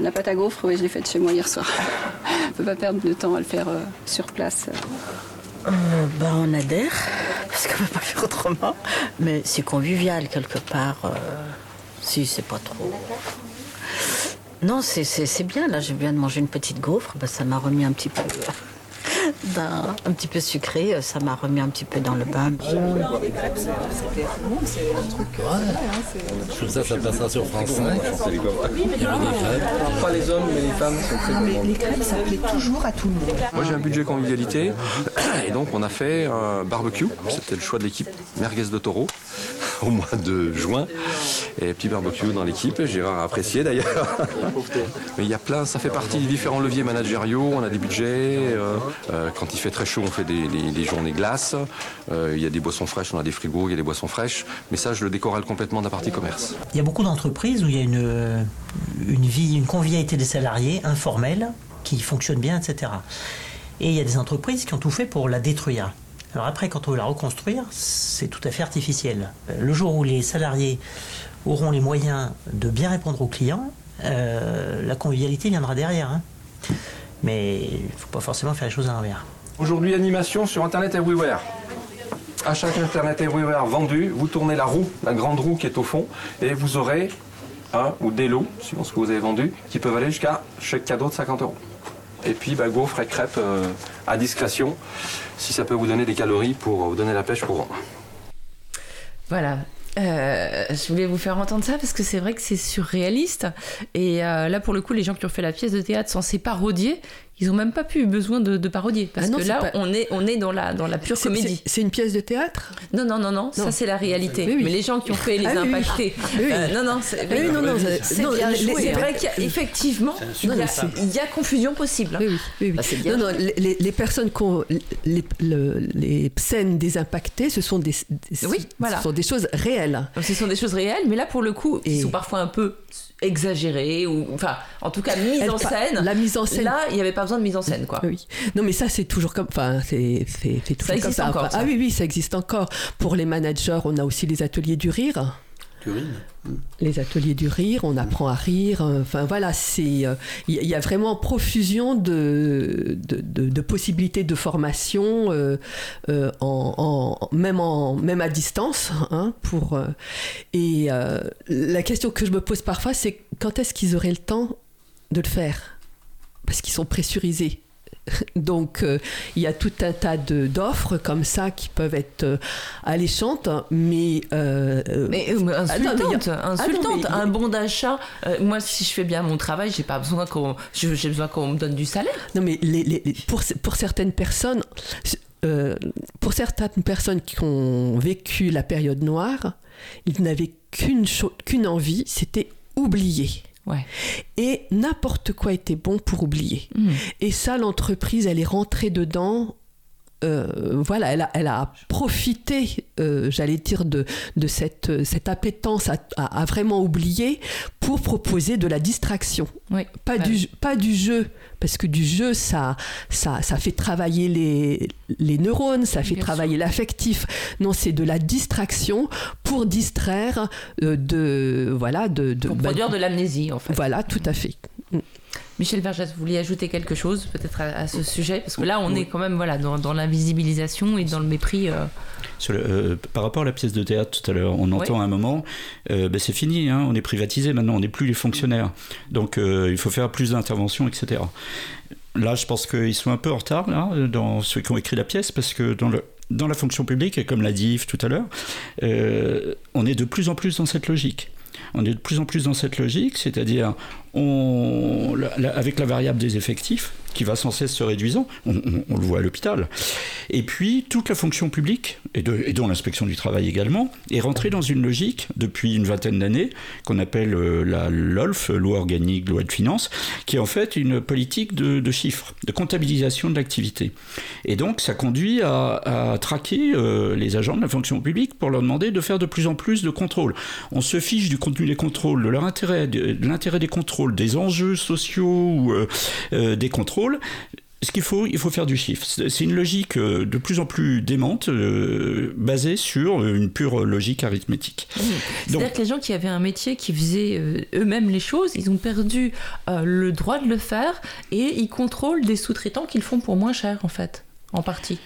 La pâte à gaufres, oui, je l'ai faite chez moi hier soir. (laughs) on ne peut pas perdre de temps à le faire sur place. ben, on adhère, (laughs) parce qu'on ne peut pas faire autrement. Mais c'est convivial quelque part. Si, c'est pas trop. Non, c'est bien. Là, je viens de manger une petite gaufre. Ben, ça m'a remis un petit peu un petit peu sucré, ça m'a remis un petit peu dans le bain. Je trouve ça, ça passera sur France 5. Pas les hommes, mais les femmes sont très mais Les crêpes, ça plaît toujours à tout le monde. Moi, j'ai un budget convivialité. (coughs) Et donc, on a fait un barbecue. C'était le choix de l'équipe merguez de taureau (laughs) au mois de juin. Et petit barbecue dans l'équipe, Gérard a apprécié d'ailleurs. (laughs) Mais il y a plein, ça fait partie des différents leviers managériaux, on a des budgets, quand il fait très chaud on fait des, journées glaces, il y a des boissons fraîches, on a des frigos, il y a des boissons fraîches, mais ça je le décorale complètement de la partie commerce. Il y a beaucoup d'entreprises où il y a une, une vie, une convivialité des salariés informelle qui fonctionne bien, etc. Et il y a des entreprises qui ont tout fait pour la détruire. Alors après, quand on veut la reconstruire, c'est tout à fait artificiel. Le jour où les salariés auront les moyens de bien répondre aux clients, euh, la convivialité viendra derrière. Hein. Mais il ne faut pas forcément faire les choses à l'envers. Aujourd'hui, animation sur Internet Everywhere. À chaque Internet Everywhere vendu, vous tournez la roue, la grande roue qui est au fond, et vous aurez un ou des lots, suivant ce que vous avez vendu, qui peuvent aller jusqu'à chaque cadeau de 50 euros. Et puis bah, gaufres et crêpes euh, à discrétion, si ça peut vous donner des calories pour vous donner la pêche pour vendre. Voilà, euh, je voulais vous faire entendre ça parce que c'est vrai que c'est surréaliste. Et euh, là, pour le coup, les gens qui ont fait la pièce de théâtre censée parodier, ils n'ont même pas pu besoin de, parodier. Parce ah que là, on, est, on est dans la, dans la pure comédie. C'est une pièce de théâtre? Non, non, non, non, ça c'est la réalité. Mais les gens qui ont fait les ah, impactés. Euh, non, non, c'est non, non. C'est vrai hein. qu'effectivement, il y, a confusion possible. Oui, oui, bah, non, non, les, les, personnes qui ont les, les, scènes désimpactées, ce sont des, oui, voilà. ce sont des choses réelles. ce sont des choses réelles, mais là, pour le coup, ils sont parfois un peu exagéré ou enfin en tout cas mise en scène la mise en scène. là il n'y avait pas besoin de mise en scène quoi. Oui. Non mais ça c'est toujours comme enfin c'est c'est toujours comme ça, encore, ah oui oui ça existe encore. Pour les managers on a aussi les ateliers du rire les ateliers du rire, on apprend à rire. Enfin voilà, c'est il y, a vraiment profusion de, de, possibilités de formation, euh, euh, en, même en même à distance. Hein, pour euh, et la question que je me pose parfois, c'est quand est-ce qu'ils auraient le temps de le faire? Parce qu'ils sont pressurisés. (laughs) Donc euh, il y a tout un tas d'offres comme ça qui peuvent être euh, alléchantes, mais, euh, mais insultantes, un bon d'achat. moi, si je fais bien mon travail, j'ai pas besoin qu'on j'ai besoin qu'on me donne du salaire. Non, mais les, pour, pour certaines personnes, pour certaines personnes qui ont vécu la période noire, ils n'avaient qu'une qu'une envie, c'était oublier. Et n'importe quoi était bon pour oublier. Hmm. Et ça, l'entreprise, elle est rentrée dedans euh, voilà, elle a, elle a profité, euh, j'allais dire, de, de cette, cette appétence à, vraiment oublier pour proposer de la distraction. Pas, du, pas du jeu, parce que du jeu, ça, ça, ça fait travailler les, les neurones, ça fait travailler l'affectif. Non, c'est de la distraction pour distraire euh, de. Voilà, de, de pour produire de l'amnésie, en fait. Voilà, tout à fait. Michel Vergès, vous vouliez ajouter quelque chose peut-être à, ce sujet? Parce que là, on est quand même voilà, dans, l'invisibilisation et dans le mépris. Euh. Euh, par rapport à la pièce de théâtre tout à l'heure, on entend un moment, euh, ben c'est fini, hein, on est privatisé maintenant, on n'est plus les fonctionnaires. Donc il faut faire plus d'interventions, etc. Là, je pense qu'ils sont un peu en retard, là, dans ceux qui ont écrit la pièce, parce que dans le, dans la fonction publique, et comme l'a dit Yves tout à l'heure, on est de plus en plus dans cette logique. On est de plus en plus dans cette logique, c'est-à-dire avec la variable des effectifs, qui va sans cesse se réduisant, on, le voit à l'hôpital. Et puis, toute la fonction publique, et, dont l'inspection du travail également, est rentrée dans une logique, depuis une vingtaine d'années, qu'on appelle euh, la LOLF, loi organique, loi de finances, qui est en fait une politique de, chiffres, de comptabilisation de l'activité. Et donc, ça conduit à, traquer euh, les agents de la fonction publique pour leur demander de faire de plus en plus de contrôles. On se fiche du contenu des contrôles, de leur intérêt, de l'intérêt des contrôles, des enjeux sociaux ou euh, des contrôles, ce qu'il faut, il faut faire du chiffre. C'est une logique euh, de plus en plus démente, basée sur une pure logique arithmétique. C'est-à-dire que les gens qui avaient un métier, qui faisaient eux-mêmes les choses, ils ont perdu le droit de le faire et ils contrôlent des sous-traitants qu'ils font pour moins cher, en fait, en partie.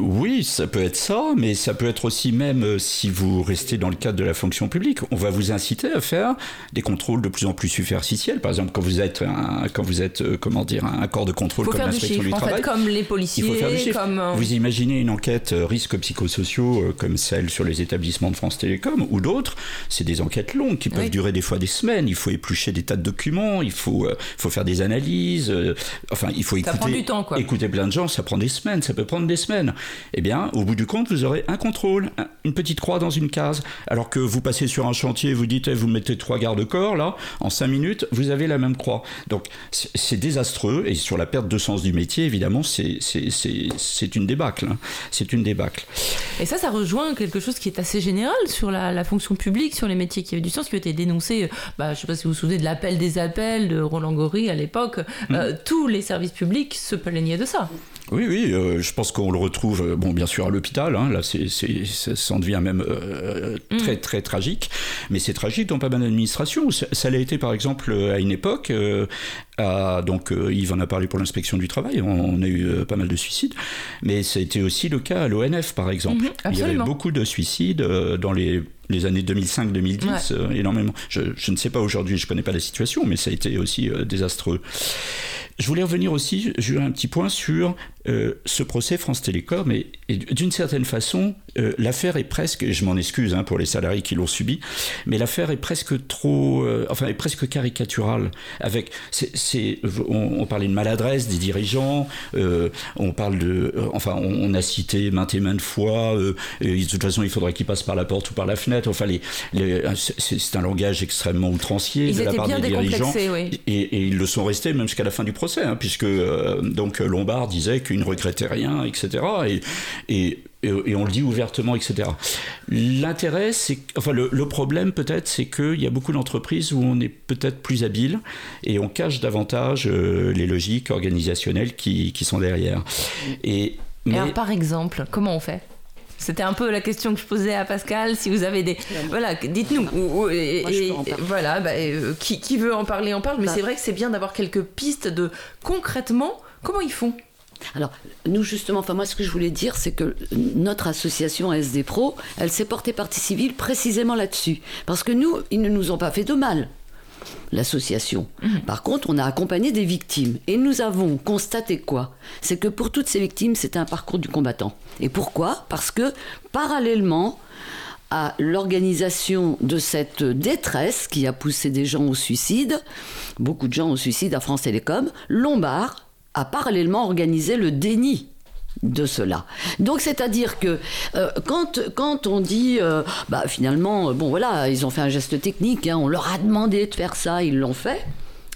Oui, ça peut être ça, mais ça peut être aussi même euh, si vous restez dans le cadre de la fonction publique, on va vous inciter à faire des contrôles de plus en plus superficiels. Par exemple, quand vous êtes un, quand vous êtes euh, comment dire un corps de contrôle comme l'inspection du, travail, comme les policiers, il faut faire du comme euh, vous imaginez une enquête risques psychosociaux comme celle sur les établissements de France Télécom ou d'autres, c'est des enquêtes longues qui peuvent durer des fois des semaines. Il faut éplucher des tas de documents, il faut faut faire des analyses, enfin il faut écouter, écouter plein de gens, ça prend des semaines, ça peut prendre des semaines. Eh bien, au bout du compte, vous aurez un contrôle, une petite croix dans une case. Alors que vous passez sur un chantier, vous dites, eh, vous mettez trois garde-corps, là, en cinq minutes, vous avez la même croix. Donc, c'est désastreux, et sur la perte de sens du métier, évidemment, c'est une débâcle. Hein. C'est une débâcle. Et ça, ça rejoint quelque chose qui est assez général sur la, fonction publique, sur les métiers qui avaient du sens, qui ont été dénoncés. Bah, je ne sais pas si vous vous souvenez de l'appel des appels de Roland Gori à l'époque. Mm. Euh, tous les services publics se plaignaient de ça. Oui, oui, euh, je pense qu'on le retrouve, euh, bon, bien sûr, à l'hôpital. Hein, là, c'est, ça en devient même mm. très, très tragique. Mais c'est tragique dans pas mal d'administrations. Ça, ça l'a été, par exemple, à une époque. Donc, Yves en a parlé pour l'inspection du travail. On, a eu pas mal de suicides. Mais ça a été aussi le cas à l'ONF, par exemple. Mm-hmm, Il y avait beaucoup de suicides dans les les années 2005-2010, énormément. Je, je, ne sais pas aujourd'hui, je ne connais pas la situation, mais ça a été aussi désastreux. Je voulais revenir aussi, j'ai un petit point sur euh, ce procès France Télécom et, d'une certaine façon, euh, l'affaire est presque, et je m'en excuse hein, pour les salariés qui l'ont subi, mais l'affaire est presque trop, euh, enfin est presque caricaturale. Avec, c'est, on, parlait de maladresse des dirigeants, on parle de, enfin on, a cité maintes et maintes fois, de toute façon il faudrait qu'ils passent par la porte ou par la fenêtre. Enfin les, c'est, un langage extrêmement outrancier de la part des dirigeants, et, et, ils le sont restés même jusqu'à la fin du procès, hein, puisque donc Lombard disait qu'il ne regrettait rien, etc. Et, et, et, on le dit ouvertement, etc. L'intérêt, c'est, enfin, le, problème peut-être, c'est qu'il y a beaucoup d'entreprises où on est peut-être plus habile et on cache davantage euh, les logiques organisationnelles qui, qui sont derrière. Et, mais... alors, par exemple, comment on fait? C'était un peu la question que je posais à Pascal. Si vous avez des. Voilà, dites-nous. voilà, bah, euh, qui, qui, veut en parler, en parle. Mais bah. c'est vrai que c'est bien d'avoir quelques pistes de concrètement comment ils font? Alors, nous, justement, enfin, moi, ce que je voulais dire, c'est que notre association SD Pro, elle s'est portée partie civile précisément là-dessus. Parce que nous, ils ne nous ont pas fait de mal, l'association. Mhm. Par contre, on a accompagné des victimes. Et nous avons constaté quoi? C'est que pour toutes ces victimes, c'était un parcours du combattant. Et pourquoi? Parce que, parallèlement, à l'organisation de cette détresse qui a poussé des gens au suicide, beaucoup de gens au suicide à France Télécom, Lombard a parallèlement organisé le déni de cela. Donc c'est-à-dire que euh, quand, quand on dit euh, bah finalement bon voilà ils ont fait un geste technique hein, on leur a demandé de faire ça ils l'ont fait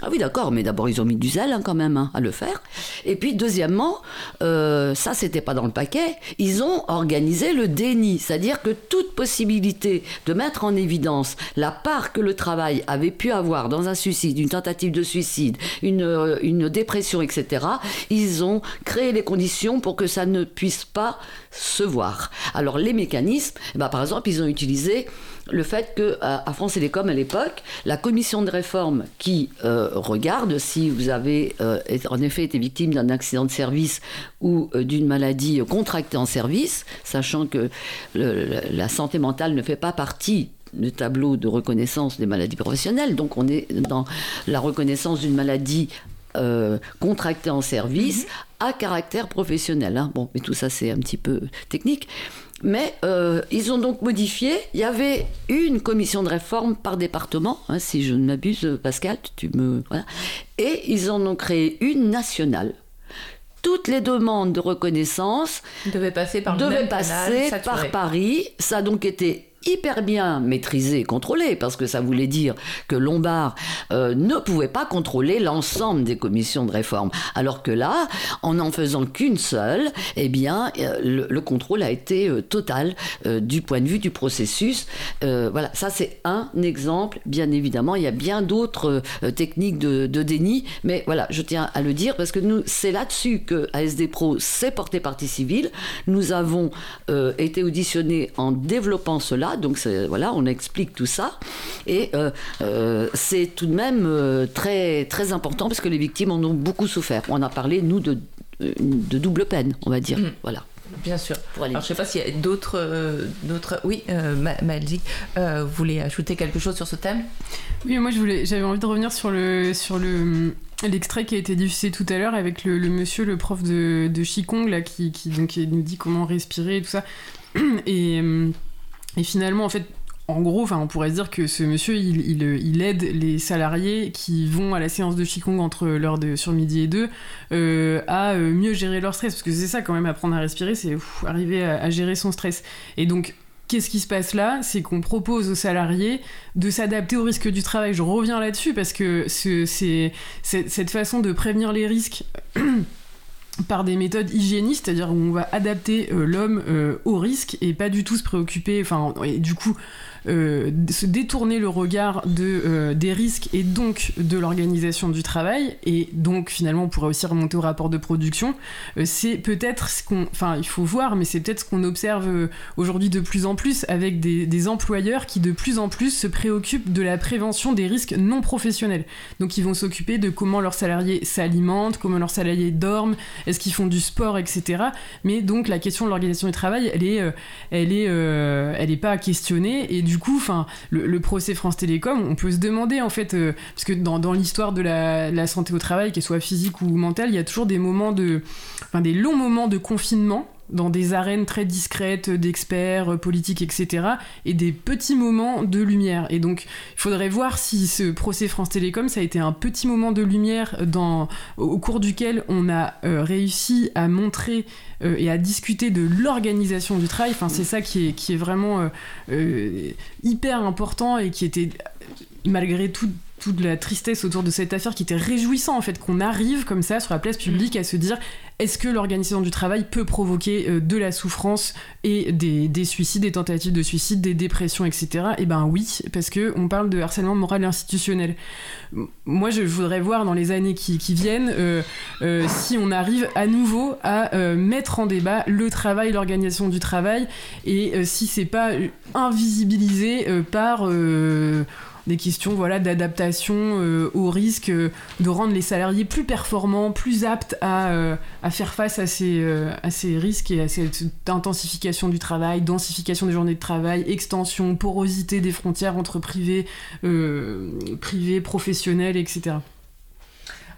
ah oui, d'accord, mais d'abord ils ont mis du zèle hein, quand même hein, à le faire. Et puis deuxièmement, euh, ça c'était pas dans le paquet, ils ont organisé le déni, c'est-à-dire que toute possibilité de mettre en évidence la part que le travail avait pu avoir dans un suicide, une tentative de suicide, une, euh, une dépression, etc., ils ont créé les conditions pour que ça ne puisse pas se voir. Alors les mécanismes, eh ben, par exemple, ils ont utilisé le fait que à France Télécom à l'époque, la commission de réforme qui euh, regarde si vous avez euh, en effet été victime d'un accident de service ou euh, d'une maladie contractée en service, sachant que la santé mentale ne fait pas partie du tableau de reconnaissance des maladies professionnelles, donc on est dans la reconnaissance d'une maladie contractée en service mhm. à caractère professionnel. Hein. Bon, mais tout ça c'est un petit peu technique. Mais euh, ils ont donc modifié. Il y avait une commission de réforme par département, hein, si je ne m'abuse, Pascal, tu me. Et ils en ont créé une nationale. Toutes les demandes de reconnaissance devaient passer par, devaient passer par Paris. Ça a donc été hyper bien maîtrisé et contrôlé, parce que ça voulait dire que Lombard euh, ne pouvait pas contrôler l'ensemble des commissions de réforme. Alors que là, en n'en faisant qu'une seule, eh bien, euh, le, contrôle a été euh, total du point de vue du processus. voilà, ça c'est un exemple, bien évidemment. Il y a bien d'autres techniques de, de, déni, mais voilà, je tiens à le dire parce que nous, c'est là-dessus que ASD Pro s'est porté partie civile. Nous avons été auditionnés en développant cela donc voilà, on explique tout ça. Et euh, euh, c'est tout de même euh, très, très important parce que les victimes en ont beaucoup souffert. On a parlé, nous, de, de double peine, on va dire. Mm. Voilà. Bien sûr. Alors, je ne sais pas s'il y a d'autres. d'autres... Oui, euh, vous voulez ajouter quelque chose sur ce thème? Oui, moi j'avais envie de revenir sur le sur le l'extrait qui a été diffusé tout à l'heure avec le, monsieur, le prof de, de Qigong, là, qui, qui, donc, nous dit comment respirer et tout ça. (clears throat) Et. Et finalement, en fait, en gros, on pourrait se dire que ce monsieur, il, aide les salariés qui vont à la séance de Qigong entre l'heure de sur midi et deux euh, à euh, mieux gérer leur stress, parce que c'est ça quand même, apprendre à respirer, c'est arriver à, gérer son stress. Et donc, Qu'est-ce qui se passe là? C'est qu'on propose aux salariés de s'adapter au risque du travail. Je reviens là-dessus parce que ce- c'est c'est- cette façon de prévenir les risques par des méthodes hygiénistes, c'est-à-dire où on va adapter euh, l'homme euh, au risque et pas du tout se préoccuper, enfin, et du coup, euh, se détourner le regard euh, des risques et donc de l'organisation du travail, et donc finalement on pourrait aussi remonter au rapport de production, euh, c'est peut-être ce qu'on, enfin il faut voir, mais c'est peut-être ce qu'on observe aujourd'hui de plus en plus avec des, employeurs qui de plus en plus se préoccupent de la prévention des risques non professionnels. Donc ils vont s'occuper de comment leurs salariés s'alimentent, comment leurs salariés dorment, est-ce qu'ils font du sport, etc. Mais donc la question de l'organisation du travail, elle est, elle est, elle est pas questionnée et du coup, enfin, le, procès France Télécom, on peut se demander en fait, euh, parce que dans, l'histoire de la, santé au travail, qu'elle soit physique ou mentale, il y a toujours des moments de, des longs moments de confinement dans des arènes très discrètes d'experts euh, politiques, etc., et des petits moments de lumière. Et donc, il faudrait voir si ce procès France Télécom, ça a été un petit moment de lumière dans, au cours duquel on a euh, réussi à montrer euh, et à discuter de l'organisation du travail. Enfin, c'est ça qui est, vraiment hyper important et qui était, malgré tout, toute la tristesse autour de cette affaire, qui était réjouissant en fait qu'on arrive comme ça sur la place publique à se dire est-ce que l'organisation du travail peut provoquer euh, de la souffrance et des, des suicides, des tentatives de suicide, des dépressions, etc. Et ben oui, parce que on parle de harcèlement moral institutionnel. Moi, je voudrais voir dans les années qui, viennent euh, euh, si on arrive à nouveau à mettre en débat le travail, l'organisation du travail, et si c'est pas invisibilisé par des questions voilà d'adaptation euh, au risque euh, de rendre les salariés plus performants, plus aptes à, euh, faire face à ces, risques et à cette intensification du travail, densification des journées de travail, extension, porosité des frontières entre privés, euh, privés, professionnels, etc.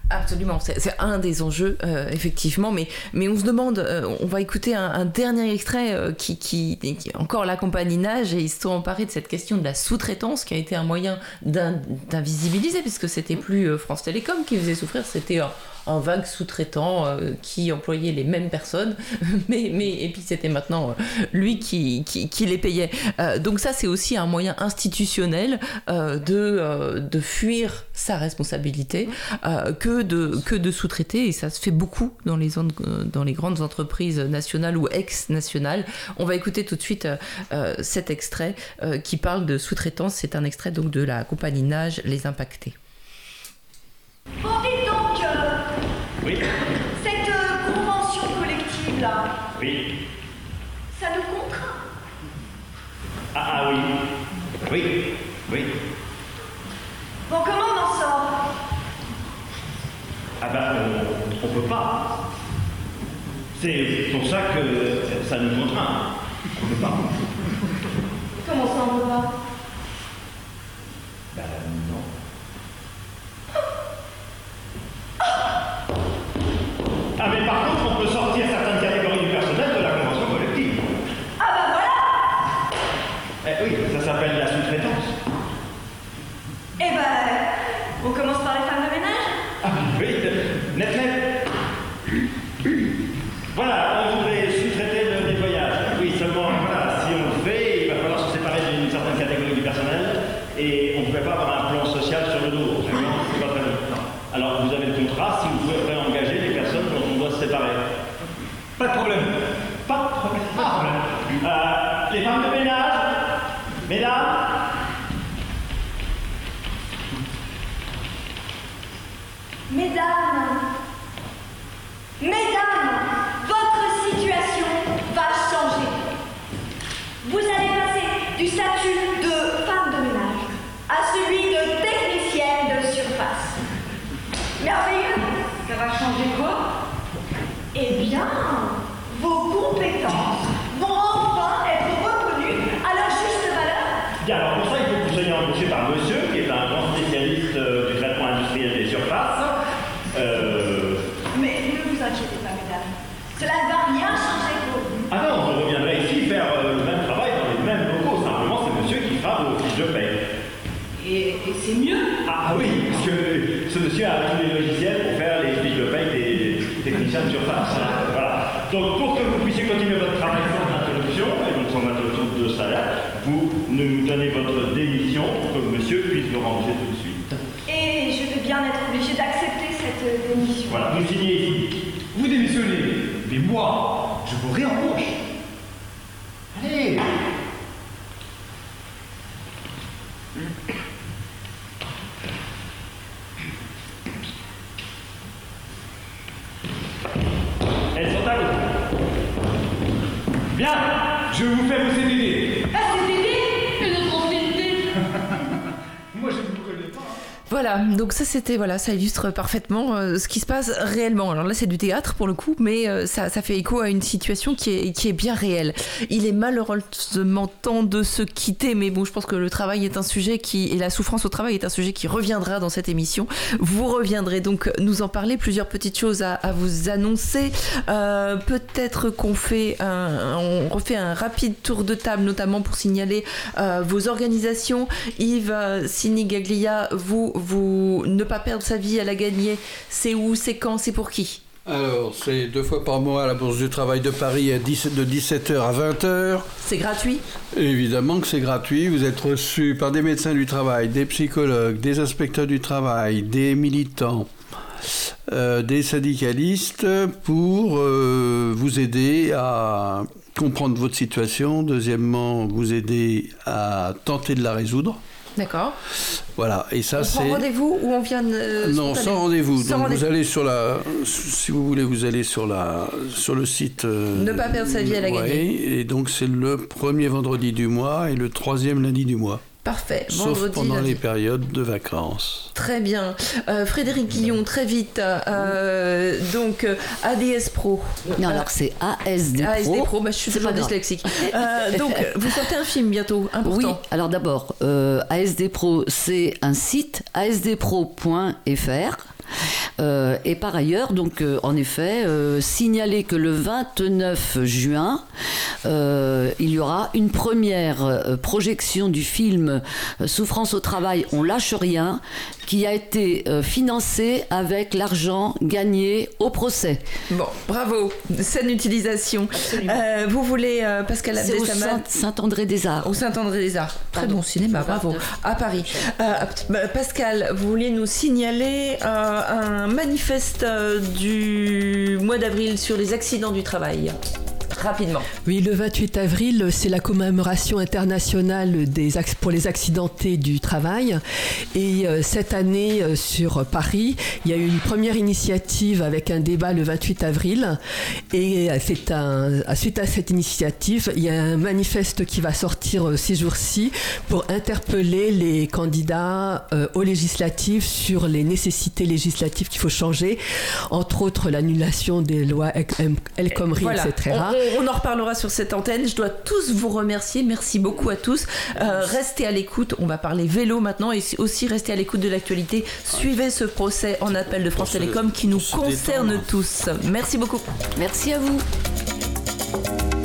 Absolument, c'est un des enjeux, euh, effectivement, mais, mais on se demande, euh, on va écouter un, dernier extrait euh, qui, qui, encore la compagnie Nage et ils se sont emparés de cette question de la sous-traitance qui a été un moyen d'in- d'invisibiliser, puisque c'était plus France Télécom qui faisait souffrir, c'était un, un vague sous-traitant euh, qui employait les mêmes personnes, (laughs) mais, mais et puis c'était maintenant euh, lui qui, qui, qui les payait. Euh, donc ça, c'est aussi un moyen institutionnel de, de fuir sa responsabilité que de, que de sous-traiter, et ça se fait beaucoup dans les, dans les grandes entreprises nationales ou ex-nationales. On va écouter tout de suite cet extrait qui parle de sous-traitance. C'est un extrait donc de la compagnie Nage, Les Impactés. Bon, dites donc, euh, Oui, cette euh, convention collective là, oui. ça nous contraint. Ah, ah oui. Oui, oui. Bon, comment on en sort? Ah ben, on, on peut pas. C'est pour ça que ça nous contraint. On peut pas. Comment ça on peut pas? Ben non. Ah mais par contre, on peut sortir certaines catégories du personnel de la convention collective. Ah bah voilà Eh oui, ça s'appelle la sous-traitance. Eh ben, on commence par les femmes de ménage Ah oui, net net. Voilà, on voudrait sous-traiter le nettoyage. Oui, seulement, voilà, si on le fait, il va falloir se séparer d'une certaine catégorie du personnel et on ne pouvait pas avoir un plan social sur le dos. Vraiment, c'est pas très bien. Non. Alors, vous avez le contrat si vous pouvez réengager les personnes dont on doit se séparer. Pas de problème. Pas de problème. Pas de problème. Euh, les femmes de ménage, mesdames, Mesdames, mesdames, votre situation va changer. Vous allez passer du statut de femme de ménage à celui de technicienne de surface. Merveilleux Ça va changer quoi Eh bien, vos compétences vont enfin être reconnues à leur juste valeur. Bien, alors pour ça, il faut que vous soyez embauché par monsieur, qui est un grand spécialiste euh, du traitement industriel des surfaces. Euh, Mais ne vous inquiétez pas, mesdames. Cela ne va rien changer pour vous. Ah non, vous reviendrez ici faire euh, le même travail dans les mêmes locaux. Simplement, c'est monsieur qui fera vos c'est mieux. Ah, ah oui, parce que ce monsieur a tous les logiciels pour faire les fiches de paye des techniciens de surface. hein. Voilà. Donc pour que vous puissiez continuer votre travail sans interruption, et donc sans interruption de salaire, vous nous donnez votre démission pour que monsieur puisse le ranger tout de suite. Et je vais bien être obligée d'accepter cette euh, démission. Voilà, vous signez ici. Vous démissionnez, mais moi, je vous réembauche. Allez Elles sont à vous. Bien, je vous fais vos CDD. Ah, CDD Et notre ancienneté Moi, je ne vous connais pas. Voilà, donc ça c'était voilà, ça illustre parfaitement euh, ce qui se passe réellement. Alors là c'est du théâtre pour le coup, mais euh, ça, fait écho à une situation qui est, qui est bien réelle. Il est malheureusement temps de se quitter, mais bon, je pense que le travail est un sujet qui et la souffrance au travail est un sujet qui reviendra dans cette émission. Vous reviendrez donc nous en parler. Plusieurs petites choses à, vous annoncer. Euh, Peut-être qu'on fait un, on refait un rapide tour de table, notamment pour signaler vos organisations. Yves Sinigaglia, vous vous ne pas perdre sa vie à la gagner, c'est où, c'est quand, c'est pour qui Alors, c'est deux fois par mois à la Bourse du Travail de Paris à 17 de 17h à 20h. C'est gratuit Évidemment que c'est gratuit. Vous êtes reçu par des médecins du travail, des psychologues, des inspecteurs du travail, des militants, euh, des syndicalistes pour euh, vous aider à comprendre votre situation. Deuxièmement, vous aider à tenter de la résoudre. D'accord. Voilà, et ça c'est... prend rendez-vous ou on vient euh, Non, spontané sans rendez-vous. Sans Donc vous allez sur la, si vous voulez, vous allez sur la, sur le site. euh, Ne pas perdre sa vie à la ouais, gagner. Et donc c'est le premier vendredi du mois et le troisième lundi du mois. Parfait. Sauf Vendredi, pendant lundi. les périodes de vacances. Très bien. Euh, Frédéric Guillon, très vite. Euh, donc, euh, ADS Pro. Non, alors c'est ASD Pro. ASD Pro, bah, je suis toujours dyslexique. (laughs) Euh, donc, vous sortez un film bientôt, important. Oui, alors d'abord, euh, ASD Pro, c'est un site asdpro.fr. Euh, et par ailleurs, donc euh, en effet, euh, signaler que le 29 juin, il y aura une première projection du film Souffrance au travail, on lâche rien, qui a été euh, financé avec l'argent gagné au procès. Bon, bravo, saine utilisation. Euh, vous voulez, euh, Pascal Saint- Saint-André-des-Arts. Au Saint-André-des-Arts. Très bon cinéma, bravo. À Paris. Euh, bah, Pascal, vous voulez nous signaler euh, un manifeste euh, du mois d'avril sur les accidents du travail? Rapidement. Oui, le 28 avril, c'est la commémoration internationale des, pour les accidentés du travail. Et euh, cette année, euh, sur Paris, il y a eu une première initiative avec un débat le 28 avril. Et euh, c'est un, à- suite à cette initiative, il y a un manifeste qui va sortir euh, ces jours-ci pour interpeller les candidats aux législatives sur les nécessités législatives qu'il faut changer, entre autres l'annulation des lois El, El Khomri, Voilà. etc. On, on- on en reparlera sur cette antenne. Je dois tous vous remercier. Merci beaucoup à tous. Euh, restez à l'écoute. On va parler vélo maintenant et aussi restez à l'écoute de l'actualité. Suivez ce procès en appel de France Télécom qui nous concerne tous. Merci beaucoup. Merci à vous.